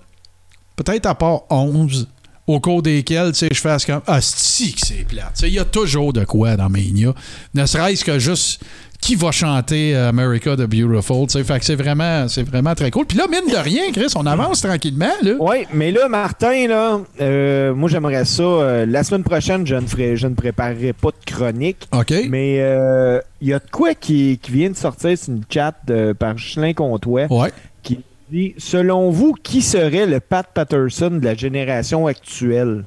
peut-être à part 11, au cours desquels, tu sais, je fasse comme Ah, si que c'est plate. Il y a toujours de quoi dans Mania. Ne serait-ce que juste qui va chanter euh, America the Beautiful. Fait que c'est vraiment, c'est vraiment très cool. Puis là, mine de rien, Chris, on avance tranquillement, là. Oui, mais là, Martin, là, euh, moi, j'aimerais ça. euh, la semaine prochaine, je ne, ferai, je ne préparerai pas de chronique. OK. Mais euh, il y a de quoi qui, qui vient de sortir sur une chat de- par Ghislain Comtois Ouais. qui dit Selon vous, qui serait le Pat Patterson de la génération actuelle?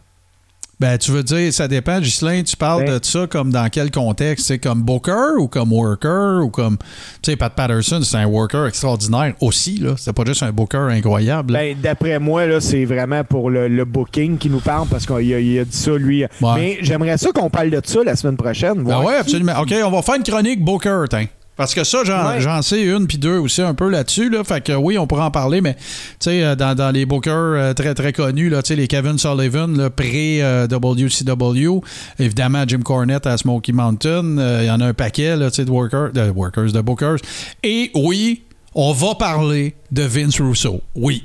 Ben, tu veux dire, ça dépend, Ghislain, tu parles Ben- de ça comme dans quel contexte? C'est comme Booker ou comme worker ou comme. Tu sais, Pat Patterson, c'est un worker extraordinaire aussi, là. C'est pas juste un Booker incroyable. Ben, D'après moi, là, c'est vraiment pour le, le booking qui nous parle parce qu'il a, a dit ça, lui. Mais j'aimerais ça qu'on parle de ça la semaine prochaine. Ben ouais, absolument. OK, on va faire une chronique Booker, tiens. Parce que ça, j'en Ouais. sais une puis deux aussi un peu là-dessus. Là. Fait que oui, on pourra en parler, mais euh, dans, dans les bookers euh, très très connus, là, les Kevin Sullivan, là, pré-WCW, évidemment Jim Cornette à Smoky Mountain, euh, il y en a un paquet là, de, workers, de workers, de bookers. Et oui, on va parler de Vince Russo. Oui.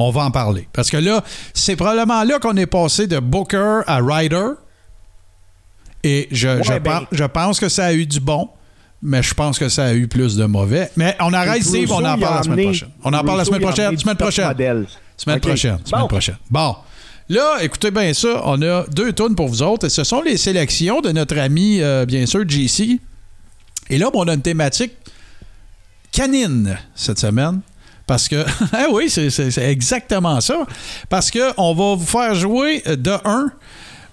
On va en parler. Parce que là, c'est probablement là qu'on est passé de Booker à Ryder. Et je, Ouais, je, ben- je pense que ça a eu du bon, mais je pense que ça a eu plus de mauvais. Mais on arrête, Steve, on en parle la semaine prochaine. On en parle la semaine prochaine. Semaine prochaine. Semaine prochaine. Semaine Bon. prochaine. Bon. Là, écoutez bien ça. On a deux tonnes pour vous autres. Et ce sont les sélections de notre ami, euh, bien sûr, JC. Et là, bon, on a une thématique canine cette semaine. Parce que, ah oui, c'est exactement ça. Parce que on va vous faire jouer euh, de 1.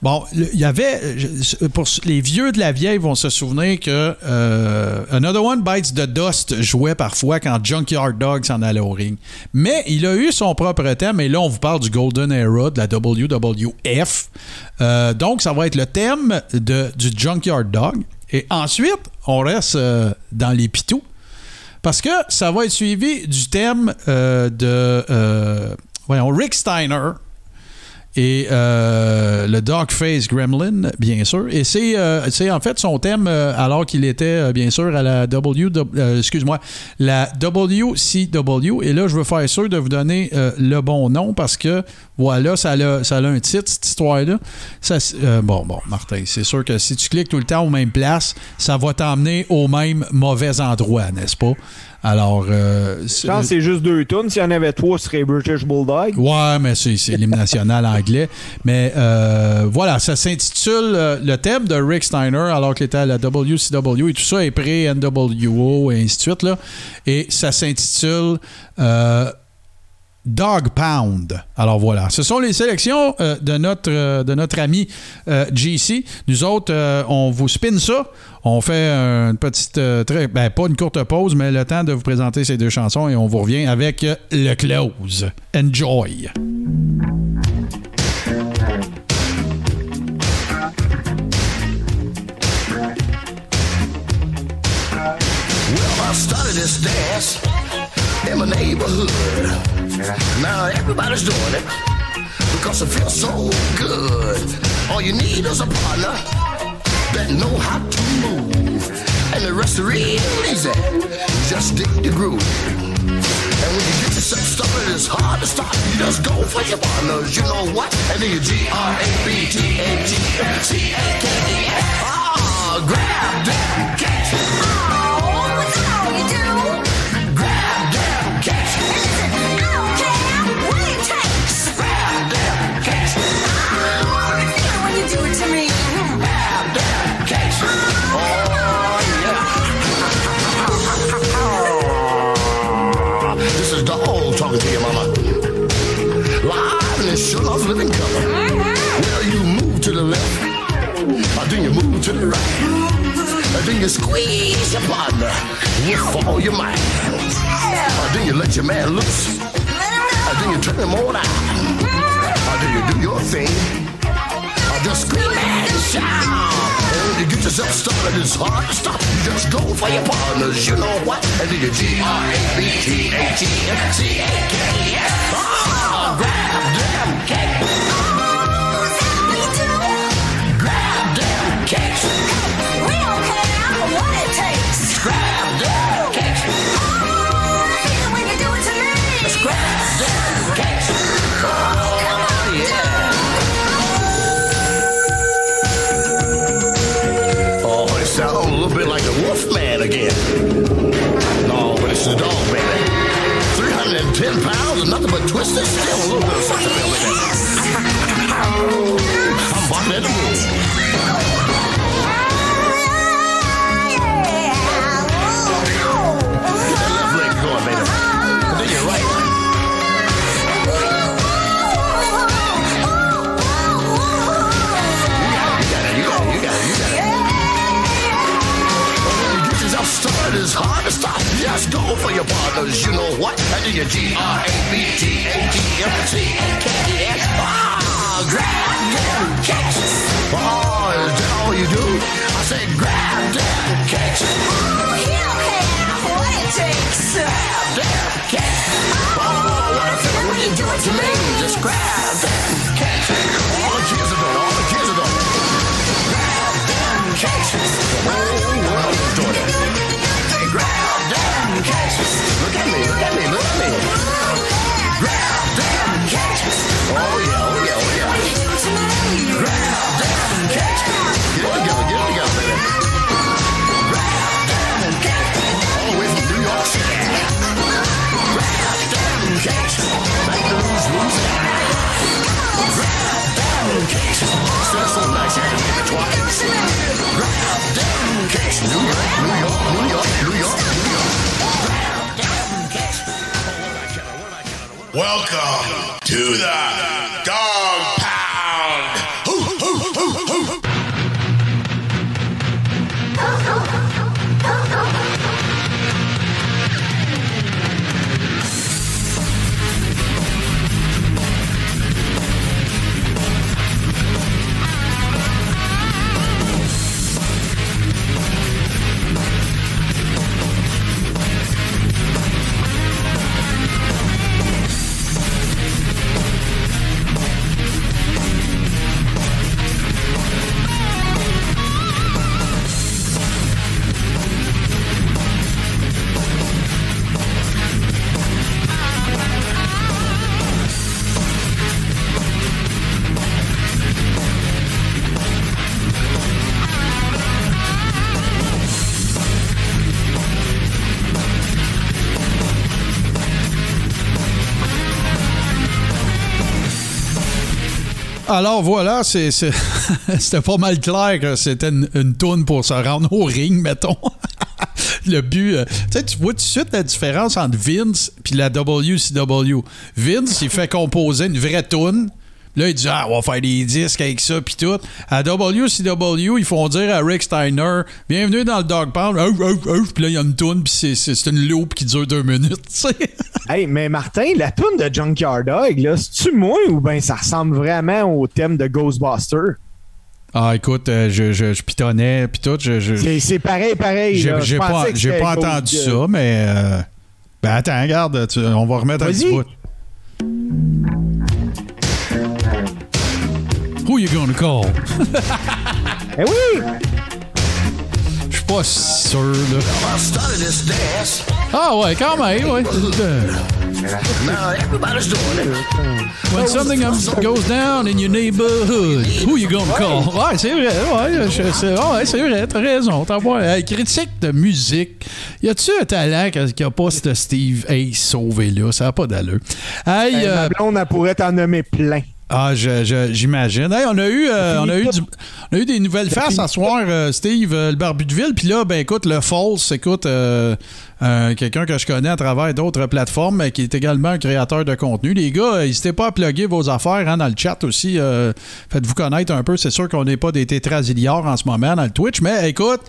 Bon, il y avait, euh, pour les vieux de la vieille vont se souvenir que euh, Another One Bites the Dust jouait parfois quand Junkyard Dog s'en allait au ring. Mais il a eu son propre thème, et là, on vous parle du Golden Era de la WWF. Euh, donc, ça va être le thème de, du Junkyard Dog. Et ensuite, on reste dans les pitous. Parce que ça va être suivi du thème de voyons, Rick Steiner et euh, le Dogface Gremlin, bien sûr. Et c'est euh, c'est en fait son thème euh, alors qu'il était, euh, bien sûr, à la W, excuse-moi, la WCW. Et là, je veux faire sûr de vous donner le bon nom parce que, voilà, ça a, ça a un titre, cette histoire-là. Ça, bon, bon, Martin, c'est sûr que si tu cliques tout le temps aux mêmes places, ça va t'emmener au même mauvais endroit, n'est-ce pas? Alors, euh, Je pense que c'est juste deux tonnes. S'il y en avait trois, ce serait British Bulldog. Ouais, mais c'est c'est l'hymne national anglais. Mais euh, voilà, ça s'intitule euh, le thème de Rick Steiner alors qu'il était à la WCW et tout ça est pré-NWO et ainsi de suite. Là. Et ça s'intitule euh, Dog Pound. Alors voilà, ce sont les sélections euh, de, notre, euh, de notre ami euh, GC. Nous autres, euh, on vous spin ça. On fait une petite, très, ben, pas une courte pause, mais le temps de vous présenter ces deux chansons et on vous revient avec le close. Enjoy. Well, I started this dance in my neighborhood. Now everybody's doing it because it feels so good. All you need is a partner that know how to move, and the rest is real easy. Just dig the groove. And when you get yourself started, it's hard to stop. You just go for your partners. You know what? And then you G R A B T A G C A K E S. Ah, grab them, catch Grab then you the right. Then you squeeze your partner with all your might. Then you let your man loose. And then you turn him on out. Then you do your thing. Just scream and shout. And to get yourself started, it's hard to stop. You just go for your partners, you know what? And do your G-R-A-B-T-A-T-M-C-A-K-S. Ah, grab them and nothing but twisted. Still a little bit of something in there. I'm barking at Just go for your partners, you know what? I do your G-R-A-B-T-A-T-M-C-A-K-S. Ah, grab them cakes. Oh, is that all you do? I say grab them cakes. We don't care what it takes. Grab them cakes. Oh, what a feeling when you do it to me. Just grab them cakes. All the kids are doing, all the kids are doing. Grab them cakes. The whole world me, look me, look me. Grab them cakes. Oh yeah, oh yeah, oh yeah. Grab them cakes. Get it together, get it together, baby. Grab them cakes. All the way from New York City. Grab them cakes. Back to Louisiana. Grab them cakes. Still so nice here to make twice. Grab them cakes. New York, New York, New York, New York, New York. Welcome to the Alors voilà, c'était pas mal clair que c'était une, une toune pour se rendre au ring, mettons. Le but, euh, tu tu vois tout de suite la différence entre Vince et la WCW. Vince, il fait composer une vraie toune. Là, il dit, ah, on va faire des disques avec ça, puis tout. À WCW, ils font dire à Rick Steiner, bienvenue dans le Dog Pound. Puis là, il y a une toune, puis c'est, une loupe qui dure deux minutes, tu sais. Hey, mais Martin, la toune de Junkyard Dog, là, c'est-tu moi ou bien ça ressemble vraiment au thème de Ghostbuster? Ah, écoute, euh, je, je, je pitonnais, puis tout. Je, je- C'est c'est pareil, pareil. J'ai là. Je j'ai pas, que pas entendu ça, mais. euh, ben attends, regarde, tu- on va remettre un petit bout. Who you gonna call? Eh oui! Je suis pas sûr, là. Ah ouais, quand même, ouais. Now everybody's doing it. When something goes down in your neighborhood, who you gonna call? Ouais, c'est vrai, ouais, c'est ouais, c'est vrai, t'as raison. T'as pas, hey, critique de musique. Y a-tu un talent qui a- pas ce Steve Ace sauvé là? Ça a pas d'allure. Hey, Hey, euh, Ma blonde, elle pourrait t'en nommer plein. Ah, je- je- j'imagine. Hey, on a eu, euh, on a eu, du- on a eu des nouvelles faces à soir, euh, Steve, euh, le barbu de ville. Puis là, ben écoute, le False, écoute, quelqu'un que je connais à travers d'autres plateformes, mais qui est également un créateur de contenu. Les gars, n'hésitez pas à plugger vos affaires hein, dans le chat aussi. Faites-vous connaître un peu. C'est sûr qu'on n'est pas des tétrasiliards en ce moment dans le Twitch, mais écoute.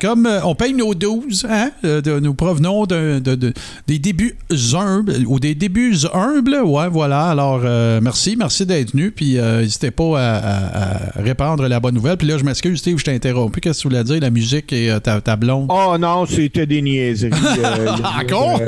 Comme euh, on paye nos 12, hein, euh, de- nous provenons de, de- des débuts humbles, ou des débuts humbles, ouais, voilà. Alors, euh, merci, merci d'être venu, puis n'hésitez pas à, à- à répandre la bonne nouvelle. Puis là, je m'excuse, Steve, je t'ai interrompu. Qu'est-ce que tu voulais dire, la musique et ta, ta blonde? Oh non, c'était des niaiseries. euh, Encore?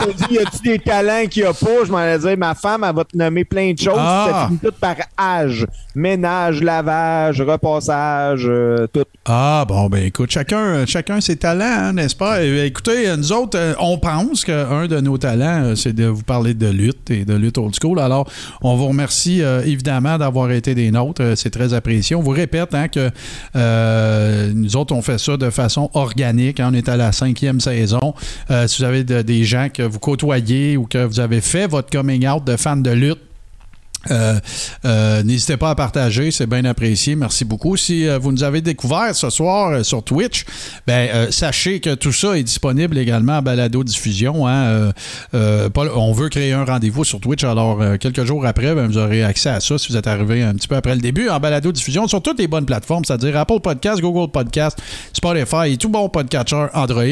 je te dis, y a-tu des talents qu'il y a pas? Je m'en allais dire, ma femme, elle va te nommer plein de choses. Ah. Ça finit tout par âge. Ménage, lavage, repassage, tout. Ah, bon, ben écoute, chacun, chacun ses talents, hein, n'est-ce pas? Et, écoutez, euh, nous autres, euh, on pense qu'un de nos talents, euh, c'est de vous parler de lutte et de lutte old school. Alors, on vous remercie euh, évidemment d'avoir été des nôtres. Euh, C'est très apprécié. On vous répète hein, que euh, nous autres, on fait ça de façon organique. hein. On est à la cinquième saison. Euh, si vous avez de- des gens que vous côtoyez ou que vous avez fait votre coming out de fan de lutte, euh, euh, N'hésitez pas à partager, c'est bien apprécié. Merci beaucoup. Si euh, vous nous avez découvert ce soir sur Twitch, ben, sachez que tout ça est disponible également en balado-diffusion. hein. Euh, euh, Paul, on veut créer un rendez-vous sur Twitch, alors quelques jours après, ben, vous aurez accès à ça si vous êtes arrivé un petit peu après le début en balado-diffusion sur toutes les bonnes plateformes, c'est-à-dire Apple Podcast, Google Podcast, Spotify et tout bon podcatcher Android.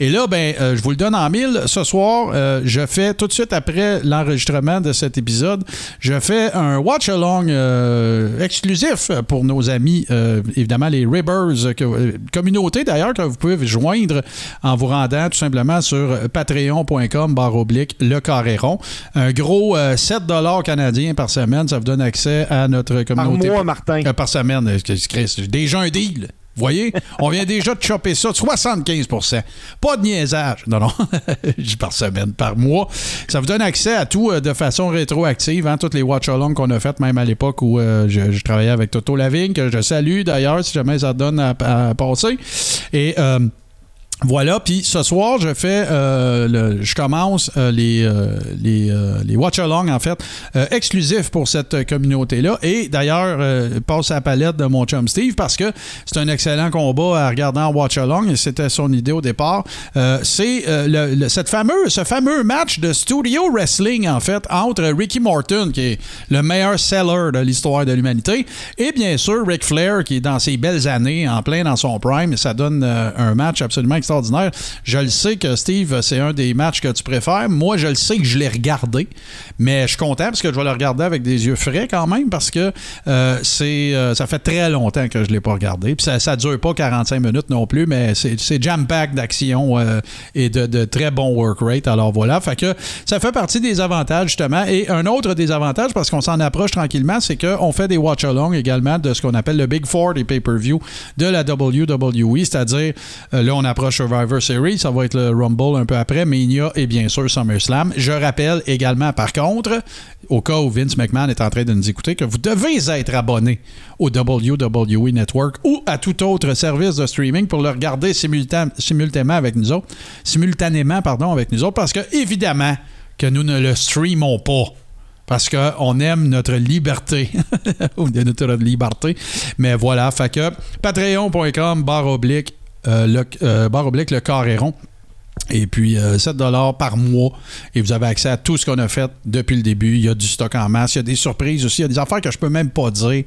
Et là, ben, je vous le donne en mille. Ce soir, je fais tout de suite après l'enregistrement de cet épisode, je fais un watch-along euh, exclusif pour nos amis, euh, évidemment les Ribbers, que- euh, communauté d'ailleurs que vous pouvez joindre en vous rendant tout simplement sur patreon.com barre oblique le carré rond. Un gros euh, 7 canadiens par semaine, ça vous donne accès à notre Par communauté. mois, Martin. Par semaine, déjà un deal. Voyez? On vient déjà de choper ça de 75% Pas de niaisage. Non, non. Par semaine, par mois. Ça vous donne accès à tout euh, de façon rétroactive. Hein, toutes les watch-alongs qu'on a faites, même à l'époque où euh, je, je travaillais avec Toto Lavigne, que je salue d'ailleurs, si jamais ça donne à, à passer. Et. euh, voilà, puis ce soir, je fais, euh, le- je commence euh, les, euh, les, les watch-along, en fait, exclusifs pour cette communauté-là. Et d'ailleurs, passe à la palette de mon chum Steve parce que c'est un excellent combat à regarder en watch-along et c'était son idée au départ. C'est le- fameux, ce fameux match de studio wrestling, en fait, entre Ricky Morton, qui est le meilleur seller de l'histoire de l'humanité, et bien sûr Ric Flair, qui est dans ses belles années, en plein dans son prime. Et ça donne un match absolument extraordinaire. Je le sais que Steve, c'est un des matchs que tu préfères. Moi, je le sais que je l'ai regardé, mais je suis content parce que je vais le regarder avec des yeux frais quand même parce que euh, c'est euh, ça fait très longtemps que je ne l'ai pas regardé. Puis ça, ça dure pas 45 minutes non plus, mais c'est jam-pack d'action euh, et de, très bon work rate. Alors voilà, fait que ça fait partie des avantages justement. Et un autre des avantages, parce qu'on s'en approche tranquillement, c'est qu'on fait des watch-along également de ce qu'on appelle le Big Four des pay-per-view de la WWE, c'est-à-dire là on approche Survivor Series, ça va être le Rumble un peu après, Mania et bien sûr SummerSlam. Je rappelle également par contre, au cas où Vince McMahon est en train de nous écouter, que vous devez être abonné au WWE Network ou à tout autre service de streaming pour le regarder simultan- simultanément avec nous autres, simultanément pardon avec nous autres, parce que évidemment que nous ne le streamons pas parce qu'on aime notre liberté. Notre liberté. Mais voilà, fait que patreon.com barre oblique, le, euh, barre oblique le carré rond. Et puis euh, 7 par mois. Et vous avez accès à tout ce qu'on a fait depuis le début. Il y a du stock en masse. Il y a des surprises aussi. Il y a des affaires que je peux même pas dire.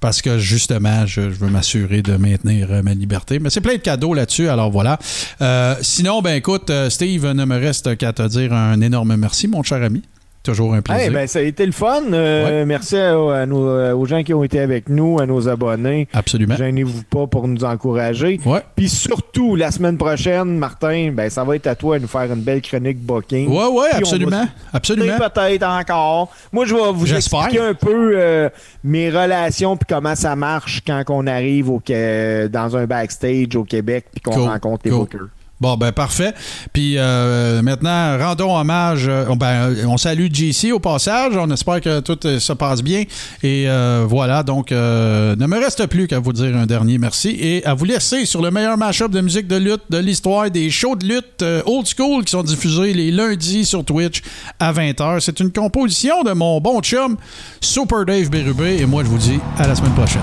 Parce que justement, je, veux m'assurer de maintenir euh, ma liberté. Mais c'est plein de cadeaux là-dessus, alors voilà. Euh, sinon, ben écoute, euh, Steve, ne me reste qu'à te dire un énorme merci, mon cher ami. Toujours un plaisir. Ben, ça a été le fun. Euh, Merci à, à nos- aux gens qui ont été avec nous, à nos abonnés. Absolument. Gênez-vous pas pour nous encourager. Ouais. Puis surtout, la semaine prochaine, Martin, ben, ça va être à toi de nous faire une belle chronique booking. Ouais, ouais, Puis absolument. Absolument. Peut-être encore. Moi, je vais vous expliquer un peu euh, mes relations puis comment ça marche quand on arrive au, dans un backstage au Québec puis qu'on Cool, rencontre les cool. bookers. Bon, ben parfait. Puis euh, maintenant, rendons hommage. euh, ben, on salue JC au passage. On espère que tout euh, se passe bien. Et euh, voilà, donc, euh, ne me reste plus qu'à vous dire un dernier merci et à vous laisser sur le meilleur mashup de musique de lutte de l'histoire des shows de lutte euh, old school qui sont diffusés les lundis sur Twitch à 20h. C'est une composition de mon bon chum, Super Dave Bérubé. Et moi, je vous dis à la semaine prochaine.